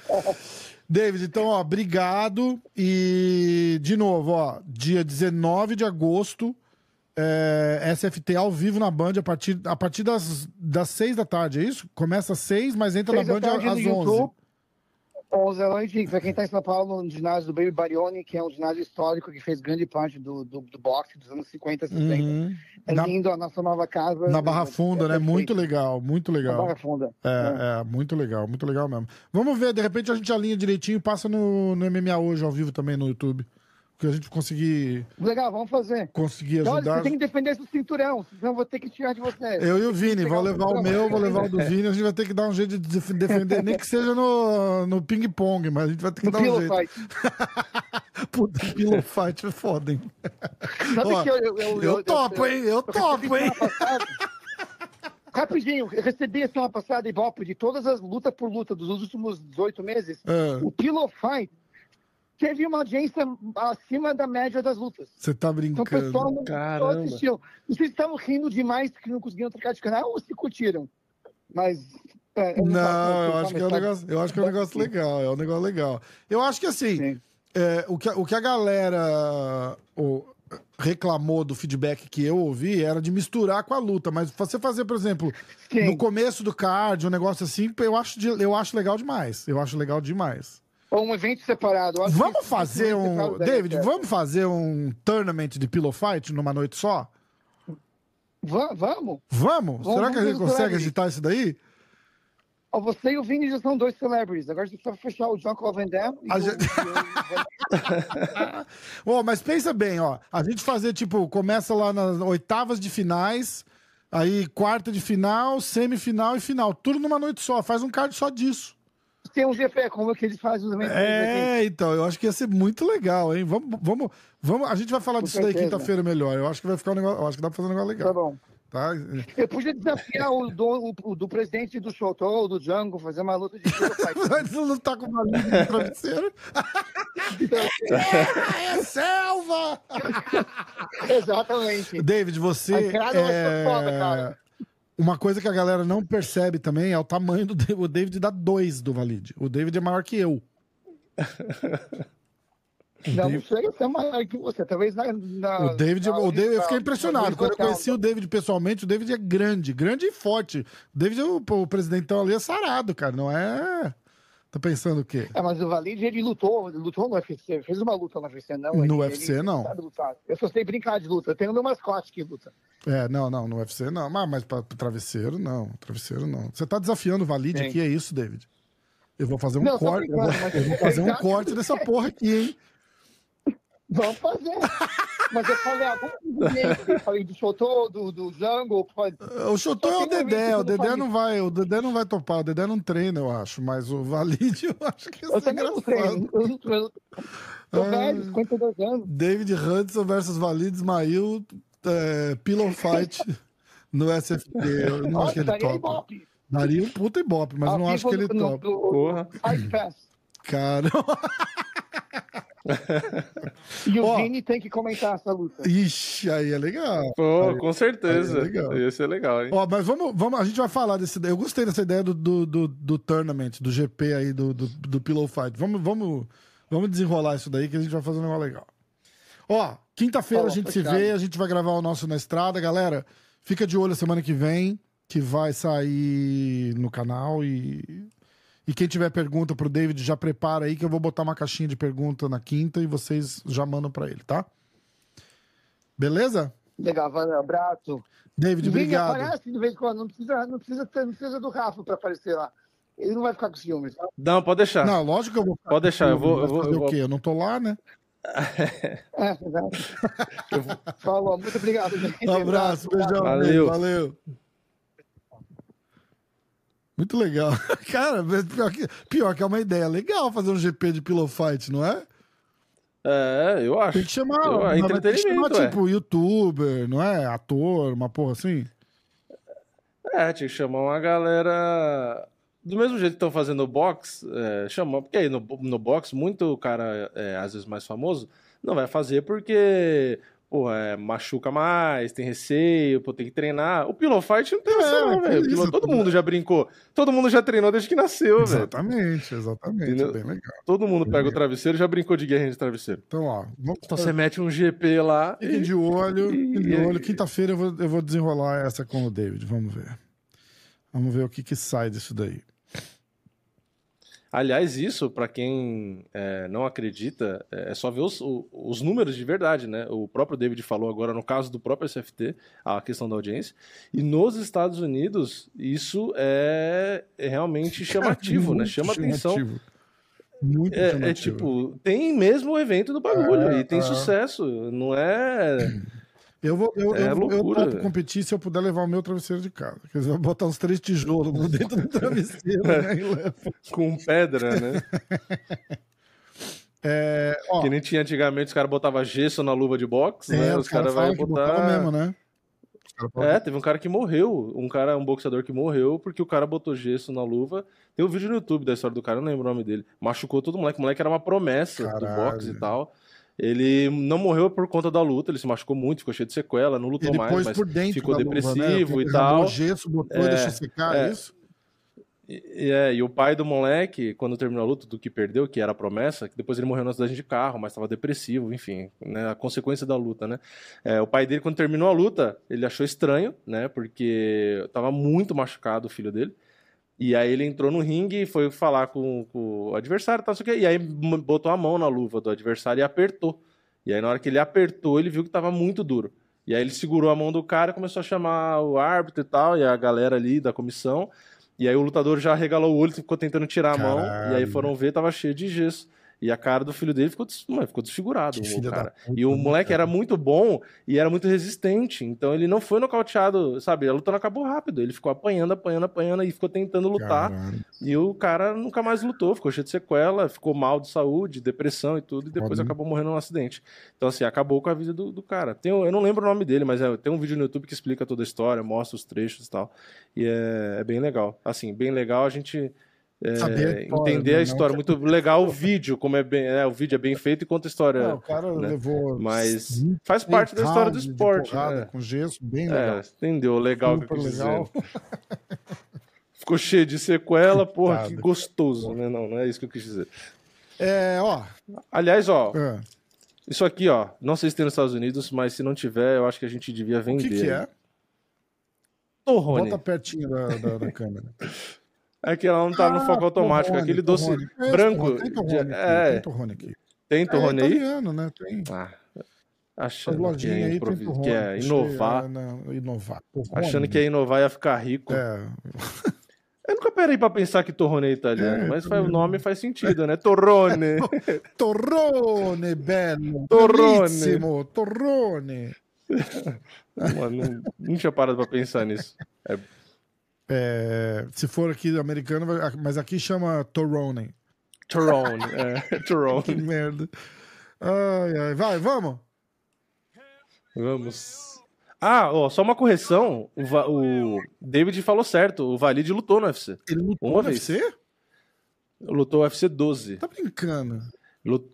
David, então, ó, obrigado. E, de novo, ó, dia 19 de agosto, é, SFT ao vivo na Band a partir, a partir das, das 6 da tarde, é isso? Começa às 6, mas entra Seis na Band às no 11. YouTube, 11 da noite. Pra quem tá em São Paulo, no ginásio do Baby Barioni, que é um ginásio histórico que fez grande parte do, do, do boxe dos anos 50, 60. Uhum. É Na, lindo a nossa nova casa. na Barra Funda, É né? Muito legal, muito Na legal. Barra Funda. É, é, muito legal, muito legal mesmo. Vamos ver, de repente a gente alinha direitinho e passa no, no MMA hoje ao vivo também no YouTube. Porque a gente conseguir, Legal, vamos fazer. conseguir Então, ajudar. você tem que defender esse cinturão, senão eu vou ter que tirar de você. Eu e o Vini, vou o levar o cinturão. meu, vou levar o do Vini, a gente vai ter que dar um jeito de def- defender, nem que seja no, no ping-pong, mas a gente vai ter que No dar um jeito. Fight. Puta, Pillow Fight é foda, hein? Sabe Ó, que eu, eu, eu, Eu topo, hein? Eu topo, hein? Rapidinho, eu recebi semana passada Ibope de todas as luta por luta dos últimos 18 meses. Ah, O Pillow Fight teve uma audiência acima da média das lutas. Você tá Então o pessoal brincando. não Caramba. não assistiu. Vocês estavam rindo demais que não conseguiram trocar de canal ou se curtiram? Mas. é, eu Não, faço- eu acho que é um negócio, eu acho que é um negócio legal, é um negócio legal. Eu acho que assim, Sim. é, o, que, a- o que a galera o, reclamou do feedback que eu ouvi era de misturar com a luta, mas você fazer, por exemplo, Sim. no começo do card, um negócio assim, eu acho, de- eu acho legal demais. Eu acho legal demais. Ou um evento separado. Que Vamos esse fazer evento um. David, vamos fazer um tournament de pillow fight numa noite só? Va- Vamos? Vamos? Vamos, Será que a gente consegue agitar isso daí? Ó, Você e o Vini já são dois celebrities. Agora você precisa fechar o John e A o- gente- o- Ó, mas pensa bem, ó. A gente fazer, tipo, começa lá nas oitavas de finais, aí quarta de final, semifinal e final. Tudo numa noite só. Faz um card só disso. Tem um GP, como é que eles fazem os eventos aqui. É, então, eu acho que ia ser muito legal, hein? Vamos, vamos, vamos. A gente vai falar Com disso daí certeza. quinta-feira melhor. Eu acho que vai ficar um negócio. Eu acho que dá pra fazer um negócio Tá legal. bom. Tá? Eu podia desafiar o do, o, do presidente do Shoto, do Django, fazer uma luta de tiro lutar com uma linha de travesseiro. é selva! Exatamente. David, você. A vai ser é, foda, cara. Uma coisa que a galera não percebe também é o tamanho do David. O David dá dois do Valide. O David é maior que eu. Não David- chega a ser maior que você. Talvez na. na O David, na o David, eu fiquei na- impressionado. na- Quando eu conheci o David pessoalmente, o David é grande, grande e forte. O David, o, o presidentão ali é sarado, cara. Não é. Tá pensando o quê? É, mas o Valide, ele lutou, ele lutou no UFC, fez uma luta no UFC, não. No ele, UFC, ele não. Eu só sei brincar de luta. Eu tenho meu mascote que luta. É, não, não, no UFC não. Mas, mas pra, pra travesseiro, não. Travesseiro não. Você tá desafiando o Valide Sim. aqui, é isso, David? Eu vou fazer um Não, tô corte. Eu vou, eu vou fazer um corte dessa porra aqui, hein? Vamos fazer. Mas eu falei alguns momentos, eu falei do Chotô, do, do Django, pode. O Chotô é o Dedé, o Dedé não não vai, o Dedé não vai topar, o Dedé não treina, eu acho, mas o Valide eu acho que Eu não engraçado. treino. Eu não treino. Tô Ah. velho, 52 anos. David Hudson versus Valide Ismail, é, Pillow Fight no SFT. Eu não acho que Nossa, ele daria topa. Ibope. Daria um puta ibope, mas Ao não acho que ele no- topa. Porra. Pass. Cara, E o Ó. Vini tem que comentar essa luta. ixi, aí é legal. Pô, com certeza. aí é legal. Ia ser legal, hein? Ó, mas vamos, vamos, a gente vai falar desse. Eu gostei dessa ideia do, do, do, do tournament, do GP aí, do, do, do Pillow Fight. Vamos, vamos, vamos desenrolar isso daí que a gente vai fazer um negócio legal. Ó, quinta-feira a gente se vê, a gente vai gravar o nosso na estrada. Galera, fica de olho semana que vem, que vai sair no canal e. E quem tiver pergunta pro David, já prepara aí que eu vou botar uma caixinha de pergunta na quinta e vocês já mandam pra ele, tá? Beleza? Legal, valeu, abraço. David, Vini obrigado. aparece de vez em quando, não precisa, não precisa, não precisa do Rafa pra aparecer lá. Ele não vai ficar com ciúmes. tá? Não, pode deixar. Não, lógico que eu vou. Pode deixar, eu vou- eu vou- fazer eu o vou- quê? Eu não tô lá, né? É, exato. Falou, muito obrigado. gente. Um abraço, beijão. Valeu. Valeu. Muito legal. Cara, pior que, pior que é uma ideia legal fazer um GP de Pillow Fight, não é? É, eu acho. Tem que chamar. Eu- vai ter que chamar, é. tipo, youtuber, não é? Ator, uma porra assim. É, tinha que chamar uma galera. Do mesmo jeito que estão fazendo no box, é, chamar. Porque aí no, no box, muito cara, é, às vezes mais famoso, não vai fazer porque. Pô, é, machuca mais, tem receio, pô, tem que treinar. O Pillow Fight não tem É, essa, não, velho. Todo tudo mundo já brincou. Todo mundo já treinou desde que nasceu, velho. Exatamente, exatamente. Entendeu? Bem legal. Todo mundo pega o travesseiro e já brincou de guerrinha de travesseiro. Então, ó, vamos Então você mete um GP lá. Fiquem E... de olho, fiquem de E- olho. Quinta-feira eu vou, eu vou desenrolar essa com o David. Vamos ver. Vamos ver o que, que sai disso daí. Aliás, isso, pra quem é, não acredita, é só ver os, os números de verdade, né? O próprio David falou agora, no caso do próprio SFT, a questão da audiência. E nos Estados Unidos, isso é, é realmente chamativo, né? Chama atenção. chamativo. Muito É, é tipo, tem mesmo o evento do bagulho É, e tem é. sucesso. Não é. Eu vou, eu, É eu, loucura, eu topo competir se eu puder levar o meu travesseiro de casa. Quer dizer, eu vou botar uns três tijolos dentro do travesseiro, né? E levo. com pedra, né? É, ó, Que nem tinha antigamente, os caras botavam gesso na luva de boxe, é, né? os caras caras vão falam que botar. mesmo, né? É, teve um cara que morreu. Um cara, um boxeador que morreu porque o cara botou gesso na luva. Tem um vídeo no YouTube da história do cara, eu não lembro o nome dele. Machucou todo moleque. O moleque era uma promessa do Caralho. boxe e tal. Ele não morreu por conta da luta, ele se machucou muito, ficou cheio de sequela, não lutou Ele mais, pôs mas por dentro ficou depressivo né? e tal. gesso, botou e É, deixou secar, é. isso? E, é, e o pai do moleque, quando terminou a luta, do que perdeu, que era a promessa, que depois ele morreu no acidente de carro, mas estava depressivo, enfim, né, a consequência da luta, né? É, o pai dele, quando terminou a luta, ele achou estranho, né? Porque estava muito machucado o filho dele. E aí ele entrou no ringue e foi falar com, com o adversário, o quê, e aí botou a mão na luva do adversário e apertou. E aí na hora que ele apertou, ele viu que estava muito duro. E aí ele segurou a mão do cara e começou a chamar o árbitro e tal, e a galera ali da comissão. E aí o lutador já regalou o olho, ficou tentando tirar a mão. E aí Caralho. foram ver, tava cheio de gesso. E a cara do filho dele ficou, mano, ficou desfigurado, o cara. puta, E o né, moleque cara? era muito bom e era muito resistente. Então ele não foi nocauteado, sabe? A luta não acabou rápido. Ele ficou apanhando, apanhando, apanhando e ficou tentando lutar. Caralho. E o cara nunca mais lutou, ficou cheio de sequela, ficou mal de saúde, depressão e tudo, e depois Foda, hein? acabou morrendo num acidente. Então, assim, acabou com a vida do, do cara. Tem, eu não lembro o nome dele, mas é- tem um vídeo no YouTube que explica toda a história, mostra os trechos e tal. E é, é bem legal. Assim, bem legal a gente é, Saber a história, entender né? a Não história. Muito legal o vídeo, como é bem. É, o vídeo é bem feito e conta a história. Não, o cara né? levou. Mas 20 faz parte da história do esporte. porrada né? Com gesso, bem É, legal. entendeu? Legal o que eu Super quis legal. dizer. Ficou cheio de sequela, porra, que gostoso, né? Não, não é isso que eu quis dizer. É, ó. Aliás, ó, é, isso aqui, ó, não sei se tem nos Estados Unidos, mas se não tiver, eu acho que a gente devia O vender. que, que é? Torrone. Bota pertinho da, da, da câmera. É que ela não tá no Ah, foco automático, torrone, aquele doce torrone. É, branco. torrone, Tem torrone, de- é, tem torrone aqui. tem torrone é, aí? italiano, né? Tem. Ah, achando que é, aí tem improvis... torrone. que é inovar, é, não, inovar. Torrone. achando que é inovar ia ficar rico. É, Eu nunca parei pra pensar que torrone é italiano, É, mas faz- o nome faz sentido, né? Torrone. torrone, bello. Torrone. Bellissimo, torrone. Mano, não, não tinha parado pra pensar nisso. É, se for aqui americano, mas aqui chama torrone. Torrone, é, Que Torrone. merda. Ai, ai. Vai, vamos. Vamos. Ah, ó, só uma correção. O, Va- o David falou certo. O Valide lutou no UFC. Ele lutou Uma no vez. UFC? Lutou no UFC 12. Tá brincando. Lut-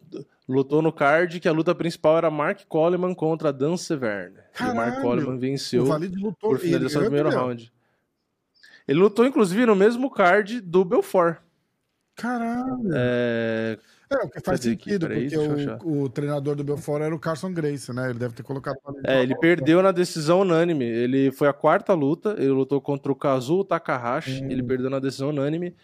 Lutou no card que a luta principal era Mark Coleman contra Dan Severne. E o Mark Caralho. Coleman venceu o Valide lutou. por finalização no primeiro round. Ele lutou, inclusive, no mesmo card do Belfort. Caralho. É, É, o que faz aqui? sentido, Peraí, porque achar. o, o treinador do Belfort era o Carson Grace, né? Ele deve ter colocado é, ele perdeu na decisão unânime. Ele foi a quarta luta. Ele lutou contra o Kazuo Takahashi. Hum. Ele perdeu na decisão unânime.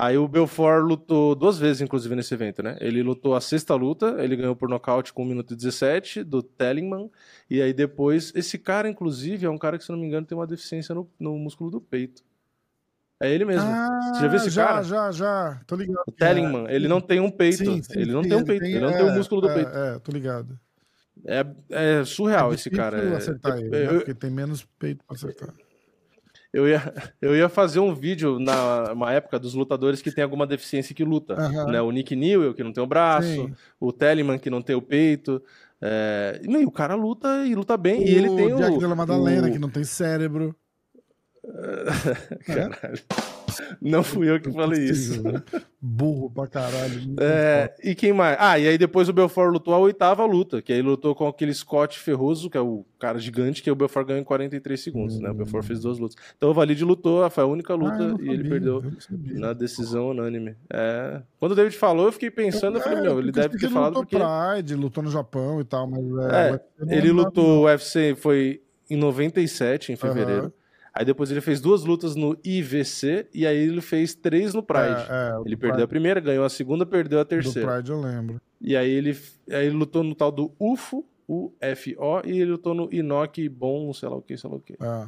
Aí o Belfort lutou duas vezes, inclusive, nesse evento, né? Ele lutou a sexta luta, ele ganhou por nocaute com 1 minuto e 17, do Tellingman. E aí depois, esse cara, inclusive, é um cara que, se não me engano, tem uma deficiência no, no músculo do peito. É ele mesmo. Ah, Você já viu esse já, cara? Já, já, Tô ligado. O Tellingman, ele não tem um peito. Sim, sim, ele não sim, tem um peito, ele não tem o é, músculo do é, peito. É, tô ligado. É, é surreal É esse cara. É- acertar ele, é- né? eu- Porque tem menos peito pra acertar. Eu ia, eu ia fazer um vídeo na uma época dos lutadores que tem alguma deficiência que luta. Aham. Né? O Nick Newell, que não tem o braço, Sim. o Tellerman, que não tem o peito. É... E, meu, o cara luta e luta bem. e ele tem Jack o. Della Madalena, o- que não tem cérebro. Caralho. Não fui eu que falei isso. Né? Burro pra caralho. É, e quem mais? Ah, e aí depois o Belfort lutou a oitava luta, que aí lutou com aquele Scott Ferroso, que é o cara gigante, que o Belfort ganhou em 43 segundos, né? O Belfort fez duas lutas. Então o Valide lutou, foi a única luta Ah, não e ele sabia, perdeu sabia. na decisão unânime. É. Quando o David falou, eu fiquei pensando, eu falei, É, meu, ele deve ele ter falado lutou porque. Pride, lutou no Japão e tal, mas... É, não ele é lutou o UFC, foi em 97, em fevereiro. Aí depois ele fez duas lutas no IVC e aí ele fez três no. Pride. É, é, Ele do perdeu a primeira, ganhou a segunda, perdeu a Do terceira. Pride eu lembro. E aí ele, aí ele lutou no tal do UFO, UFO, e ele lutou no Inoki Bom, sei lá o que, sei lá o que. É.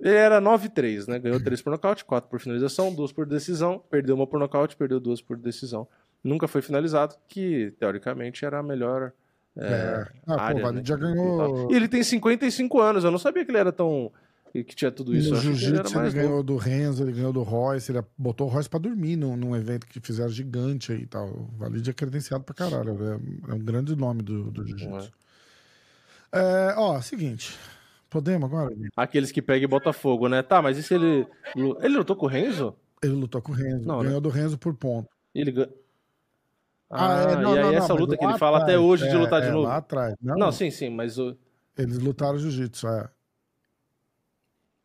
Ele era 9-3, né? Ganhou 3 por nocaute, 4 por finalização, 2 por decisão, perdeu uma por nocaute, perdeu duas por decisão. Nunca foi finalizado, que teoricamente era a melhor É. Ah, área, pô, né? já ganhou... E ele tem 55 anos, eu não sabia que ele era tão. Que tinha tudo isso. No jiu-jitsu ele ganhou do Renzo, ele ganhou do Royce, ele botou o Royce pra dormir num, num evento que fizeram gigante aí e tal. O Valide é credenciado pra caralho, é, é um grande nome do, do jiu-jitsu. É, ó, seguinte, podemos agora? Aqueles que pegam e botam fogo, né? Tá, mas e se ele. Ele lutou com o Renzo? Ele lutou com o Renzo, Não, né? ganhou do Renzo por ponto. Ele ganhou. Ah, Ah, é, não, e aí não, essa luta que ele fala até atrás, hoje de é, lutar de é, novo. lá atrás. Não, Não, sim, sim, mas o. eles lutaram jiu-jitsu, é.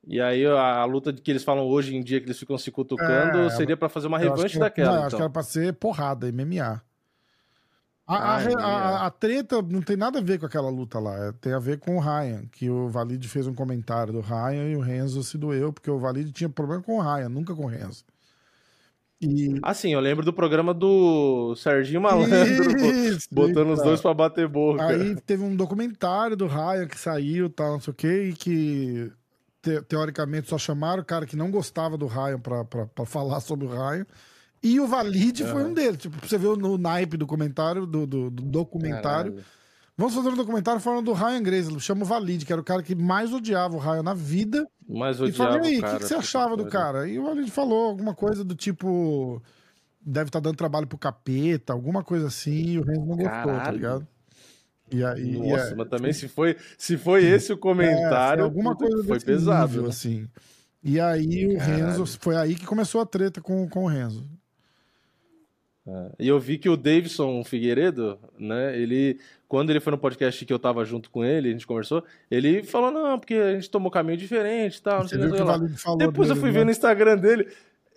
E aí a, a luta de que eles falam hoje em dia que eles ficam se cutucando É, seria pra fazer uma revanche que- daquela. Não, eu acho então. que era pra ser porrada, MMA. A, a, Ah, a- a treta não tem nada a ver com aquela luta lá, é- tem a ver com o Ryan, que o Valide fez um comentário do Ryan e o Renzo se doeu, porque o Valide tinha problema com o Ryan, nunca com o Renzo. E... Ah, sim, eu lembro do programa do Serginho Malandro, Isso, botando os então. dois pra bater boca. Aí teve um documentário do Ryan que saiu e tal, não sei o que, e que te- teoricamente só chamaram o cara que não gostava do Ryan pra falar sobre o Ryan. E o Valide foi um deles. Tipo, você ver no naipe do comentário, do, do, do documentário. Caralho. Vamos fazer um documentário falando do Ryan Grace. Chama o Valide, que era o cara que mais odiava o Ryan na vida. Mas e odiava falei, aí, o que, que você achava do cara? E o Valide falou alguma coisa do tipo. Deve estar dando trabalho pro capeta, alguma coisa assim, e o Renzo não gostou, tá Caralho. ligado? E aí. e Nossa, é- mas também se foi, se foi esse o é, comentário, foi alguma puta, coisa foi pesado. nível, né? assim. E aí o Caralho. Renzo. Foi aí que começou a treta com, com o Renzo. E eu vi que o Davidson Figueiredo, né, ele, quando ele foi no podcast que eu tava junto com ele, a gente conversou, ele falou, não, porque a gente tomou caminho diferente e tal, não sei o que o lá. Depois eu dele, fui né? ver no Instagram dele,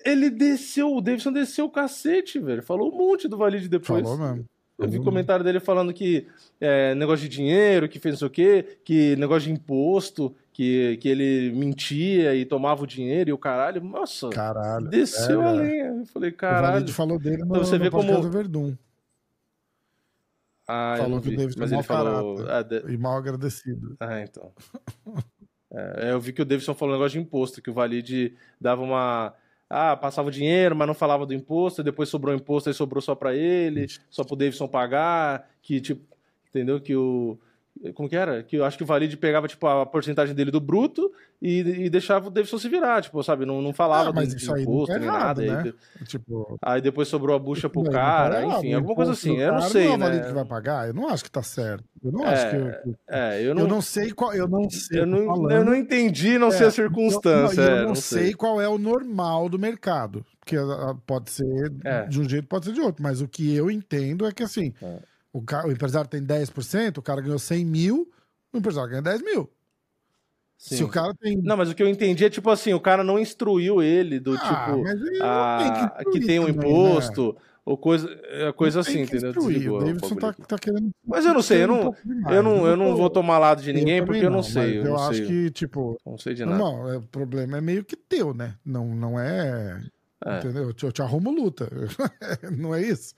ele desceu, o Davidson desceu o cacete, velho, falou um monte do Valide depois. Falou mesmo. Eu vi Falou comentário dele falando que é, negócio de dinheiro, que fez não sei o quê, que negócio de imposto, que, que ele mentia e tomava o dinheiro e o caralho. Nossa, Caralho. desceu é, a lenha. Eu falei, O caralho. Valide falou dele no, Então você no vê como- do Verdun. Ah, falou que o vi. Davidson Mas ele falou. caráter. Ah, de- E mal agradecido. ah, então. É, eu vi que o Davidson falou um negócio de imposto, que o Valide dava uma. Ah, passava o dinheiro, mas não falava do imposto, e depois sobrou imposto, aí sobrou só pra ele, só pro Davidson pagar, que tipo, entendeu? Que o. Como que era? Que eu acho que o Valide pegava, tipo, a porcentagem dele do bruto e, e deixava o Davidson se virar, tipo, sabe? Não, não falava Ah, mas do, isso aí não imposto é nem errado, nada. aí né? de- Tipo, Aí, depois sobrou a bucha pro Não, não cara, errado, enfim, alguma coisa assim. Eu não cara sei, é o Valide né? que vai pagar? Eu não acho que tá certo. Eu não É, acho que. É, eu Eu não, não sei qual. Eu não sei. eu não, falando. eu não entendi, não sei É, a circunstância. Eu, não, é, eu não, não sei. qual é o normal do mercado. Porque ah, pode ser É. de um jeito, pode ser de outro. Mas o que eu entendo é que assim, É. o, ca- o empresário tem 10%, o cara ganhou 100 mil, o empresário ganha 10 mil. Sim. Se o cara tem. Não, mas o que eu entendi é tipo assim, o cara não instruiu ele do Ah, tipo mas ele a- tem que que, tem um também, né? imposto ou coisa, é coisa assim, entendeu? Desligou O Davidson tá, tá querendo. Mas eu não sei, eu não, demais. eu não, eu não vou tomar lado de eu ninguém também porque eu não mas sei, eu Eu não acho sei, que, tipo, não sei de nada. Não, é, o problema é meio que teu, né? Não, não é. É. Entendeu? Eu te, eu te arrumo luta. não é isso.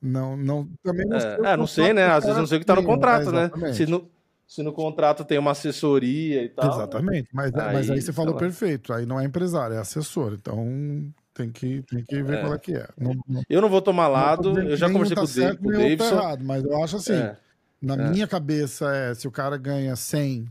Não, não, também não sei. o É, é, não sei, né? Às vezes não sei o que tá no contrato, né? Se no, se no contrato tem uma assessoria e tal. Exatamente. Mas aí, Aí, mas aí você sei falou lá. perfeito. Aí não é empresário, é assessor. Então tem que, tem que ver É. qual é que é. Não, não, Eu não vou tomar lado, eu já conversei com tá Dave, certo, com o outro tá Davidson. errado, mas eu acho assim, É, na é. minha cabeça é, se o cara ganha 100,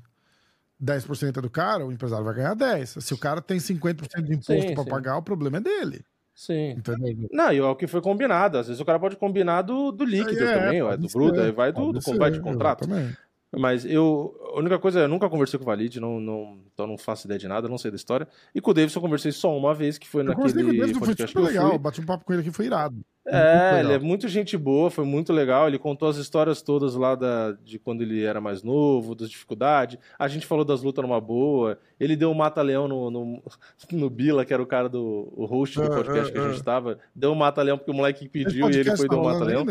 10% é do cara, o empresário vai ganhar 10. Se o cara tem 50% de imposto para pagar, o problema é dele. Sim. Entendeu? Não, e é o que foi combinado. Às vezes o cara pode combinar do, do líquido É, também, ou é do bruto, aí vai do, do vai de contrato. exatamente. Mas eu, a única coisa, eu nunca conversei com o Valide, não, não, então não faço ideia de nada, não sei da história. E com o Davidson eu conversei só uma vez, que foi Eu conversei com o naquele Davidson, foi super legal. fui. Bati um papo com ele aqui, foi irado. É, ele é muito gente boa, foi muito legal. Ele contou as histórias todas lá da, de quando ele era mais novo, das dificuldades. A gente falou das lutas numa boa. Ele deu um mata-leão no, no, no Bila, que era o cara do o host do Ah, podcast ah, que a ah. gente tava. Deu um mata-leão porque o moleque pediu e ele foi deu um mata-leão.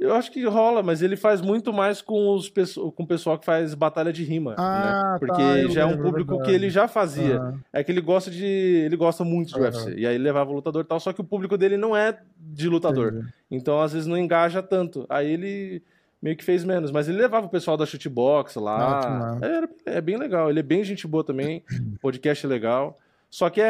Eu acho que rola, mas ele faz muito mais com, os, com o pessoal que faz batalha de rima. Ah, né? Porque tá, já é um é público que verdade. ele já fazia. Ah, É que ele gosta de. Ele gosta muito de. UFC. E aí ele levava o lutador e tal, só que o público dele não é de lutador. entendi. Então, às vezes, não engaja tanto. Aí ele meio que fez menos. Mas ele levava o pessoal da shootbox Ah, que lá. massa. Era- É, bem legal. Ele é bem gente boa também. podcast é legal. Só que é,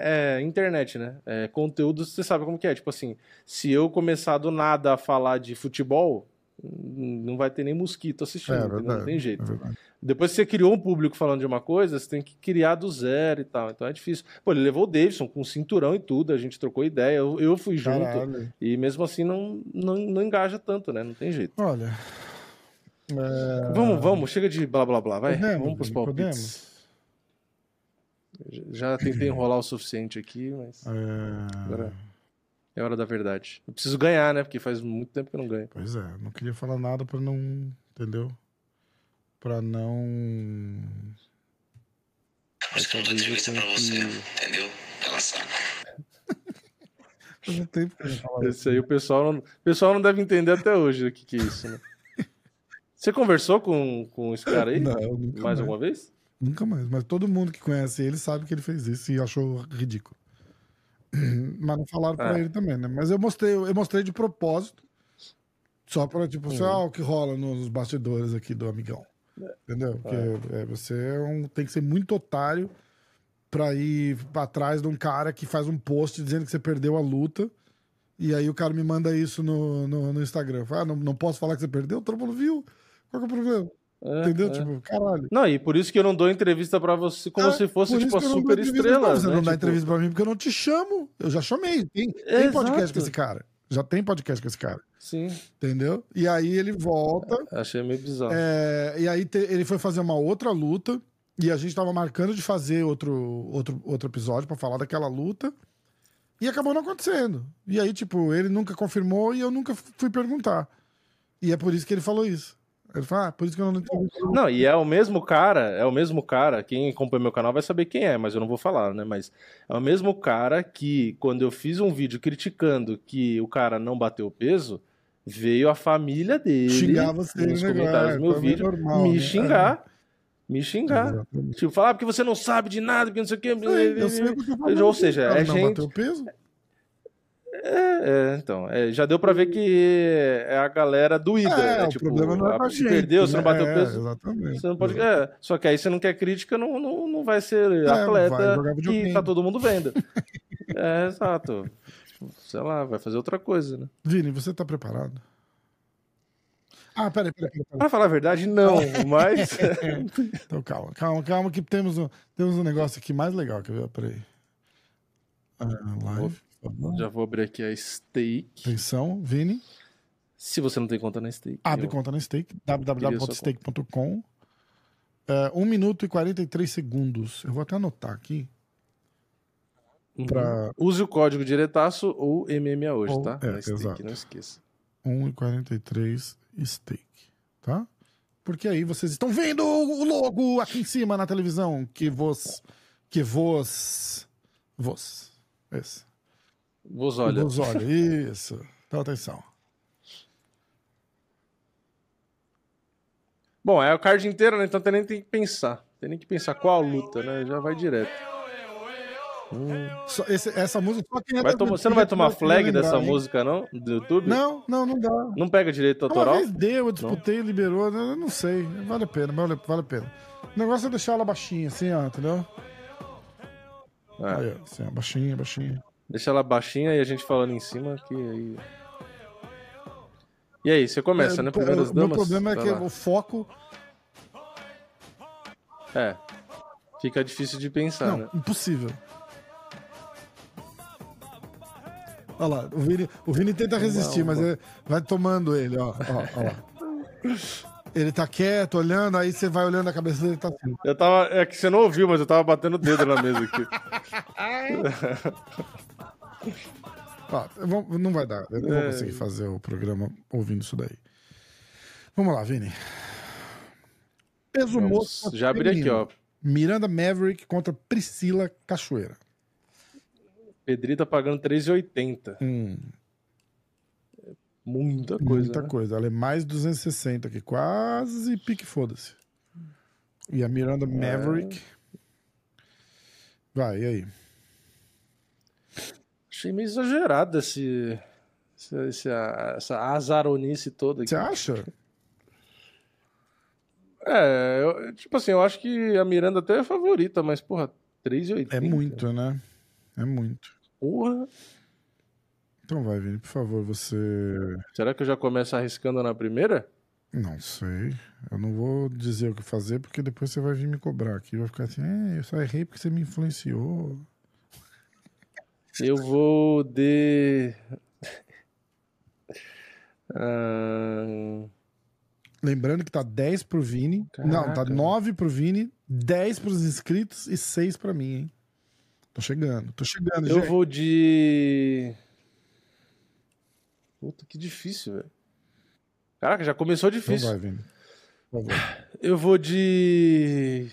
é- é internet, né? É conteúdo, você sabe como que é. Tipo assim, se eu começar do nada a falar de futebol, não vai ter nem mosquito assistindo, É, verdade. não tem jeito. é. Depois que você criou um público falando de uma coisa, você tem que criar do zero e tal. Então é difícil. Pô, ele levou o Davidson com cinturão e tudo, a gente trocou ideia, eu, eu fui junto. Caralho. E mesmo assim não, não, não engaja tanto, né? Não tem jeito. Olha. é, Vamos, vamos, chega de blá blá blá, vai. Podemos, vamos pros palpites. podemos. Já tentei enrolar o suficiente aqui, mas é, agora é hora da verdade. Eu preciso ganhar, né? Porque faz muito tempo que eu não ganho. Pois é, não queria falar nada pra não. Entendeu? Pra não. Mas talvez eu tenha que... entendeu? Ela sabe. Faz um tempo que eu não Esse aí o pessoal não, o pessoal não deve entender até hoje o que, que é isso, né? Você conversou com, com esse cara aí? Não, nunca mais mais. alguma vez? Nunca mais. Mas todo mundo que conhece ele sabe que ele fez isso e achou ridículo. Mas não falaram pra Ah. ele também, né? Mas eu mostrei, eu mostrei de propósito. Só pra, tipo, Uhum. sei lá, o que rola nos bastidores aqui do amigão. Entendeu? Porque é, você é um- tem que ser muito otário pra ir atrás de um cara que faz um post dizendo que você perdeu a luta. E aí o cara me manda isso no, no, no Instagram. Fala, ah, não, não posso falar que você perdeu? Todo mundo viu. Qual que é o problema? É, Entendeu? é. Tipo, caralho. Não, e por isso que eu não dou entrevista pra você como É, se fosse, tipo, a super entrevista estrela. Você né? não dá Tipo, entrevista pra mim porque eu não te chamo. Eu já chamei. Tem, tem Exato. podcast com esse cara. Já tem podcast com esse cara. Sim, Entendeu? E aí ele volta. achei meio bizarro. é, e aí te- ele foi fazer uma outra luta. E a gente tava marcando de fazer outro, outro, outro episódio pra falar daquela luta. E acabou não acontecendo. E aí, tipo, ele nunca confirmou e eu nunca fui perguntar. E é por isso que ele falou isso. Ele fala, ah, por isso que eu não Não, e é o mesmo cara, é o mesmo cara, quem acompanha meu canal vai saber quem é, mas eu não vou falar, né? Mas é o mesmo cara que, quando eu fiz um vídeo criticando que o cara não bateu peso, veio a família dele xingar você nos né, comentários do meu Também vídeo normal, me né? xingar. Me xingar. Exatamente. Tipo, falar porque você não sabe de nada, porque não sei o que. Sei, eu eu. Ou seja, é gente. bateu peso? É, então, é, já deu pra ver que é a galera doída. É, né? o Tipo, problema não é a- com a se gente. perdeu, você né? não bateu É, peso. Exatamente. Você não pode. É, só que aí você não quer crítica, não, não, não vai ser É, vai atleta que videogame. tá todo mundo vendo. é, exato. Sei lá, vai fazer outra coisa, né? Vini, você tá preparado? Ah, peraí, peraí, peraí. peraí. Pra falar a verdade, não, mas. Então calma, calma, calma, que temos um, temos um negócio aqui mais legal. Quer ver? Peraí. Ah, live. Já vou abrir aqui a Stake. Atenção, Vini. Se você não tem conta na Stake. Abre conta na Stake, www.stake.com. É, 1 minuto e 43 segundos. Eu vou até anotar aqui. Uhum. pra- Use o código diretaço ou MMA hoje, Ou- tá? é, na Stake, exato. não esqueça. 1 e 43 Stake. Tá? Porque aí vocês estão vendo o logo aqui em cima na televisão. Que vos. Que vos. Vos. Esse. Vos olha. Vos olha. Isso. Então atenção. Bom, é o card inteiro, né? Então tem nem tem que pensar. Tem nem que pensar qual luta, né? Já vai direto. Só esse- essa música Vai tomar- você não vai tomar flag lembrar, dessa hein? música, não? Do YouTube? Não, não, não dá. Não pega direito Uma autoral? vez deu, eu disputei, liberou, eu não sei. Vale a pena, vale, vale a pena. O negócio é deixar ela baixinha, assim, ó, entendeu? É. Aí, assim, ó, baixinha, baixinha. Deixa ela baixinha e a gente falando em cima que aí. E aí, você começa, É, né? Primeiras o Meu damas. problema é que lá. o foco. É. Fica difícil de pensar, Não, né? impossível. Olha lá, o Vini, o Vini tenta resistir, mas é- vai tomando ele, ó, ó, ó lá. Ele tá quieto, olhando, aí você vai olhando a cabeça dele, tá assim. Eu tava. É que você não ouviu, mas eu tava batendo o dedo na mesa aqui. Vou- não vai dar, eu não vou É. conseguir fazer o programa ouvindo isso daí. Vamos lá, Vini. Peso Vamos, mosca já abri aqui, ó. Miranda Maverick contra Priscila Cachoeira. Pedrita pagando 3,80. Hum, Muita coisa. muita né? coisa. Ela é mais 260 aqui, quase pique foda-se. E a Miranda É. Maverick. Vai, e aí? Achei meio exagerado esse. esse- essa azaronice toda aqui. Você acha? É, eu- tipo assim, eu acho que a Miranda até é favorita, mas, porra, 3,80. É muito, né? É muito. Porra. Então vai, Vini, por favor, você. Será que eu já começo arriscando na primeira? Não sei. Eu não vou dizer o que fazer, porque depois você vai vir me cobrar aqui. Vai ficar assim, é, eu só errei porque você me influenciou. Eu vou de. Ah, Lembrando que tá 10 pro Vini. Não, tá Caraca. 9 pro Vini, 10 pros inscritos e 6 pra mim, hein? Tô chegando, tô chegando, eu gente. vou de. Puta, que difícil, velho. Caraca, já começou Então difícil. vai, Vini. Eu vou de.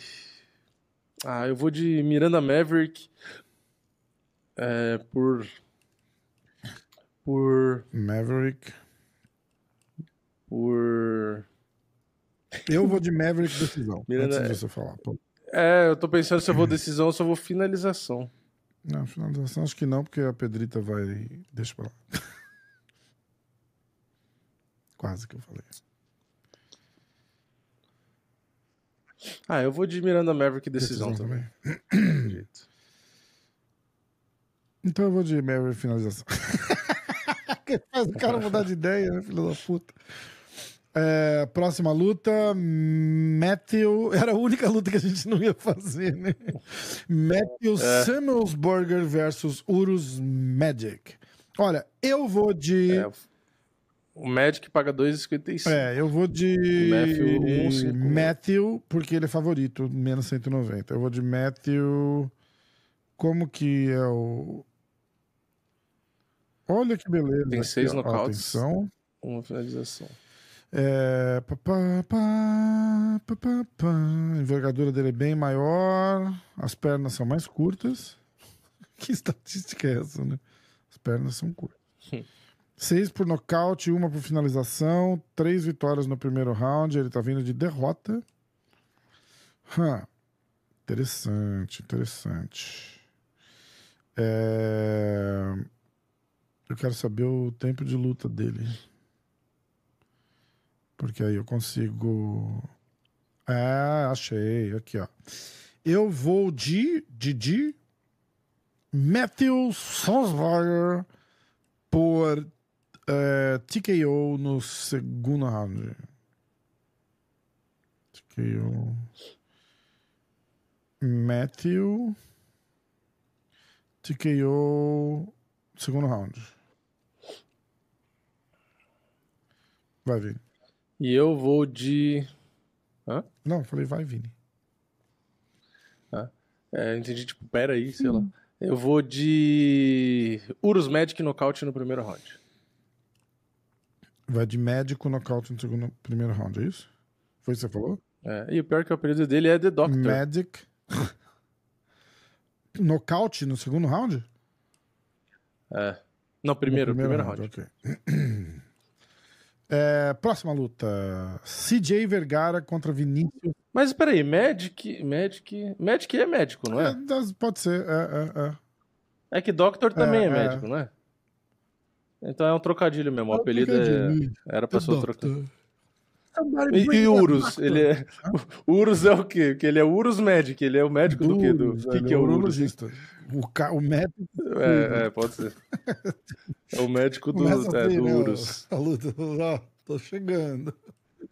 Ah, eu vou de Miranda Maverick. É, por. Por. Maverick. Por. Eu vou de Maverick decisão. Miranda- Antes de você falar. Pô, É, eu tô pensando se eu vou decisão ou se eu vou finalização. Não, finalização acho que não, porque a Pedrita vai. Deixa pra lá. Quase que eu falei. Ah, eu vou de Miranda Maverick decisão, Decisão também. também. Então eu vou de Maverick finalização. Faz o cara mudar de ideia, né, filho da puta. É, próxima luta, Matthew. Era a única luta que a gente não ia fazer, né? Matthew É. Samuelsburger versus Urus Magic. Olha, eu vou de. É, o Magic paga 2,55. É, eu vou de Matthew, cinco. Matthew, porque ele é favorito, menos 190. Eu vou de Matthew. Como que é o. Olha que beleza. Tem aqui, seis ó. nocautes. Atenção. Uma finalização. É. pá, pá, pá, pá, pá, pá. A envergadura dele é bem maior. As pernas são mais curtas. Que estatística é essa, né? As pernas são curtas. Seis por nocaute, uma por finalização. Três vitórias no primeiro round. Ele tá vindo de derrota. Hum. Interessante, interessante. É, Eu quero saber o tempo de luta dele. Porque aí eu consigo. Ah, achei. Aqui, ó. Eu vou de. de Matthew Sonsberger por eh, TKO no segundo round. TKO. Matthew. TKO. Segundo round. Vai, Vini. E eu vou de. Não, falei vai, Vini. É, entendi, tipo, pera aí, sei lá. Eu vou de. Urus Magic nocaute no primeiro round. Vai de médico nocaute no segundo, primeiro round, é isso? Foi isso que você falou? É, e o pior é que o apelido dele é The Doctor. Magic. nocaute no segundo round? É. Não, primeiro, No primeiro, round. ok. É, próxima luta. CJ Vergara contra Vinícius. Mas peraí, Magic. Magic. Magic é médico, não é? É, pode ser, é, é, é. É que Doctor também é, É, médico, não é? Então é um trocadilho mesmo. O apelido era pra ser um trocadilho. E, e Urus? Ele é... Urus é o quê? Porque ele é Urus Magic. Ele é o médico do, quê? Do... Urus, O que, que é urologista. O, ca... o médico É, é, pode ser. É o médico do, é, do né, Urus. Ó, tô chegando.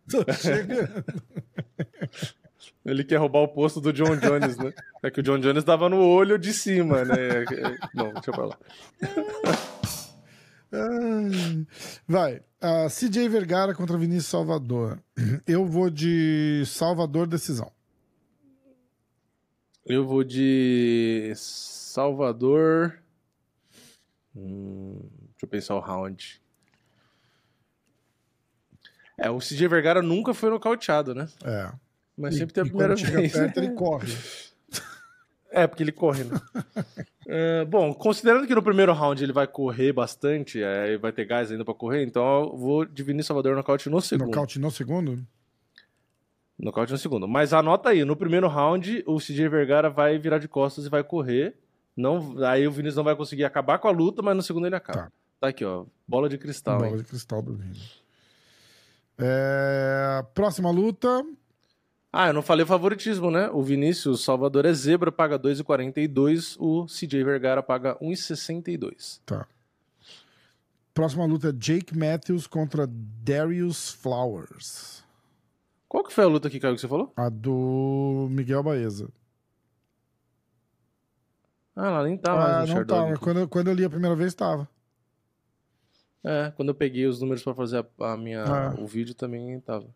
Tô chegando. Ele quer roubar o posto do John Jones, né? É que o John Jones tava no olho de cima, né? É, é, Não, deixa lá. Ai. Vai. ah, CJ Vergara contra Vinícius Salvador. Eu vou de Salvador decisão. Eu vou de Salvador. Hum, deixa eu pensar o round. É, o CJ Vergara nunca foi nocauteado, né? É. Mas E- sempre tem a primeira quando chega vez. perto, ele corre. É, porque ele corre, né? É, bom, considerando que no primeiro round ele vai correr bastante, é, e vai ter gás ainda pra correr, então eu vou Vinícius Salvador nocaute no segundo. Nocaute no segundo? Nocaute no segundo. Mas anota aí, no primeiro round, o CJ Vergara vai virar de costas e vai correr. Não, aí o Vinícius não vai conseguir acabar com a luta, mas no segundo ele acaba. Tá. Tá, aqui, ó. Bola de cristal, Bola hein? de cristal do Vini. É, Próxima luta. Ah, eu não falei favoritismo, né? O Vinícius Salvador é zebra, paga 2,42. O CJ Vergara paga 1,62. Tá. Próxima luta é Jake Matthews contra Darius Flowers. Qual que foi a luta que caiu que você falou? A do Miguel Baeza. Ah, ela nem tá mais ah, no não tava. aqui. Quando, eu- quando eu li a primeira vez, tava. É, quando eu peguei os números pra fazer a, a minha, Ah. o vídeo também tava.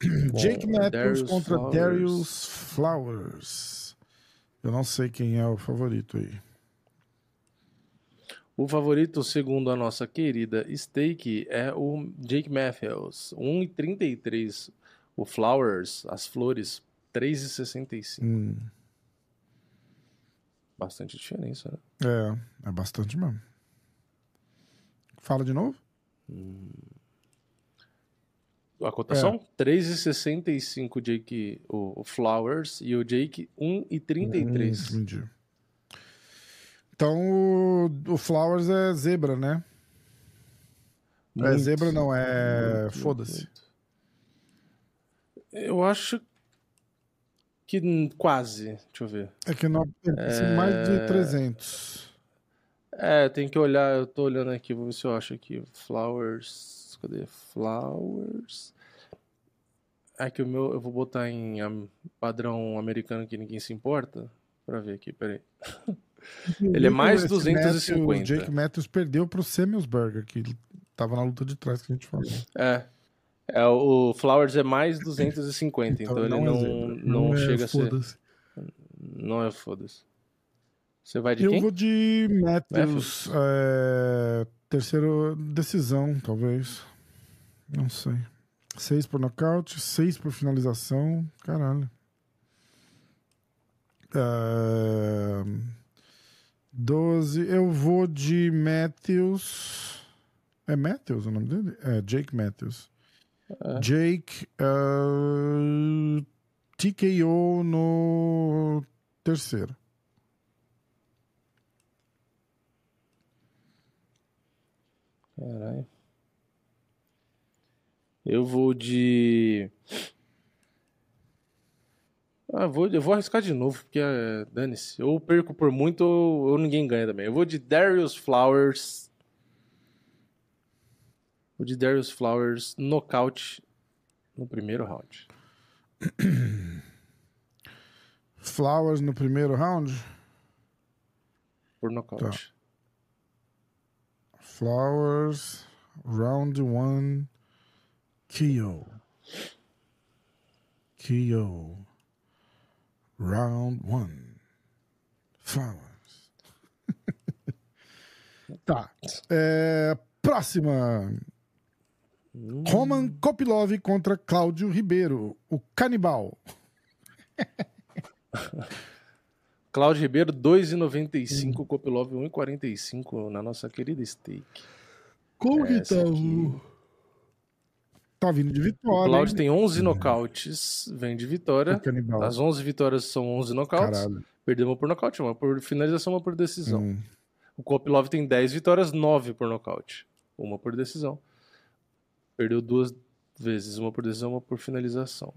Jake Bom, Matthews contra Flowers. Darius Flowers. Eu não sei quem é o favorito aí. O favorito, segundo a nossa querida Steak, é o Jake Matthews. 1,33. O Flowers, as flores, 3,65. Hum, Bastante diferença, né? é, é bastante mesmo. Fala de novo? A cotação? 3,65 Jake, o, o Flowers e o Jake 1,33. Hum, entendi. Então o, o Flowers é zebra, né? é Muito, zebra não, é. Foda-se. Eu acho que quase. Deixa eu ver. É que não é... mais de 300. É, tem que olhar. Eu tô olhando aqui, vou ver se eu acho aqui. Flowers. Cadê? Flowers. É que o meu. Eu vou botar em padrão americano que ninguém se importa. Pra ver aqui, peraí. Ele é mais Esse 250. Matthews- O Jake Matthews perdeu pro Semelsberger, que tava na luta de trás que a gente falou. É. É, o Flowers é mais 250, então, ele não, é zebra. não, é chega a ser. foda-se. Não é foda-se. Você vai de Eu quem? vou de Matthews. é, terceiro decisão, talvez. Não sei. Seis por nocaute, seis por finalização. Caralho. É, Doze. Eu vou de Matthews. É Matthews o nome dele? É, Jake Matthews. Jake. é, TKO no terceiro. Caralho. Eu vou de. Ah, vou, eu vou arriscar de novo, porque é, dane-se. Ou perco por muito ou, ou ninguém ganha também. Eu vou de Darius Flowers. Vou de Darius Flowers nocaute no primeiro round. Flowers no primeiro round? Por nocaute. Flowers, round one, Kyo. Kyo. Round one, Flowers. tá. É, próxima. Roman Kopilov contra Cláudio Ribeiro, o canibal. Cláudio Ribeiro, 2,95. Kopilov, 1,45 na nossa querida steak. Como que tá o... Tá vindo de O vitória. Cláudio hein? tem 11 nocautes, vem de vitória. O. As 11 vitórias são 11 nocautes. Caralho. Perdeu uma por nocaute, uma por finalização, uma por decisão. Hum. O Kopilov tem 10 vitórias, 9 por nocaute. Uma por decisão. Perdeu duas vezes, uma por decisão, uma por finalização.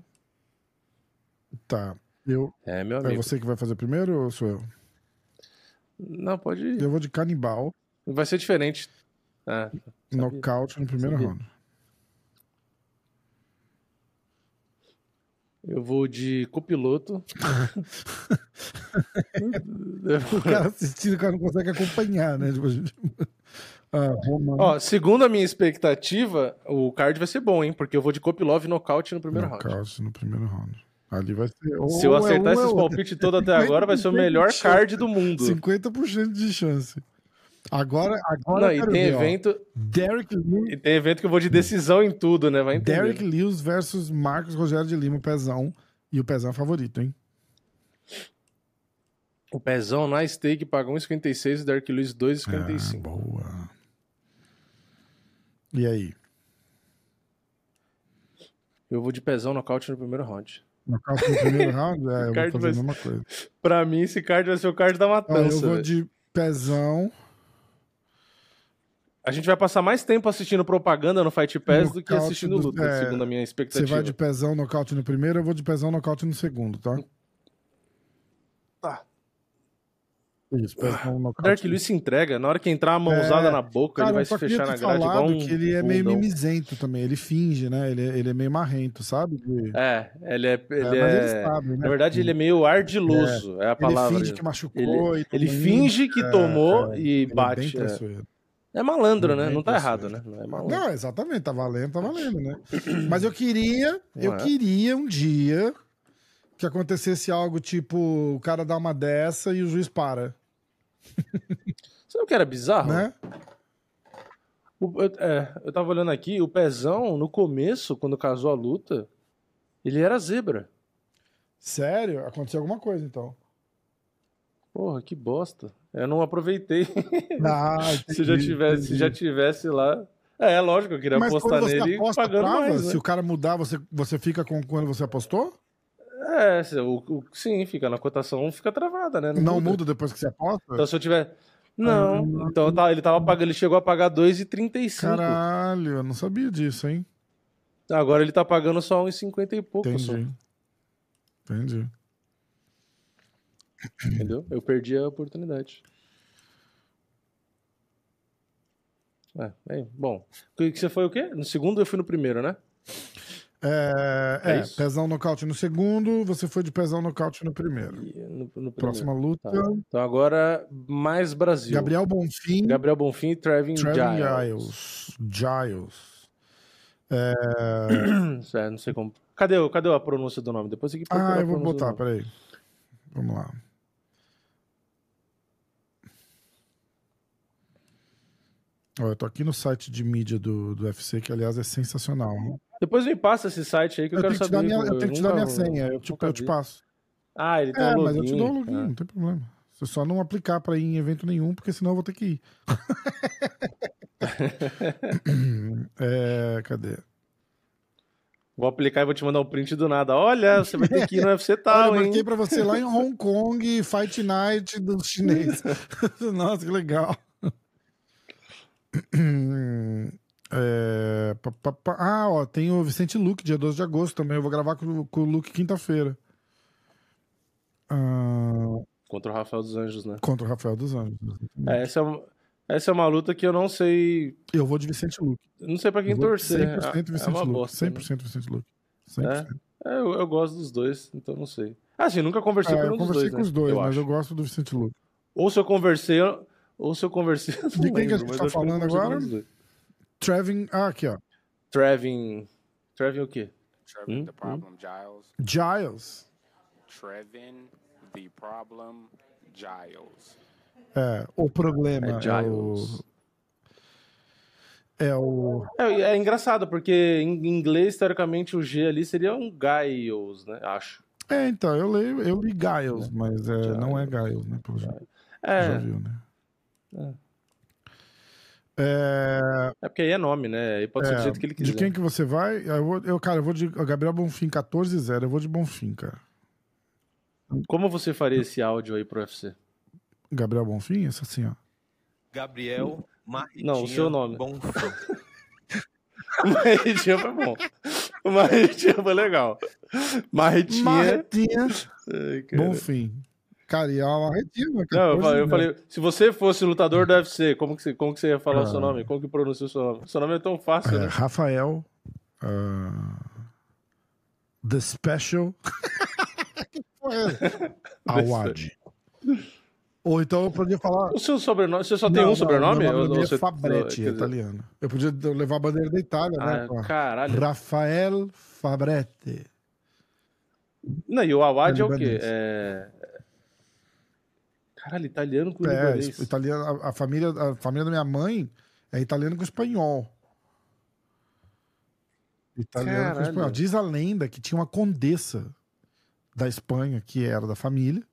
Tá. Eu, É, meu é amigo. você que vai fazer primeiro ou sou eu? Não, pode ir. Eu vou de canibal, Vai ser diferente. Ah, sabia. nocaute no primeiro Sabia. round. eu vou de copiloto. O cara assistindo, o cara não consegue acompanhar, né? Ah, Ó, segundo a minha expectativa, o card vai ser bom, hein? Porque eu vou de Kopilov nocaute no primeiro round. nocaute no primeiro round. Ali vai ser. ou Se eu é acertar um, é esses palpites todos até agora, vai ser o melhor card do mundo. 50% de chance. Agora, agora Não, e tem ver, evento, Derek Lewis, e tem evento que eu vou de decisão em tudo, né? Vai entender. Derek Lewis versus Marcos Rogério de Lima, o Pezão. E o Pezão é favorito, hein? O Pezão na stake paga 1,56 e o Dark Lewis Ah, 2,55. boa. E aí? Eu vou de Pezão nocaute no primeiro round. Nocaute no primeiro round? É, eu vou fazer vai- a mesma coisa. Pra mim, esse card vai ser o card da Ó, eu matança. vou velho. de Pezão. A gente vai passar mais tempo assistindo propaganda no Fight Pass do que Nocaute assistindo do- luta, é, segundo a minha Você expectativa. vai de Pezão nocaute no primeiro, eu vou de Pezão nocaute no segundo, tá? Tá. Isso, Pezão O nocaute. Dark Lewis se entrega, na hora que entrar a mãozada É, na boca, Cara, ele vai se fechar na grade igual um que ele é meio bundão. mimizento também. Ele finge, né? Ele, é- ele é meio marrento, sabe? De- É, ele é. Ele mas é- eles sabem, né? Na verdade, ele é meio ardiloso, é, a Ele palavra. finge que machucou Ele, e ele finge que tomou é, e Ele é bate. é. É malandro, Ele é né? Não tá errado, né? Não é malandro. Não, exatamente, tá valendo, tá valendo, né? Mas eu queria, eu é? queria um dia que acontecesse algo tipo, o cara dá uma dessa e o juiz para, Sabe o que era bizarro? né? O- eu, é, eu tava olhando aqui, o Pezão, no começo, quando casou a luta, ele era zebra. Sério? Aconteceu alguma coisa, então. Porra, que bosta. Eu não aproveitei. Ah, se já entendi, tivesse, se entendi. já tivesse lá. É, lógico, eu queria Mas apostar quando você nele aposta pagando trava, mais, né? se o cara mudar, você, você fica com quando você apostou? É, o, o- sim, fica na cotação, fica travada, né? Não muda depois que você aposta? Então se eu tiver. Não, então tá, ele tava pagando, ele chegou a pagar 2,35. Caralho, eu não sabia disso, hein? Agora ele tá pagando só 1,50 e pouco, só, Entendi. Entendi. entendeu? Eu perdi a oportunidade. É, é, bom. Que que você foi o quê? No segundo eu fui no primeiro, né? É, É é, isso? pesão nocaute no segundo, você foi de pesão nocaute no primeiro. No, no primeiro. Próxima luta, Tá. Então agora mais Brasil. Gabriel Bonfim, Gabriel Bonfim e Trevin Trevin Giles. Giles. Giles. É, É, não sei como. Cadê, o- cadê a pronúncia do nome? Depois aqui Ah, eu vou botar, peraí. Vamos lá. Ó, eu tô aqui no site de mídia do, do UFC, que aliás é sensacional. né? Depois me passa esse site aí que eu, Eu, quero saber. minha, eu tenho que te dar minha senha, eu te, nunca eu te passo. Ah, ele tem É, um mas eu te dou o login. login, não tem problema. Você só não aplicar pra ir em evento nenhum, porque senão eu vou ter que ir. é, cadê? Vou aplicar e vou te mandar um print do nada. Olha, você vai ter que ir no UFC Olha, tal, eu hein? marquei pra você lá em Hong Kong, Fight Night do chinês. Nossa, que legal. É, pá, pá, pá. Ah, ó, tem o Vicente Luque, dia 12 de agosto também. Eu vou gravar com, com o Luque quinta-feira. Ah, Contra o Rafael dos Anjos, né? contra o Rafael dos Anjos. É, essa, é uma, essa é uma luta que eu não sei. Eu vou de Vicente Luque. Não sei pra quem Eu torcer. 100% É- Vicente é uma Luque. bosta. né? 100% Vicente Luque. 100%. É, eu, eu gosto dos dois, então não sei. Ah, sim, nunca conversei É, com eu nenhum dos conversei dois, com né? os dois, eu mas acho. eu gosto do Vicente Luque. Ou se eu conversei, ou se eu conversei, eu De quem que a lembro, gente tá eu eu falando conversei com agora? Trevin. Ah, aqui, ó. Trevin... Trevin o quê? Trevin, Hum, the problem, Giles. Giles. Trevin, the problem, Giles. É, o problema É é, o. Giles. É o. É, é engraçado, porque em inglês, teoricamente, o G ali seria um Giles, né? Acho. É, então, eu leio, eu li Giles, mas é, não é Giles, né? Pelo jeito. Já É, viu, né? É. É, é porque aí é nome, né? Aí pode ser do é, jeito que ele quiser. de quem que você vai? Eu, vou, eu cara, eu vou de Gabriel Bonfim 14-0. Eu vou de Bonfim, cara. Como você faria esse áudio aí pro UFC? Gabriel Bonfim? Esse assim, ó. Gabriel Marritinha Não, o seu nome. Bonfim. Marretinha foi bom. O Marretinha foi legal. Marretinha. Marretinha Ai. Bonfim. Cara, e é uma né? Não, eu 14 falei, eu falei, se você fosse lutador do UFC, como que você, como que você ia falar o seu nome? Como que pronuncia o seu nome? Seu nome é tão fácil, É, né? Rafael. ah, The Special. que porra é? Awad. Ou então eu podia falar. O seu sobrenome, você só tem Não, um não, sobrenome? meu nome ou é Fabretti, dizer- italiano. Eu podia levar a bandeira da Itália, né? Ah, pô. caralho. Rafael Fabretti. Não, e o Awad é o quê? É... Caralho, italiano com É, italiano, a, a família, a família da minha mãe é italiana com espanhol. Italiano com Caralho. espanhol. Diz a lenda que tinha uma condessa da Espanha, que era da família,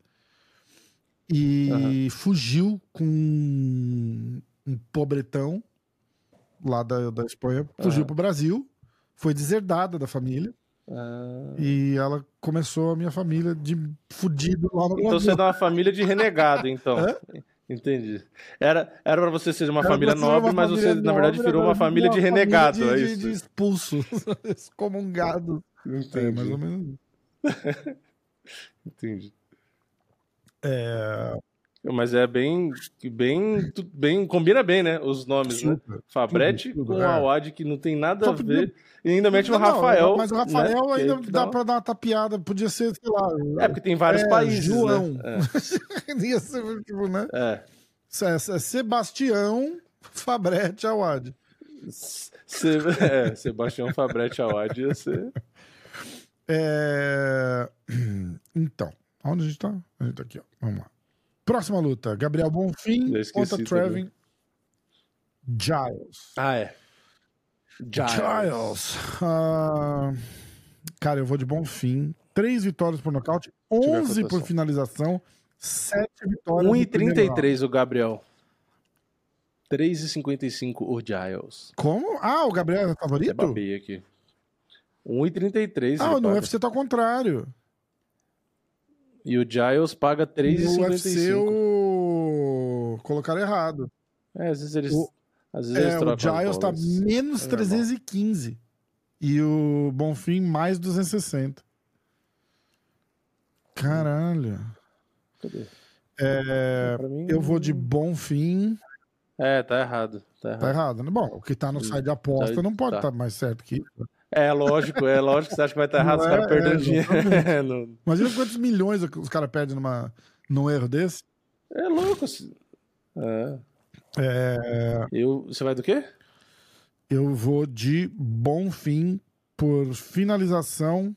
e fugiu com um pobretão lá da, da Espanha, fugiu Aham. pro Brasil, foi deserdada da família, Ah. e ela começou a minha família de fudido lá no Então Brasil. você é uma família de renegado, então. Entendi. Era, era pra você ser uma Era família ser uma nobre, mas família você, na verdade, nobre, virou uma família de renegado, família é de, isso? de expulso, excomungado. É, mais ou menos. Entendi. É, Mas é bem, bem, bem, combina bem, né? Os nomes, né? super. Fabretti tudo, com é. Awad, que não tem nada a ver. E ainda mete o Não, Rafael. Mas o né? Rafael Que ainda dá uma- pra dar uma tapeada. Podia ser, sei lá. É, porque tem vários é, países, João. né? Ia ser, tipo, né? É. Se- é Sebastião Fabretti Awad. Se, é, Sebastião Fabretti Awad ia ser. É... Então, onde a gente tá? A gente tá aqui, ó. Vamos lá. Próxima luta: Gabriel Bonfim contra Trevin Giles. Ah, é. Giles. Giles. Ah, cara, eu vou de Bonfim. Três vitórias por nocaute, eu ver a 11 por finalização, sete vitórias. no primeiro round. 1,33 o Gabriel. 3,55 o Giles. Como? Ah, o Gabriel é É favorito? babei aqui. 1,33 Ah, no. UFC tá ao contrário. E o Giles paga No UFC 3,55. o... colocaram errado. É, às vezes eles, O- às vezes eles É, o trocam as Giles tá menos É normal. 315. E o Bonfim mais 260. Caralho. Cadê? É, mim, eu vou de Bonfim. É, tá errado. Tá errado. Tá errado, né? Bom, o que tá no site de aposta Tá- não pode tá. estar mais certo que isso. É lógico, é lógico que você acha que vai estar errado, Não os é, caras perdendo é, dinheiro. É, Imagina quantos milhões os caras perdem numa, num erro desse. é louco. É. É, Eu, você vai do quê? eu vou de Bonfim por finalização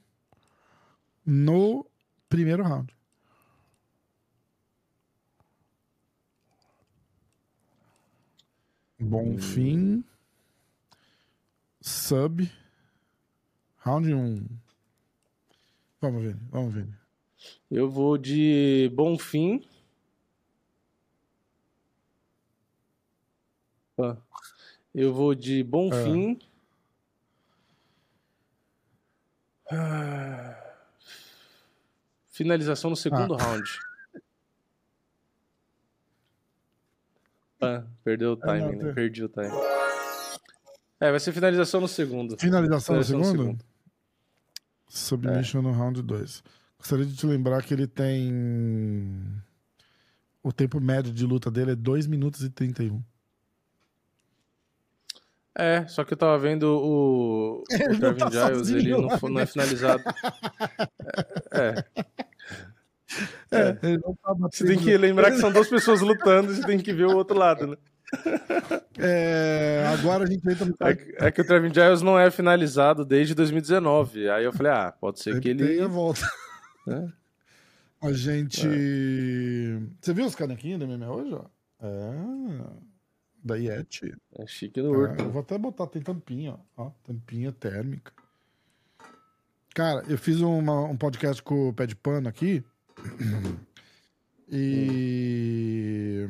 no primeiro round. Bonfim. Sub. Round 1. Vamos ver, vamos ver. Eu vou de Bonfim. Ah. Eu vou de Bonfim. Ah. Finalização no segundo round. Ah, perdeu o Ah, não, timing, né? tem- Perdi o timing. É, vai ser finalização no segundo. Finalização no Finalização segundo? Submission no round 2. Gostaria de te lembrar que ele tem. O tempo médio de luta dele é 2 minutos e 31. É, só que eu tava vendo o, o Ele não Trevin tá Giles, sozinho ele não, não é finalizado. É, É, ele não tá você tem que lembrar que são duas pessoas lutando, você tem que ver o outro lado, né? É, agora a gente entra no É, que- é que o Trevin Giles não é finalizado desde 2019. Aí eu falei, ah, pode ser que Sempre ele. a volta. É. A gente. Você viu os canequinhos da MMA hoje? Ó? É. Da Yeti. É chique do É, Urto. eu vou até botar, tem tampinha, ó. ó, Tampinha térmica. Cara, eu fiz uma- um podcast com o Pé de Pano aqui. E.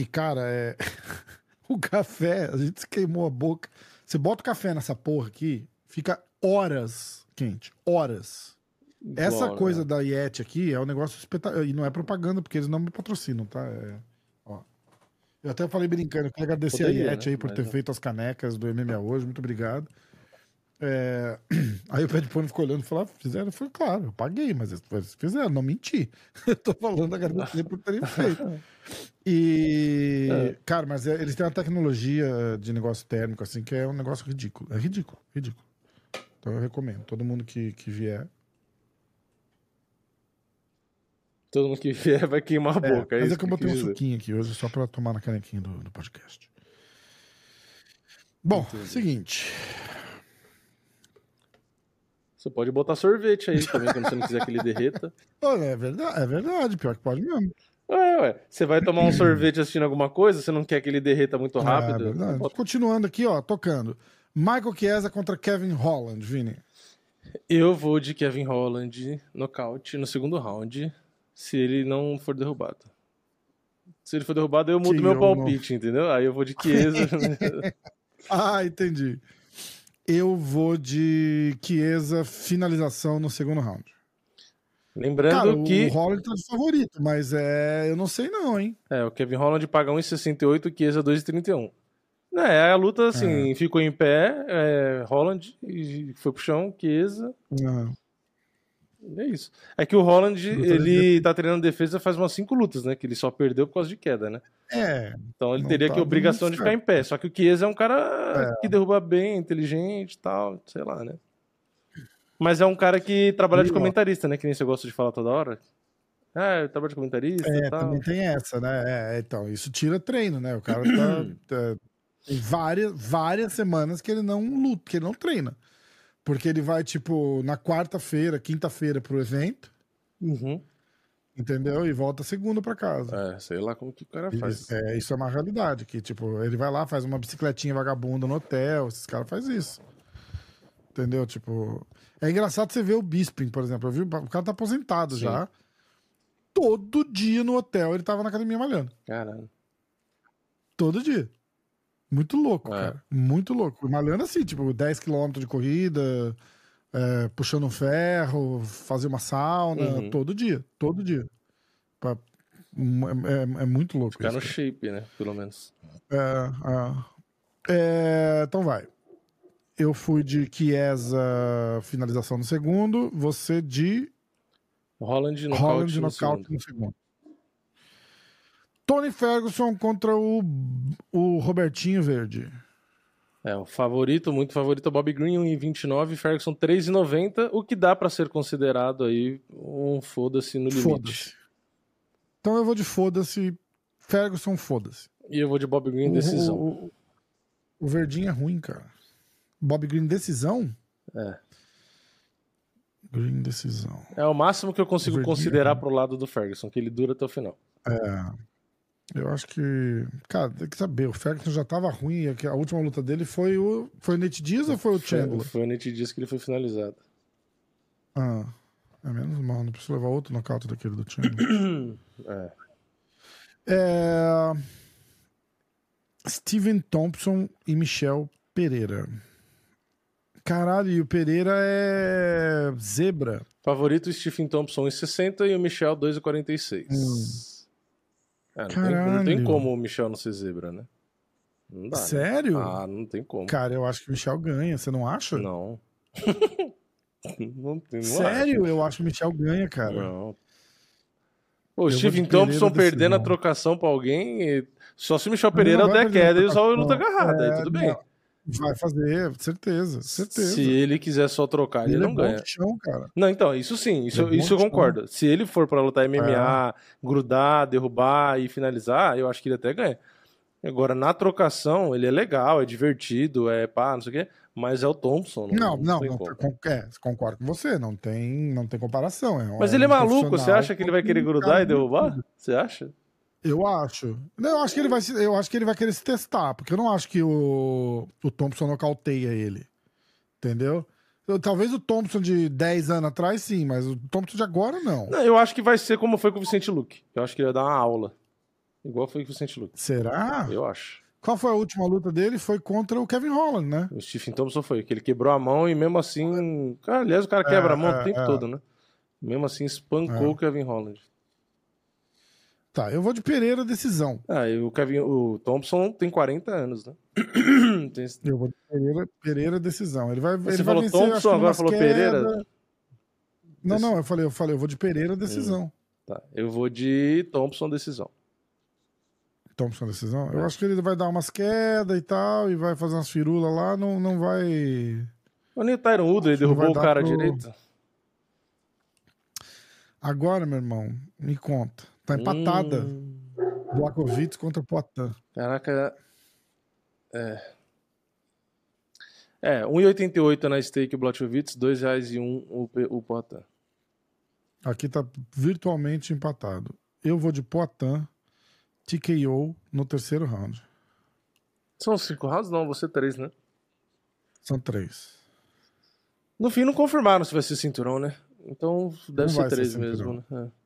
E, cara, é. o café, a gente se queimou a boca. Você bota o café nessa porra aqui, fica horas quente. Horas. Essa Igual, coisa né? da Yeti aqui é um negócio espetacular. E não é propaganda, porque eles não me patrocinam, tá? É, ó. Eu até falei brincando, eu quero agradecer Poderia, a Yeti né? aí por Mas ter não. feito as canecas do MMA hoje, muito obrigado. É, Aí o pé de pano ficou olhando e falou: ah, fizeram? Falei, claro, eu paguei, mas eles fizeram, não menti. Eu tô falando agradecer por terem feito. E, É. cara, mas é- eles têm uma tecnologia de negócio térmico, assim, que é um negócio ridículo. É ridículo, ridículo. Então eu recomendo. Todo mundo que, que vier. Todo mundo que vier vai queimar a É, boca. É, mas isso é que eu botei um dizer. suquinho aqui hoje só pra tomar na canequinha do, do podcast. Bom, seguinte. Você pode botar sorvete aí também, quando você não quiser que ele derreta. Olha, é verdade, é verdade, pior que pode mesmo. Ué, ué. Você vai tomar um sorvete assistindo alguma coisa, você não quer que ele derreta muito É, rápido? verdade. bota- Continuando aqui, ó, tocando. Michael Chiesa contra Kevin Holland, Vini. Eu vou de Kevin Holland nocaute no segundo round, se ele não for derrubado. Se ele for derrubado, eu mudo Que meu eu palpite, entendeu? Aí eu vou de Chiesa. Ah, entendi. Eu vou de Chiesa finalização no segundo round. Lembrando Cara, que o Holland tá de favorito, mas é, eu não sei não, hein? é, o Kevin Holland paga 1,68 e Chiesa 2,31. É, a luta, assim, ficou em pé, é, Holland foi pro chão, Chiesa, Não. É isso. É que o Holland, de ele tá treinando defesa faz umas cinco lutas, né? Que ele só perdeu por causa de queda, né? É, Então ele teria tá que obrigação de ficar em pé. Só que o Chiesa é um cara É. que derruba bem, inteligente e tal, sei lá, né? Mas é um cara que trabalha de comentarista, né? Que nem você gosta de falar toda hora. Ah, eu trabalho de comentarista é tal. também tem essa, né? É, então, isso tira treino, né? O cara tá, tá- tem várias, várias semanas que ele não luta, que ele não treina. Porque ele vai, tipo, na quarta-feira, quinta-feira pro evento, Uhum. entendeu? E volta segunda pra casa. É, sei lá como que o cara faz. Isso, é, isso é uma realidade, que tipo, ele vai lá, faz uma bicicletinha vagabunda no hotel, esses caras fazem isso. Entendeu? Tipo, é engraçado você ver o Bisping, por exemplo, eu vi, o cara tá aposentado Sim. já. Todo dia no hotel ele tava na academia malhando. Caralho. Todo dia. Muito louco, É. cara. Muito louco. Malhando assim, tipo, 10km de corrida, é, puxando um ferro, fazer uma sauna, Uhum. todo dia. Todo dia. Pra- é, é- muito louco Ficar isso, no cara. shape, né? Pelo menos. É, é. É, então vai. Eu fui de Chiesa finalização no segundo, você de Holland nocaute Holland no nocaute segundo. no segundo. Tony Ferguson contra o, o Robertinho Verde. É, o favorito, muito favorito, é o Bob Green, 1,29, Ferguson 3,90, o que dá pra ser considerado aí um foda-se no limite. Foda-se. Então eu vou de foda-se. Ferguson, foda-se. E eu vou de Bob Green decisão. O, o, o Verdinho é ruim, cara. Bob Green, decisão? É. Green, decisão. É o máximo que eu consigo Verdinho, considerar né? pro lado do Ferguson, que ele dura até o final. É. Eu acho que. Cara, tem que saber. O Ferguson já tava ruim. e A última luta dele foi o. Foi o Nate Diaz ou foi o Chandler? foi o Nate Diaz que ele foi finalizado. Ah. É menos mal, não preciso levar outro nocaute daquele do Chandler. É. é... Steven Thompson e Michel Pereira. Caralho, e o Pereira é zebra. Favorito Stephen Thompson em 60 e o Michel 2,46. É, não, tem, não tem como o Michel não ser zebra, né? Não dá. né? Sério? Ah, não tem como. Cara, eu acho que o Michel ganha, você não acha? Não. não não Sério? Eu acho que o Michel ganha, acho. cara. Não. O Eu Pereira Thompson perdendo a trocação pra alguém. e- Só se o Michel Pereira é fazer Head e usar o luta agarrada. É, aí tudo bem. não. Vai fazer, certeza, certeza. Se ele quiser só trocar, ele, ele não é ganha. chão. Não, então, isso sim, isso, Ele é isso eu de chão. concordo. Se ele for pra lutar É. MMA, grudar, derrubar e finalizar, eu acho que ele até ganha. Agora, na trocação, ele é legal, é divertido, é pá, não sei o quê, mas é o Thompson. Não, não, não, con- é, concordo com você, não tem, não tem comparação. É, Mas é ele é maluco, você acha que ele vai querer grudar e derrubar? Você acha? Eu acho. Não, eu acho que ele vai, se- eu acho que ele vai querer se testar, porque eu não acho que o, o Thompson nocauteia ele. Entendeu? Eu- Talvez o Thompson de 10 anos atrás, sim, mas o Thompson de agora, não. Não, eu acho que vai ser como foi com o Vicente Luque. Eu acho que ele vai dar uma aula. Igual foi com o Vicente Luque. Será? Eu acho. Qual foi a última luta dele? Foi contra o Kevin Holland, né? O Stephen Thompson foi, que ele quebrou a mão e mesmo assim. Cara, aliás, o cara quebra a mão É, o tempo é, todo, né? Mesmo assim, espancou É. o Kevin Holland. Tá, eu vou de Pereira decisão. Ah, e o Kevin, o Thompson tem 40 anos, né? Tem- Eu vou de Pereira, Pereira decisão. Ele vai, ele Você vai falou vencer, acho Thompson, agora falou quedas. Pereira? Não, não, eu falei, eu falei, eu vou de Pereira decisão. Tá, eu vou de Thompson decisão. Thompson decisão? É. Eu acho que ele vai dar umas quedas e tal, e vai fazer umas firulas lá, não, não vai. O nem o Tyron Woodley derrubou o vai cara pro- direito. Agora, meu irmão, me conta. Tá empatada. Hum, Blakovic contra Poitin. caraca. É. É, 1,88 na stake o Blachowicz, R$ 2,01 o, o Poitin. Aqui tá virtualmente empatado. Eu vou de Poitin, TKO no terceiro round. São cinco rounds? Não, você três, né? São três. No fim, não confirmaram se vai ser cinturão, né? Então deve ser ser três cinturão. mesmo, né? É.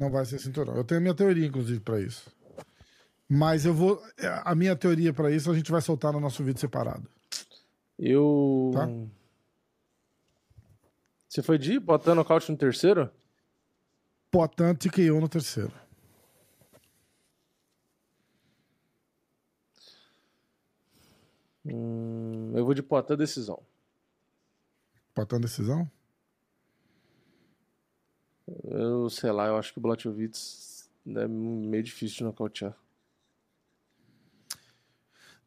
Não vai ser cinturão. Eu tenho a minha teoria, inclusive, pra isso. Mas eu vou. A minha teoria pra isso a gente vai soltar no nosso vídeo separado. Eu. Tá. Você foi de botando nocaute no terceiro? Poitin, TKO no terceiro. Hum, eu vou de Poitin decisão. Poitin decisão? Eu sei lá, eu acho que o Blachowicz é meio difícil de nocautear.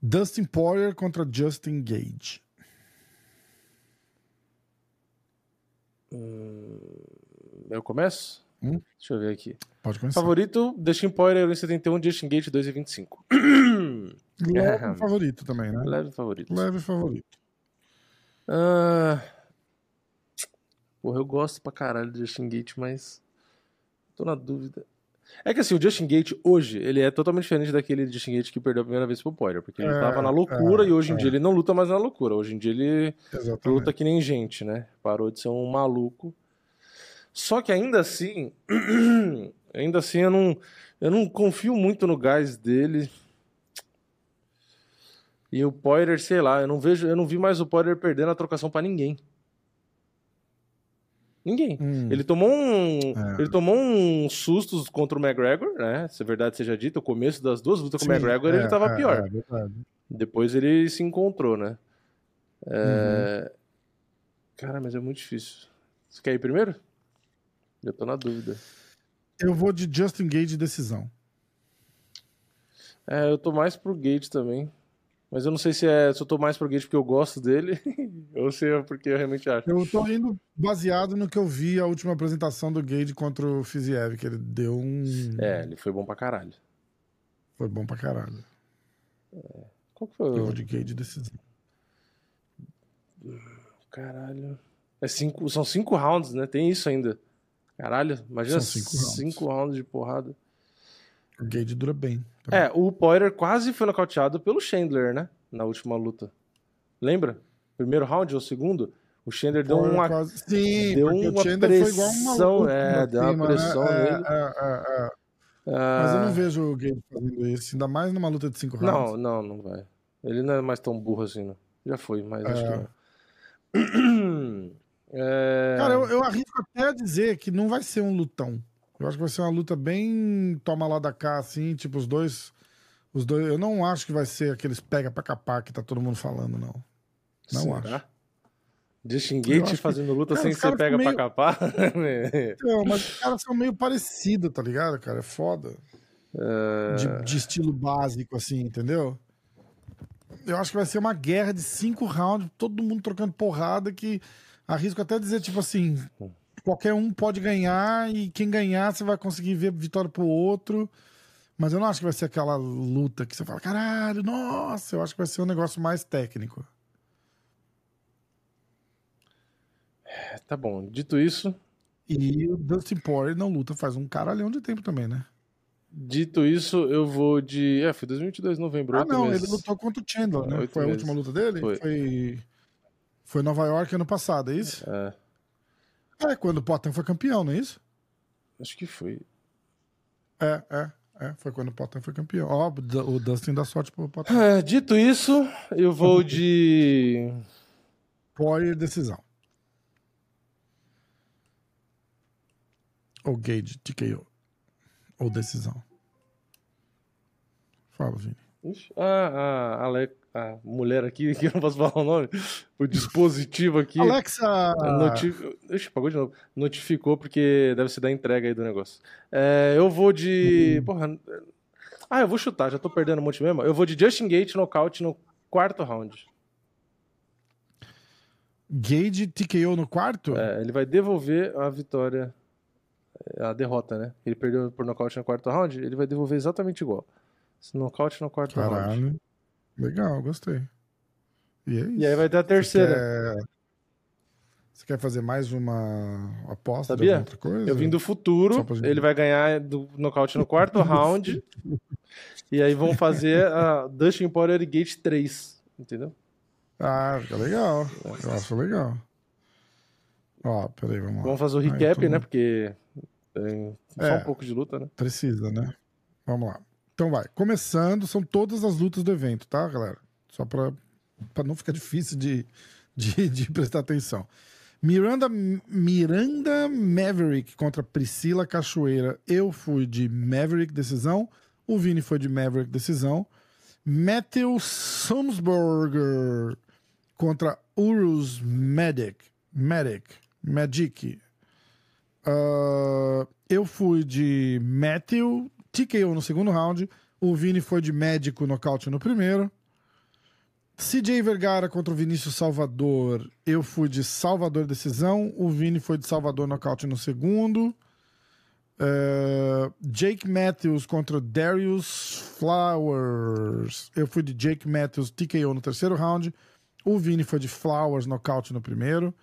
Dustin Poirier contra Justin Gage. Eu começo? Hum? Deixa eu ver aqui. Pode começar. Favorito, Dustin Poirier em 71, Justin Gate 2,25. Leve É. favorito também, né? Leve favorito. Leve favorito. Ah... Porra, eu gosto pra caralho do Justin Gate, mas tô na dúvida. É que assim, o Justin Gate hoje, ele é totalmente diferente daquele Justin Gate que perdeu a primeira vez pro Poirier, porque ele É, tava na loucura é, e hoje em é. dia ele não luta mais na loucura. Hoje em dia ele Exatamente. luta que nem gente, né? Parou de ser um maluco. Só que ainda assim, ainda assim eu não, eu não confio muito no gás dele. E o Poirier, sei lá, eu não vejo, eu não vi mais o Poirier perdendo a trocação pra ninguém. Ninguém. Hum, Ele tomou um, É. ele tomou uns sustos contra o McGregor, né? Se a verdade seja dita, o começo das duas lutas com o sim, McGregor é, ele tava é, pior. é. Depois ele se encontrou, né? É... Uhum. Cara, mas é muito difícil. Você quer ir primeiro? Eu tô na dúvida. Eu vou de Justin Gage decisão. É, eu tô mais pro Gate também. Mas eu não sei se é se eu tô mais pro Gate porque eu gosto dele ou se é porque eu realmente acho. Eu tô indo baseado no que eu vi a última apresentação do Gage contra o Fiziev, que ele deu um. É, ele foi bom pra caralho. Foi bom pra caralho. Qual que foi Eu o... vou de Gage decisão. Caralho. É cinco... São cinco rounds, né? Tem isso ainda. Caralho, imagina São cinco rounds. cinco rounds de porrada. O Gage dura bem. É, o Poirier quase foi nocauteado pelo Chandler, né? Na última luta. Lembra? Primeiro round ou segundo? O Chandler deu uma. quase- Sim, deu porque o uma Chandler foi igual um pressão, maluco é, deu uma cima, pressão né? É, nele. é, é, é. ah, Mas eu não vejo o Gage fazendo isso, ainda mais numa luta de cinco rounds. Não, não, não vai. Ele não é mais tão burro assim, não. Já foi, mas acho É. que não. É... Cara, eu, eu arrisco até a dizer que não vai ser um lutão. Eu acho que vai ser uma luta bem toma lá da cá, assim, tipo, os dois. Os dois. Eu não acho que vai ser aqueles pega pra capar que tá todo mundo falando, não. Não Será? acho. Acho que- fazendo luta Cara, sem ser pega são pra meio- capar. Não, mas os caras são meio parecidos, tá ligado, cara? É foda. É, De, de estilo básico, assim, entendeu? Eu acho que vai ser uma guerra de cinco rounds, todo mundo trocando porrada, que arrisco até dizer, tipo assim, qualquer um pode ganhar e quem ganhar você vai conseguir ver vitória pro outro. Mas eu não acho que vai ser aquela luta que você fala, caralho, nossa, eu acho que vai ser um negócio mais técnico. Tá bom. Dito isso, E o Dustin Poirier não luta faz um caralhão de tempo também, né? dito isso, eu vou de. É, foi 2022, novembro. Ah, não, meses. ele lutou contra o Chandler, né? Foi a meses. última luta dele? Foi. Foi. Foi Nova York ano passado, é isso? É, É, quando o Potan foi campeão, não é isso? acho que foi. É, é, é. Foi quando o Potan foi campeão. Ó, o Du- o Dustin dá sorte pro Potan. É, dito isso, eu vou de. Poirier, decisão. Ou Gage, TKO. Ou decisão. Fala, Vini. Ixi, a, a, a mulher aqui, que eu não posso falar o nome, o dispositivo aqui. Alexa! Noti... Ixi, pagou de novo. Notificou porque deve ser da entrega aí do negócio. É, eu vou de. Porra. Ah, eu vou chutar, já tô perdendo um monte mesmo. Eu vou de Justin Gate nocaute no quarto round. Gage, TKO no quarto? É, ele vai devolver a vitória, a derrota, né? Ele perdeu por nocaute no quarto round, ele vai devolver exatamente igual. Nocaute no quarto round. Caralho. Legal, gostei. E é. E aí vai ter a Você terceira. quer... Você quer fazer mais uma aposta Sabia? outra coisa? Eu vim do futuro, gente- ele vai ganhar do nocaute no quarto round. E aí vão fazer a Dustin Poirier Gate 3, entendeu? Ah, fica legal. Eu acho legal. Ó, peraí, vamos lá. Vamos fazer o Ai, recap, tô- né? Porque tem só É. um pouco de luta, né? Precisa, né? Vamos lá. Então vai. Começando, são todas as lutas do evento, tá, galera? Só pra, pra não ficar difícil de, de, de prestar atenção. Miranda, Miranda Maverick contra Priscila Cachoeira. Eu fui de Maverick decisão. O Vini foi de Maverick decisão. Matthew Sumsberger contra Urus Medic. Medic. Magic. Ah, eu fui de Matthew, TKO no segundo round. O Vini foi de médico nocaute no primeiro. CJ Vergara contra o Vinícius Salvador. Eu fui de Salvador decisão. O Vini foi de Salvador nocaute no segundo. Eh, Jake Matthews contra Darius Flowers. Eu fui de Jake Matthews TKO no terceiro round. O Vini foi de Flowers nocaute no primeiro.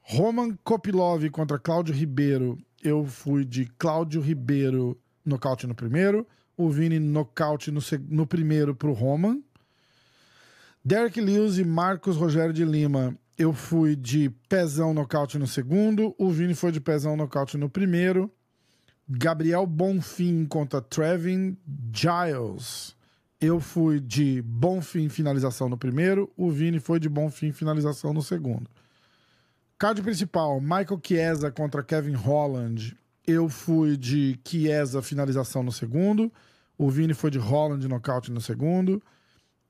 Roman Kopilov contra Cláudio Ribeiro. Eu fui de Cláudio Ribeiro nocaute no primeiro. O Vini nocaute no, no primeiro pro Roman. Derek Lewis e Marcos Rogério de Lima. Eu fui de pezão nocaute no segundo. O Vini foi de pezão nocaute no primeiro. Gabriel Bonfim contra Trevin Giles. Eu fui de Bonfim finalização no primeiro. O Vini foi de Bonfim finalização no segundo. Card principal, Michael Chiesa contra Kevin Holland. Eu fui de Chiesa finalização no segundo. O Vini foi de Holland nocaute no segundo.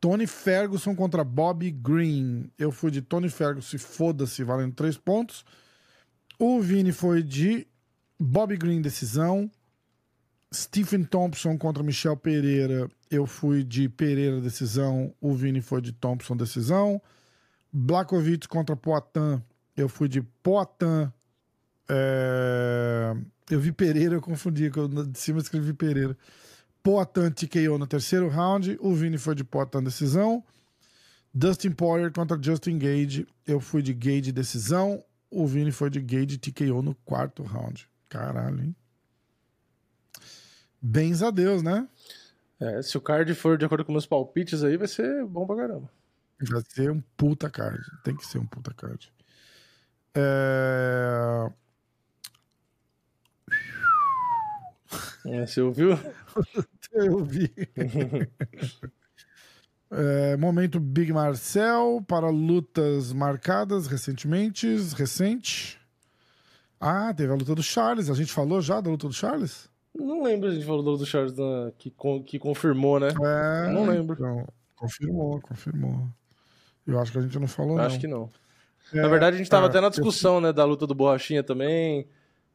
Tony Ferguson contra Bobby Green. Eu fui de Tony Ferguson, foda-se, valendo três pontos. O Vini foi de Bobby Green, decisão. Stephen Thompson contra Michel Pereira. Eu fui de Pereira, decisão. O Vini foi de Thompson, decisão. Blakovic contra Poitin. Eu fui de Poitin. É, Eu vi Pereira, eu confundi. que eu De cima escrevi Pereira. Poitin TKO no terceiro round. O Vini foi de Poitin decisão. Dustin Poirier contra Justin Gage. Eu fui de Gage decisão. O Vini foi de Gage TKO no quarto round. Caralho, hein? Bens a Deus, né? É, se o card for de acordo com meus palpites aí, vai ser bom pra caramba. Vai ser um puta card. Tem que ser um puta card. É... É, Você ouviu? Eu vi. É, momento Big Marcel para lutas marcadas recentemente. Recente. Ah, teve a luta do Charles. A gente falou já da luta do Charles? Não lembro, a gente falou do Charles na- que, con- que confirmou, né? É, Não lembro. então, confirmou, confirmou. Eu acho que a gente não falou, não. Acho que não. Na verdade, a gente tava é, até na eu- discussão, né, da luta do Borrachinha também.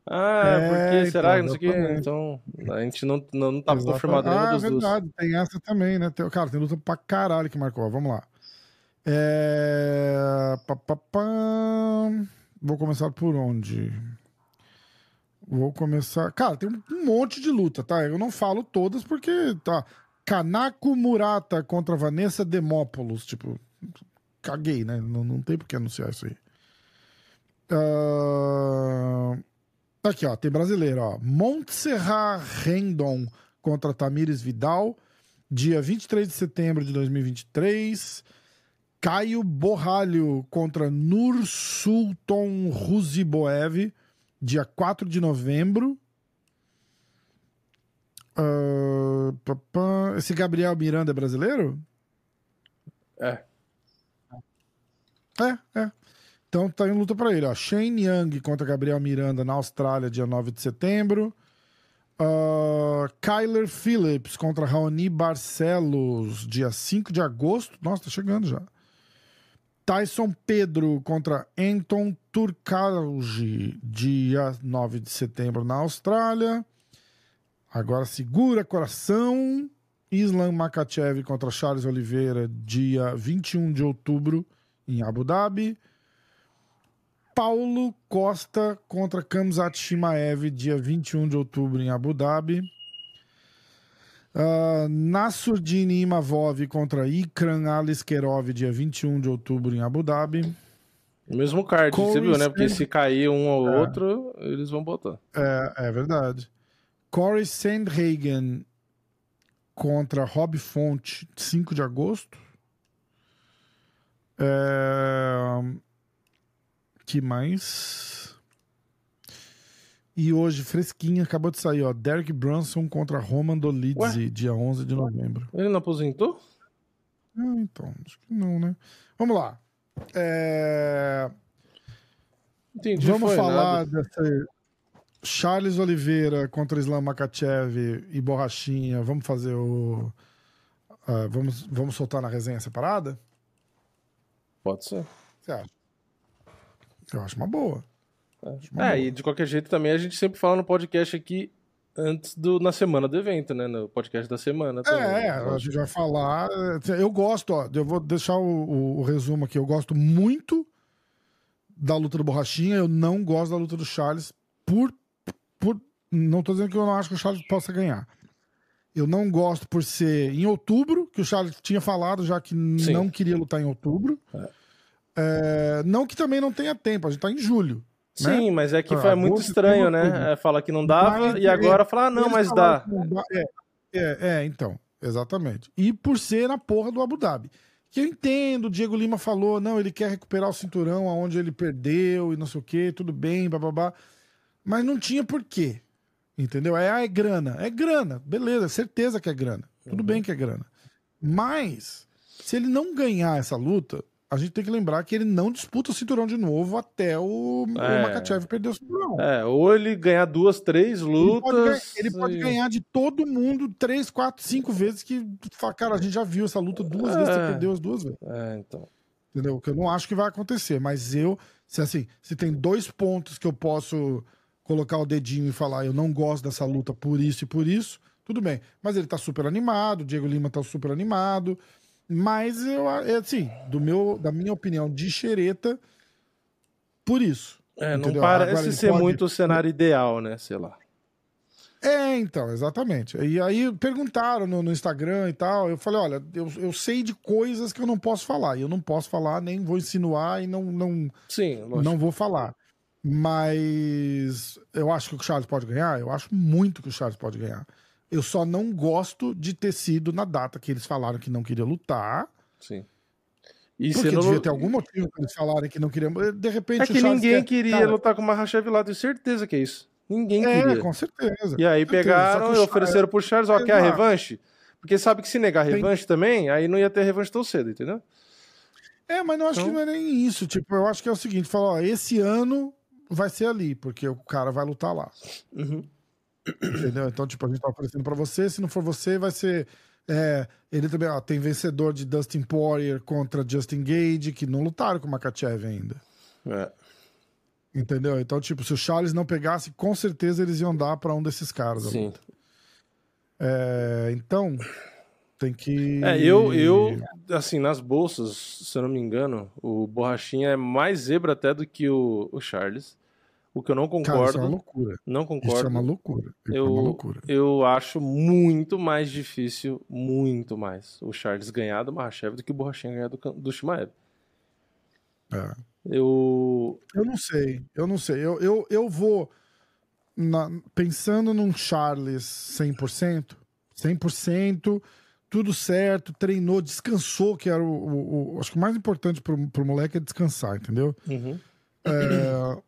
Ah, É, por que será? então, Não sei o quê. exatamente. Então, a gente não, não, não tava Exato. confirmado nenhuma Ah, dos verdade. Tem essa também, né? Tem- cara, tem luta pra caralho que marcou. Vamos lá. É... pá, pá, pá. Vou começar por onde? Vou começar. Cara, tem um- monte de luta, tá? Eu não falo todas porque tá. Kanako Murata contra Vanessa Demópolis. Tipo, caguei, né? Não, não tem por que anunciar isso aí. Ah, Aqui, ó, tem brasileiro, ó. Montserrat Rendon contra Tamires Vidal, dia 23 de setembro de 2023. Caio Borralho contra Nur Sultan Ruziboev, dia 4 de novembro. Ah, pá, pá. Esse Gabriel Miranda é brasileiro? É. É, é. Então tá em luta pra ele, ó. Shane Young contra Gabriel Miranda na Austrália, dia 9 de setembro. Uh, Kyler Phillips contra Raoni Barcelos, dia 5 de agosto. Nossa, tá chegando já. Tyson Pedro contra Anton Turkalji, dia 9 de setembro na Austrália. Agora segura coração. Islam Makachev contra Charles Oliveira, dia 21 de outubro em Abu Dhabi. Paulo Costa contra Kamzat Shimaev, dia 21 de outubro em Abu Dhabi. Uh, Nasruddin Imavov contra Ikran Aliskerov, dia 21 de outubro em Abu Dhabi. O mesmo card, você Corey viu, né? Porque se cair um ou É. outro, eles vão botar. É, é verdade. Corey Sandhagen contra Rob Fonte, 5 de agosto. É... Que mais? E hoje, fresquinha, acabou de sair, ó. Derek Brunson contra Roman Dolidze, dia 11 de novembro. Ele não aposentou? Ah, então, acho que não, né? Vamos lá. É... Entendi. Vamos falar nada. dessa Charles Oliveira contra Islam Makachev e Borrachinha. Vamos fazer o. ah, vamos, vamos soltar na resenha separada? Pode ser. Você acha? Eu acho uma boa. Acho uma É, boa. e de qualquer jeito também a gente sempre fala no podcast aqui antes do na semana do evento, né? No podcast da semana também. É, a gente vai falar. Eu gosto, ó. Eu vou deixar o, o- o resumo aqui. Eu gosto muito da luta do Borrachinha. Eu não gosto da luta do Charles por. por não tô dizendo que eu não acho que o Charles possa ganhar. Eu não gosto por ser em outubro, que o Charles tinha falado já que Sim. não queria lutar em outubro. É, não que também não tenha tempo, a gente tá em julho. né? Sim, mas é que Ah, foi muito agosto, estranho, né? É, fala que não dava Mas, e agora fala, ah, não, mas dá. que dá. É, é, é, então, exatamente. E por ser na porra do Abu Dhabi. Que eu entendo, o Diego Lima falou, não, ele quer recuperar o cinturão aonde ele perdeu e não sei o quê, tudo bem, bababá. Mas não tinha porquê. Entendeu? É, é grana. É grana, beleza, certeza que é grana. Tudo Uhum. bem que é grana. Mas, se ele não ganhar essa luta, a gente tem que lembrar que ele não disputa o cinturão de novo até o, É. o Makachev perder o cinturão. É, ou ele ganhar duas, três Ele pode, lutas. ele pode ganhar de todo mundo três, quatro, cinco vezes que cara, a gente já viu essa luta duas É. vezes, você perdeu as duas vezes. É, então. Entendeu? Que eu não acho que vai acontecer, mas eu, se assim, se tem dois pontos que eu posso colocar o dedinho e falar, eu não gosto dessa luta por isso e por isso, tudo bem. Mas ele tá super animado, o Diego Lima tá super animado. Mas eu, é assim, do meu, da minha opinião, de xereta, por isso. É, não Entendeu? parece Agora ser pode- muito o cenário ideal, né? Sei lá. É, então, exatamente. E aí perguntaram no, no Instagram e tal. Eu falei, olha, eu, eu sei de coisas que eu não posso falar. E eu não posso falar, nem vou insinuar e não, não, Sim, lógico. não vou falar. Mas eu acho que o Charles pode ganhar. Eu acho muito que o Charles pode ganhar. Eu só não gosto de ter sido na data que eles falaram que não queria lutar. Sim. E Porque não... devia ter algum motivo pra eles falarem que não queriam. De repente É que ninguém quer- queria Cara, lutar com o Mahashev lá, tenho certeza que é isso. Ninguém É, queria. com certeza. E aí certeza. pegaram e ofereceram pro Charles, ó, quer a revanche? Porque sabe que se negar a Tem- revanche também, aí não ia ter revanche tão cedo, entendeu? É, mas não acho Então- que não é nem isso. Tipo, eu acho que é o seguinte: falar, ó, esse ano vai ser ali, porque o cara vai lutar lá. Uhum. Entendeu? Então, tipo, a gente tá oferecendo pra você, se não for você, vai ser. é, ele também, ó, tem vencedor de Dustin Poirier contra Justin Gage, que não lutaram com o Makachev ainda. É. Entendeu? Então, tipo, se o Charles não pegasse, com certeza eles iam dar pra um desses caras. Sim. É, então, tem que. É, eu, eu, assim, nas bolsas, se eu não me engano, o Borrachinha é mais zebra até do que o, o Charles. O que eu não Cara, concordo. isso é uma loucura. Não Isso é concordo. uma loucura. Isso Eu, é uma loucura. eu acho muito mais difícil, muito mais, o Charles ganhar do Mahashev do que o Borrachinha ganhar do, do Shimaev. É. Eu. Eu não sei, eu não sei. Eu, eu, eu vou na- pensando num Charles 100%, 100%, tudo certo, treinou, descansou, que era o, o- o- acho que o mais importante pro, pro moleque é descansar, entendeu? Uhum. É,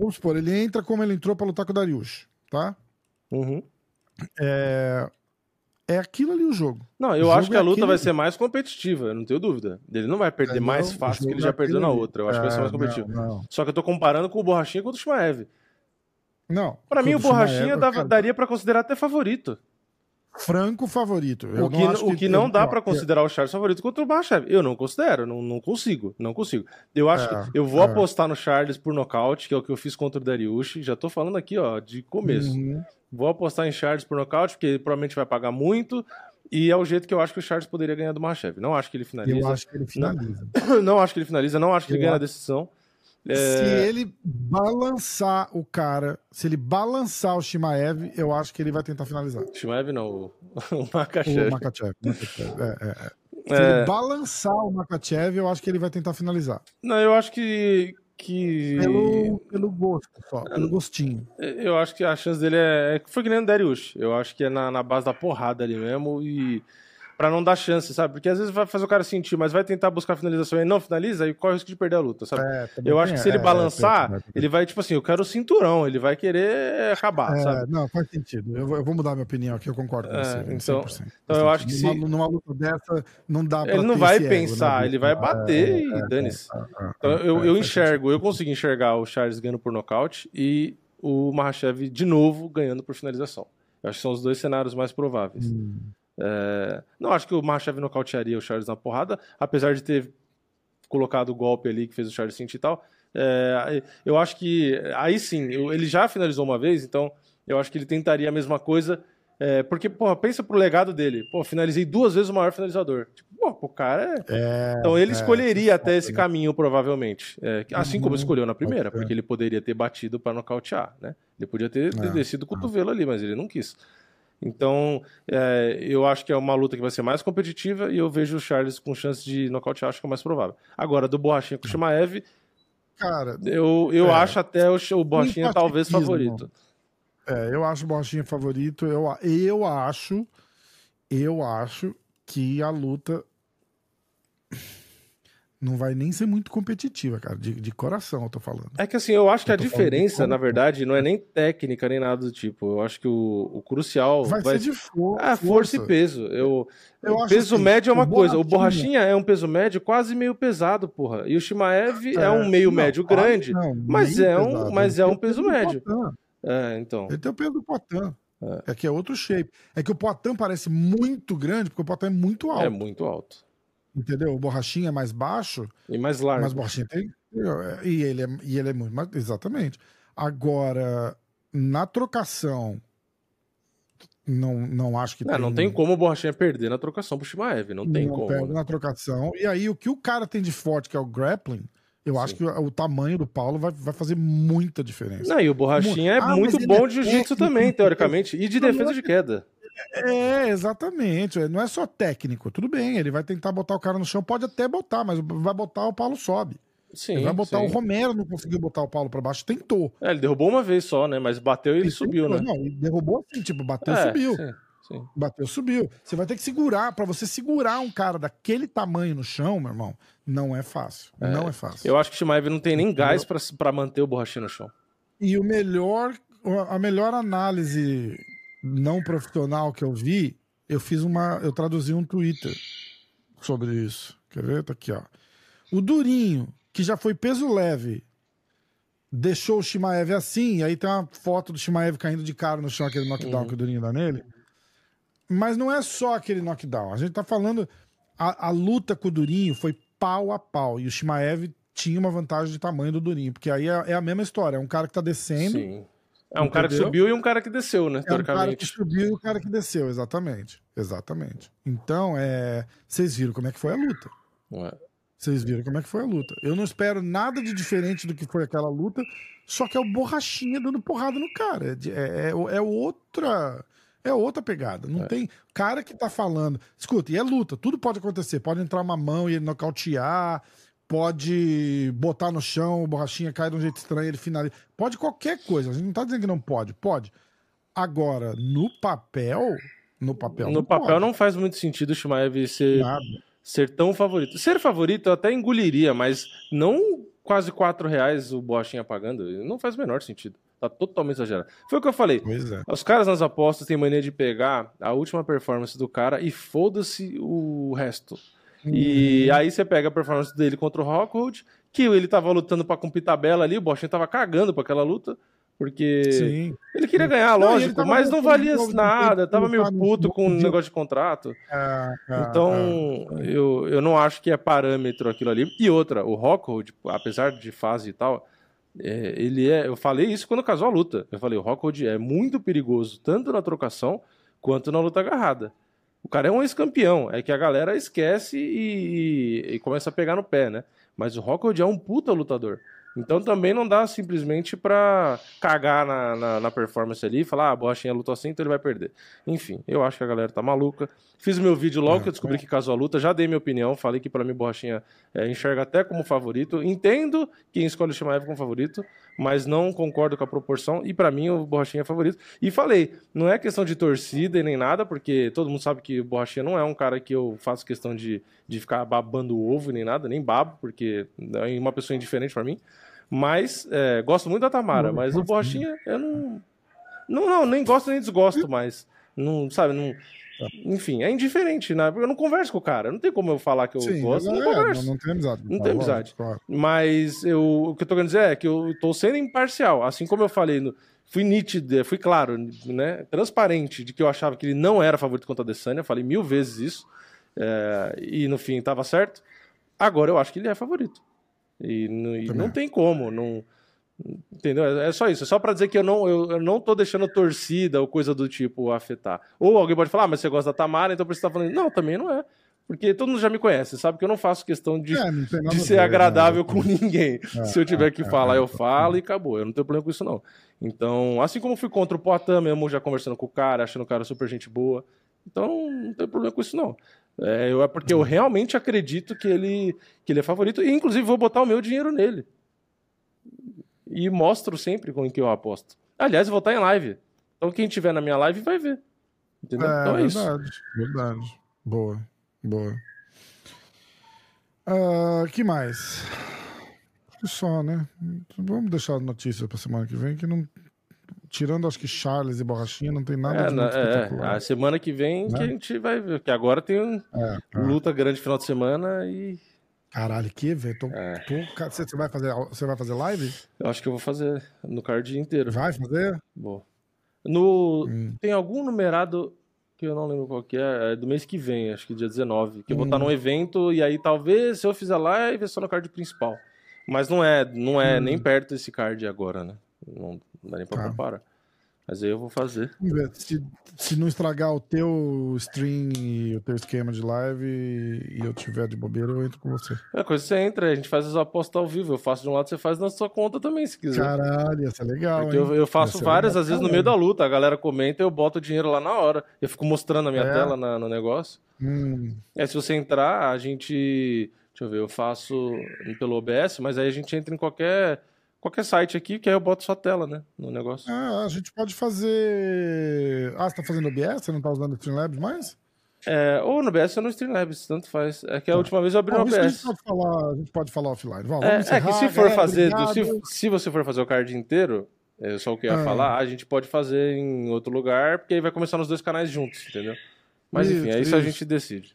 vamos supor, ele entra como ele entrou pra lutar com o Dariush, tá? Uhum. É, é aquilo ali o jogo. Não, eu jogo acho que a é luta vai ali. ser mais competitiva, eu não tenho dúvida. Ele não vai perder É, mais não, fácil o que ele já é perdeu na ali. outra. Eu acho que vai ser mais É, competitivo. Não, não. Só que eu tô comparando com o Borrachinha contra o Shimaev. não Pra mim, o Borrachinha dava- daria pra considerar até favorito. Franco favorito. Eu O que, não acho o que não dá pra eu- considerar o Charles favorito contra o Mahashev. Eu não considero, não, não consigo, não consigo. Eu acho É, que eu vou é. apostar no Charles por nocaute, que é o que eu fiz contra o Dariush. Já tô falando aqui, ó, de começo. Uhum. Vou apostar em Charles por nocaute, porque ele provavelmente vai pagar muito. E é o jeito que eu acho que o Charles poderia ganhar do Mahashev. Não acho que ele finaliza. Eu acho que ele finaliza. Não acho que ele finaliza, não acho que ele Eu ganha na acho- decisão. É, Se ele balançar o cara, se ele balançar o Shimaev, eu acho que ele vai tentar finalizar. Shimaev não, o, o O Makachev. Makachev. Makachev, é, é, é. Se É, ele balançar o Makachev, eu acho que ele vai tentar finalizar. não, eu acho que. que... Pelo, pelo gosto só, pelo gostinho. Eu acho que a chance dele é. é- Foi que nem o Darius. Eu acho que é na, na base da porrada ali mesmo. E. Pra não dar chance, sabe? Porque às vezes vai fazer o cara sentir, mas vai tentar buscar a finalização e não finaliza, aí corre o risco de perder a luta, sabe? É, Eu acho que se ele é, é, balançar, tem- ele vai, tipo assim, eu quero o cinturão, ele vai querer acabar, É, sabe? não, faz sentido. Eu vou, eu vou mudar minha opinião aqui, eu concordo com É, você. então- 100%. então eu acho que se- numa luta dessa, não dá pra Ele não vai esse ego, né, pensar, ele vai É, bater é, e dane-se. é, é, Então é, eu, é, eu enxergo, eu consigo enxergar o Charles ganhando por nocaute e o Mahashev de novo ganhando por finalização. Eu acho que são os dois cenários mais prováveis. Hum. É, não acho que o Mahashev nocautearia o Charles na porrada, apesar de ter colocado o golpe ali que fez o Charles sentir e tal. É, eu acho que aí sim, ele já finalizou uma vez, então eu acho que ele tentaria a mesma coisa. é, porque, porra, pensa pro legado dele. Pô, finalizei duas vezes o maior finalizador. Tipo, pô, o cara é. É, Então ele é, escolheria até foda, esse né? caminho, provavelmente. É, assim como Uhum, escolheu na primeira, porque ele poderia ter batido para nocautear, né? Ele podia ter, ter É, descido o cotovelo ali, mas ele não quis. Então, é, eu acho que é uma luta que vai ser mais competitiva e eu vejo o Charles com chance de nocautear, acho que é o mais provável. Agora, do Borrachinha com o Shimaev, Cara, eu, eu É. acho até o, o Borrachinha talvez favorito. É, eu acho o Borrachinha favorito. Eu, eu acho, eu acho que a luta não vai nem ser muito competitiva, cara. De, de coração, eu tô falando. É que assim, eu acho que Eu a diferença, na verdade, não é nem técnica nem nada do tipo. Eu acho que o, o crucial Vai, vai, ser de for Ah, força e peso. Eu, Eu o peso assim, médio é uma coisa. O Borrachinha- é um peso médio quase meio pesado, porra. E o Shimaev é, É, um meio não, médio grande. não, mas é um- pesado. mas é um peso médio. É, então. Ele tem o peso do Poitin. É. É. que é outro shape. É que o Poitin parece muito grande, porque o Poitin é muito alto. É muito alto. Entendeu? O Borrachinha é mais baixo, E mais largo. mas Borrachinha tem. E ele é, e ele é muito mais. Exatamente. Agora, na trocação, não, não acho que Não, não tem como o Borrachinha perder na trocação pro Shimaev. Não tem não como. pega né? na trocação. E aí, o que o cara tem de forte, que é o grappling, eu acho que o, o tamanho do Paulo vai, vai fazer muita diferença. Não, e o Borrachinha é Ah, muito bom é de jiu-jitsu também, teoricamente. E de defesa de queda. É, exatamente. Não é só técnico. Tudo bem, ele vai tentar botar o cara no chão, pode até botar, mas vai botar o Paulo sobe. Sim. ele vai botar sim. o Romero, não conseguiu botar o Paulo pra baixo, tentou. É, ele derrubou uma vez só, né? Mas bateu e ele Ele subiu, tentou, né? Não, ele derrubou assim, tipo, bateu, É, subiu. sim, sim. Bateu, subiu. Você vai ter que segurar. Pra você segurar um cara daquele tamanho no chão, meu irmão, não é fácil. Não é fácil. Eu acho que o Shimaev não tem nem gás pra manter o Borrachinha no chão. E o melhor, a melhor análise não profissional que eu vi, eu fiz uma, eu traduzi um Twitter sobre isso. Quer ver? Tá aqui, ó. O Durinho, que já foi peso leve, deixou o Shimaev assim, e aí tem uma foto do Shimaev caindo de cara no chão, aquele knockdown Uhum. que o Durinho dá nele. Mas não é só aquele knockdown. A gente tá falando. A, a luta com o Durinho foi pau a pau. E o Shimaev tinha uma vantagem de tamanho do Durinho, porque aí é, é a mesma história, é um cara que tá descendo, Sim. É um cara que Entendeu? subiu e um cara que desceu, né? é um cara que subiu e o cara que desceu, exatamente. Exatamente. Então, é, vocês viram como é que foi a luta. Não é. Vocês viram como é que foi a luta. Eu não espero nada de diferente do que foi aquela luta, só que é o borrachinha dando porrada no cara. É, é, é- é outra. É outra pegada. Não tem. Cara que tá falando. Escuta, e é luta, tudo pode acontecer. Pode entrar uma mão e ele nocautear. Pode botar no chão, o borrachinha cai de um jeito estranho, ele finaliza. Pode qualquer coisa. A gente não tá dizendo que não pode. Pode. Agora, no papel. No papel. No não papel pode. não faz muito sentido o Shimaev ser, Nada. ser tão favorito. Ser favorito eu até engoliria, mas não quase 4 reais o Borrachinha pagando. Não faz o menor sentido. Tá totalmente exagerado. Foi o que eu falei. Pois é. Os caras nas apostas têm mania de pegar a última performance do cara e foda-se o resto. E aí você pega a performance dele contra o Rockhold, que ele tava lutando pra cumprir tabela ali, o Boston tava cagando pra aquela luta, porque Sim. ele queria ganhar, Não, lógico, mas não valia novo, nada, tava meio puto com o dia. negócio de contrato. Ah, ah, Então, ah. eu, eu não acho que é parâmetro aquilo ali. E outra, o Rockhold, apesar de fase e tal, é, ele é. Eu falei isso quando casou a luta. Eu falei, o Rockhold é muito perigoso, tanto na trocação quanto na luta agarrada. O cara é um ex-campeão, é que a galera esquece e, e- e começa a pegar no pé, né? Mas o Rockhold é um puta lutador. Então também não dá simplesmente pra cagar na, na, na performance ali e falar, ah, a Borrachinha lutou assim, então ele vai perder. Enfim, eu acho que a galera tá maluca. Fiz o meu vídeo logo que eu descobri que casou a luta, já dei minha opinião, falei que pra mim Borrachinha é, enxerga até como favorito. Entendo quem escolhe o Shimaev como favorito, mas não concordo com a proporção e pra mim o Borrachinha é favorito. E falei, não é questão de torcida e nem nada, porque todo mundo sabe que o Borrachinha não é um cara que eu faço questão de, de ficar babando o ovo nem nada, nem babo, porque é uma pessoa indiferente pra mim. Mas é, gosto muito da Tamara, mas o Borrachinha eu não, não. Não, nem gosto nem desgosto mais. Não, sabe, não. Enfim, é indiferente, né? Porque eu não converso com o cara. Não tem como eu falar que eu Sim, gosto, mas não é, converso. não, não tem amizade. Não Claro, tem amizade. claro. Mas eu, o que eu tô querendo dizer é que eu tô sendo imparcial. Assim como eu falei, no- fui nítido, fui claro, né? Transparente de que eu achava que ele não era favorito contra a Adesanya. Eu falei mil vezes isso. É, e no fim tava certo. Agora eu acho que ele é favorito. E, não- e não tem como. Não, entendeu? É, é só isso. É só pra dizer que eu não, eu, eu não tô deixando torcida ou coisa do tipo afetar. Ou alguém pode falar, ah, mas você gosta da Tamara, então por isso você tá falando. Não, também não é. Porque todo mundo já me conhece, sabe que eu não faço questão de, É, de ser ver, agradável né? com ninguém. É, Se eu tiver é, que é, falar, é, eu falo e acabou. Eu não tenho problema com isso, não. Então, assim como fui contra o Poitin mesmo, já conversando com o cara, achando o cara super gente boa. Então, não tem problema com isso, não. É, eu- é porque eu realmente acredito que ele, que ele é favorito. E, inclusive, vou botar o meu dinheiro nele. E mostro sempre com que eu aposto. Aliás, eu vou estar em live. Então, quem tiver na minha live vai ver. Entendeu? É, então é isso. verdade, verdade. Boa, boa. Ah, que mais? Acho que Só, né? Vamos deixar a notícia pra semana que vem, que não. Tirando, acho que Charles e Borrachinha, não tem nada É, de muito é, espetacular. a semana que vem que Né? a gente vai ver. Que agora tem um, É, é. luta grande final de semana e Caralho, que. Tô, É. Você vai fazer, você vai fazer live? eu acho que eu vou fazer no card inteiro. Vai fazer? Vou. No, Hum. Tem algum numerado que eu não lembro qual que é, é do mês que vem, acho que dia 19, que eu vou estar Hum. num evento e aí talvez se eu fizer live é só no card principal. Mas não é, não é Hum. nem perto desse card agora, né? Não dá nem pra Tá. comparar. Mas aí eu vou fazer. Se, se não estragar o teu stream e o teu esquema de live e eu tiver de bobeira, eu entro com você. É coisa que você entra, a gente faz as apostas ao vivo. Eu faço de um lado, você faz na sua conta também, se quiser. Caralho, ia ser legal, Porque hein? eu, eu faço várias, às vezes, no meio da luta. A galera comenta, eu boto o dinheiro lá na hora. Eu fico mostrando a minha É? tela na- no negócio. Hum, É, se você entrar, a gente. Deixa eu ver, eu faço pelo OBS, mas aí a gente entra em qualquer, qualquer site aqui, que aí eu boto sua tela, né? No negócio. ah, a gente pode fazer. Ah, você tá fazendo OBS? Você não tá usando o Streamlabs mais? É, ou no OBS ou no Streamlabs, tanto faz. É que a última vez eu abri no Bom, isso a gente OBS. pode falar, a gente pode falar offline. Vamos, É, vamos é que se for galera, fazer. do- se, se você for fazer o card inteiro, é só o que eu ia Ah. falar, a gente pode fazer em outro lugar, porque aí vai começar nos dois canais juntos, entendeu? Mas enfim, Isso, é isso a isso. gente decide.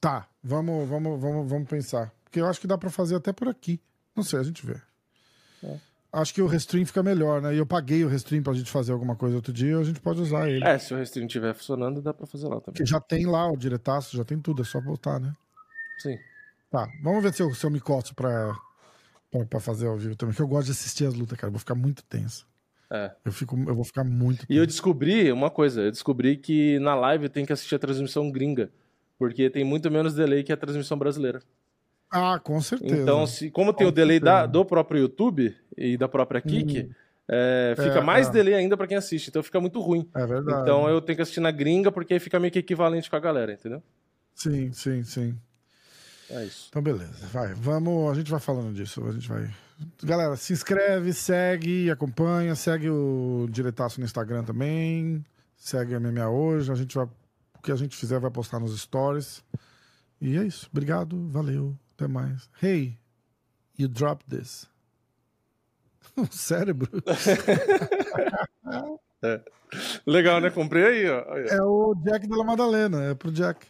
Tá, vamos, vamos, vamos, vamos pensar. Porque eu acho que dá pra fazer até por aqui. Não sei, a gente vê. É. Acho que o Restream fica melhor, né? E eu paguei o Restream pra gente fazer alguma coisa outro dia, a gente pode usar ele. É, se o Restream estiver funcionando, dá pra fazer lá também. Porque já tem lá o diretaço, já tem tudo, é só botar, né? Sim. Tá, vamos ver se eu, se eu me coço pra, pra, pra fazer ao vivo também. Que eu gosto de assistir as lutas, cara. Eu vou ficar muito tenso. É. Eu, fico, eu vou ficar muito E eu descobri uma coisa, eu descobri que na live tem que assistir a transmissão gringa, porque tem muito menos delay que a transmissão brasileira. Ah, com certeza. Então, se, como tem Com o delay da- do próprio YouTube e da própria Kik, é, fica É, mais é. delay ainda pra quem assiste, então fica muito ruim. É verdade. Então eu tenho que assistir na gringa, porque aí fica meio que equivalente com a galera, entendeu? Sim, sim, sim. É isso. Então, beleza. Vai, vamos. A gente vai falando disso. A gente vai. Galera, se inscreve, segue, acompanha, segue o Diretaço no Instagram também. Segue a MMA hoje. A gente vai. O que a gente fizer vai postar nos stories. E é isso. Obrigado, valeu. Até mais. Hey, you drop this. O cérebro. Legal, né? Comprei aí, ó. É o Jack da Madalena. É pro Jack.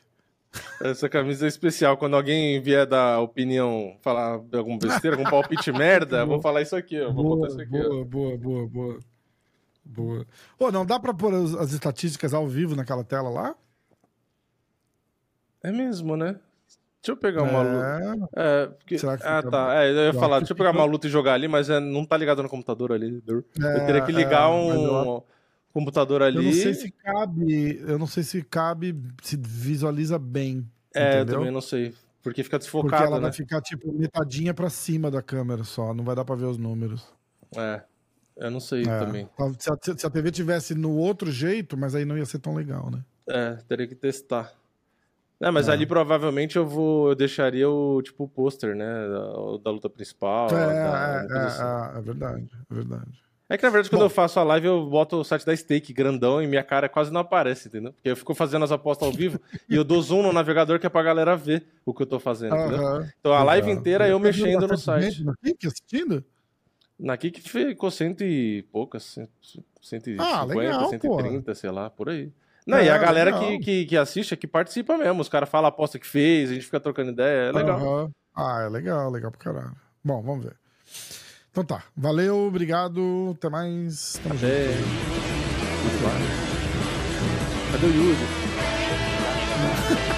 Essa camisa é especial. Quando alguém vier dar opinião, falar alguma besteira, algum palpite merda, eu vou falar isso aqui, ó. Vou Boa, botar isso aqui, ó. boa, boa, boa, boa. Boa. Ô, não dá pra pôr as, as estatísticas ao vivo naquela tela lá? É mesmo, né? Deixa eu pegar uma luta. É. É, porque... Será que Ah, tá. É, eu ia Eu falar, deixa eu pegar uma luta e jogar ali, mas é, não tá ligado no computador ali. Eu É, teria que ligar é, um eu- computador Eu ali. não sei se cabe. Eu não sei se cabe, se visualiza bem. É, eu entendeu? também não sei. Porque fica Porque desfocado, ela né? vai ficar, tipo, metadinha pra cima da câmera só. Não vai dar pra ver os números. É. Eu não sei É. também. Tá, Se a, se a TV tivesse no outro jeito, mas aí não ia ser tão legal, né? É, teria que testar. É, mas É. ali provavelmente eu vou. Eu deixaria o tipo o pôster, né? Da, da luta principal. É, da- é, coisa assim. é, é, é verdade, é verdade. É que na verdade, quando Bom. eu faço a live, eu boto o site da Stake grandão e minha cara quase não aparece, entendeu? Porque eu fico fazendo as apostas ao vivo e eu dou zoom no navegador que é pra galera ver o que eu tô fazendo, entendeu? Aham, Então a live inteira eu Tá vendo mexendo no site. aqui que assistindo? Na Kik ficou cento e poucas, cento- 150, Ah, legal, 130, sei lá, por aí. Não, e a galera que, que, que assiste é que participa mesmo. Os caras falam a aposta que fez, a gente fica trocando ideia, é legal. Aham. Ah, é legal, legal pra caralho. Bom, vamos ver. Então tá. Valeu, obrigado. Até mais. Tamo junto. É. Muito mais. Cadê o Yuri?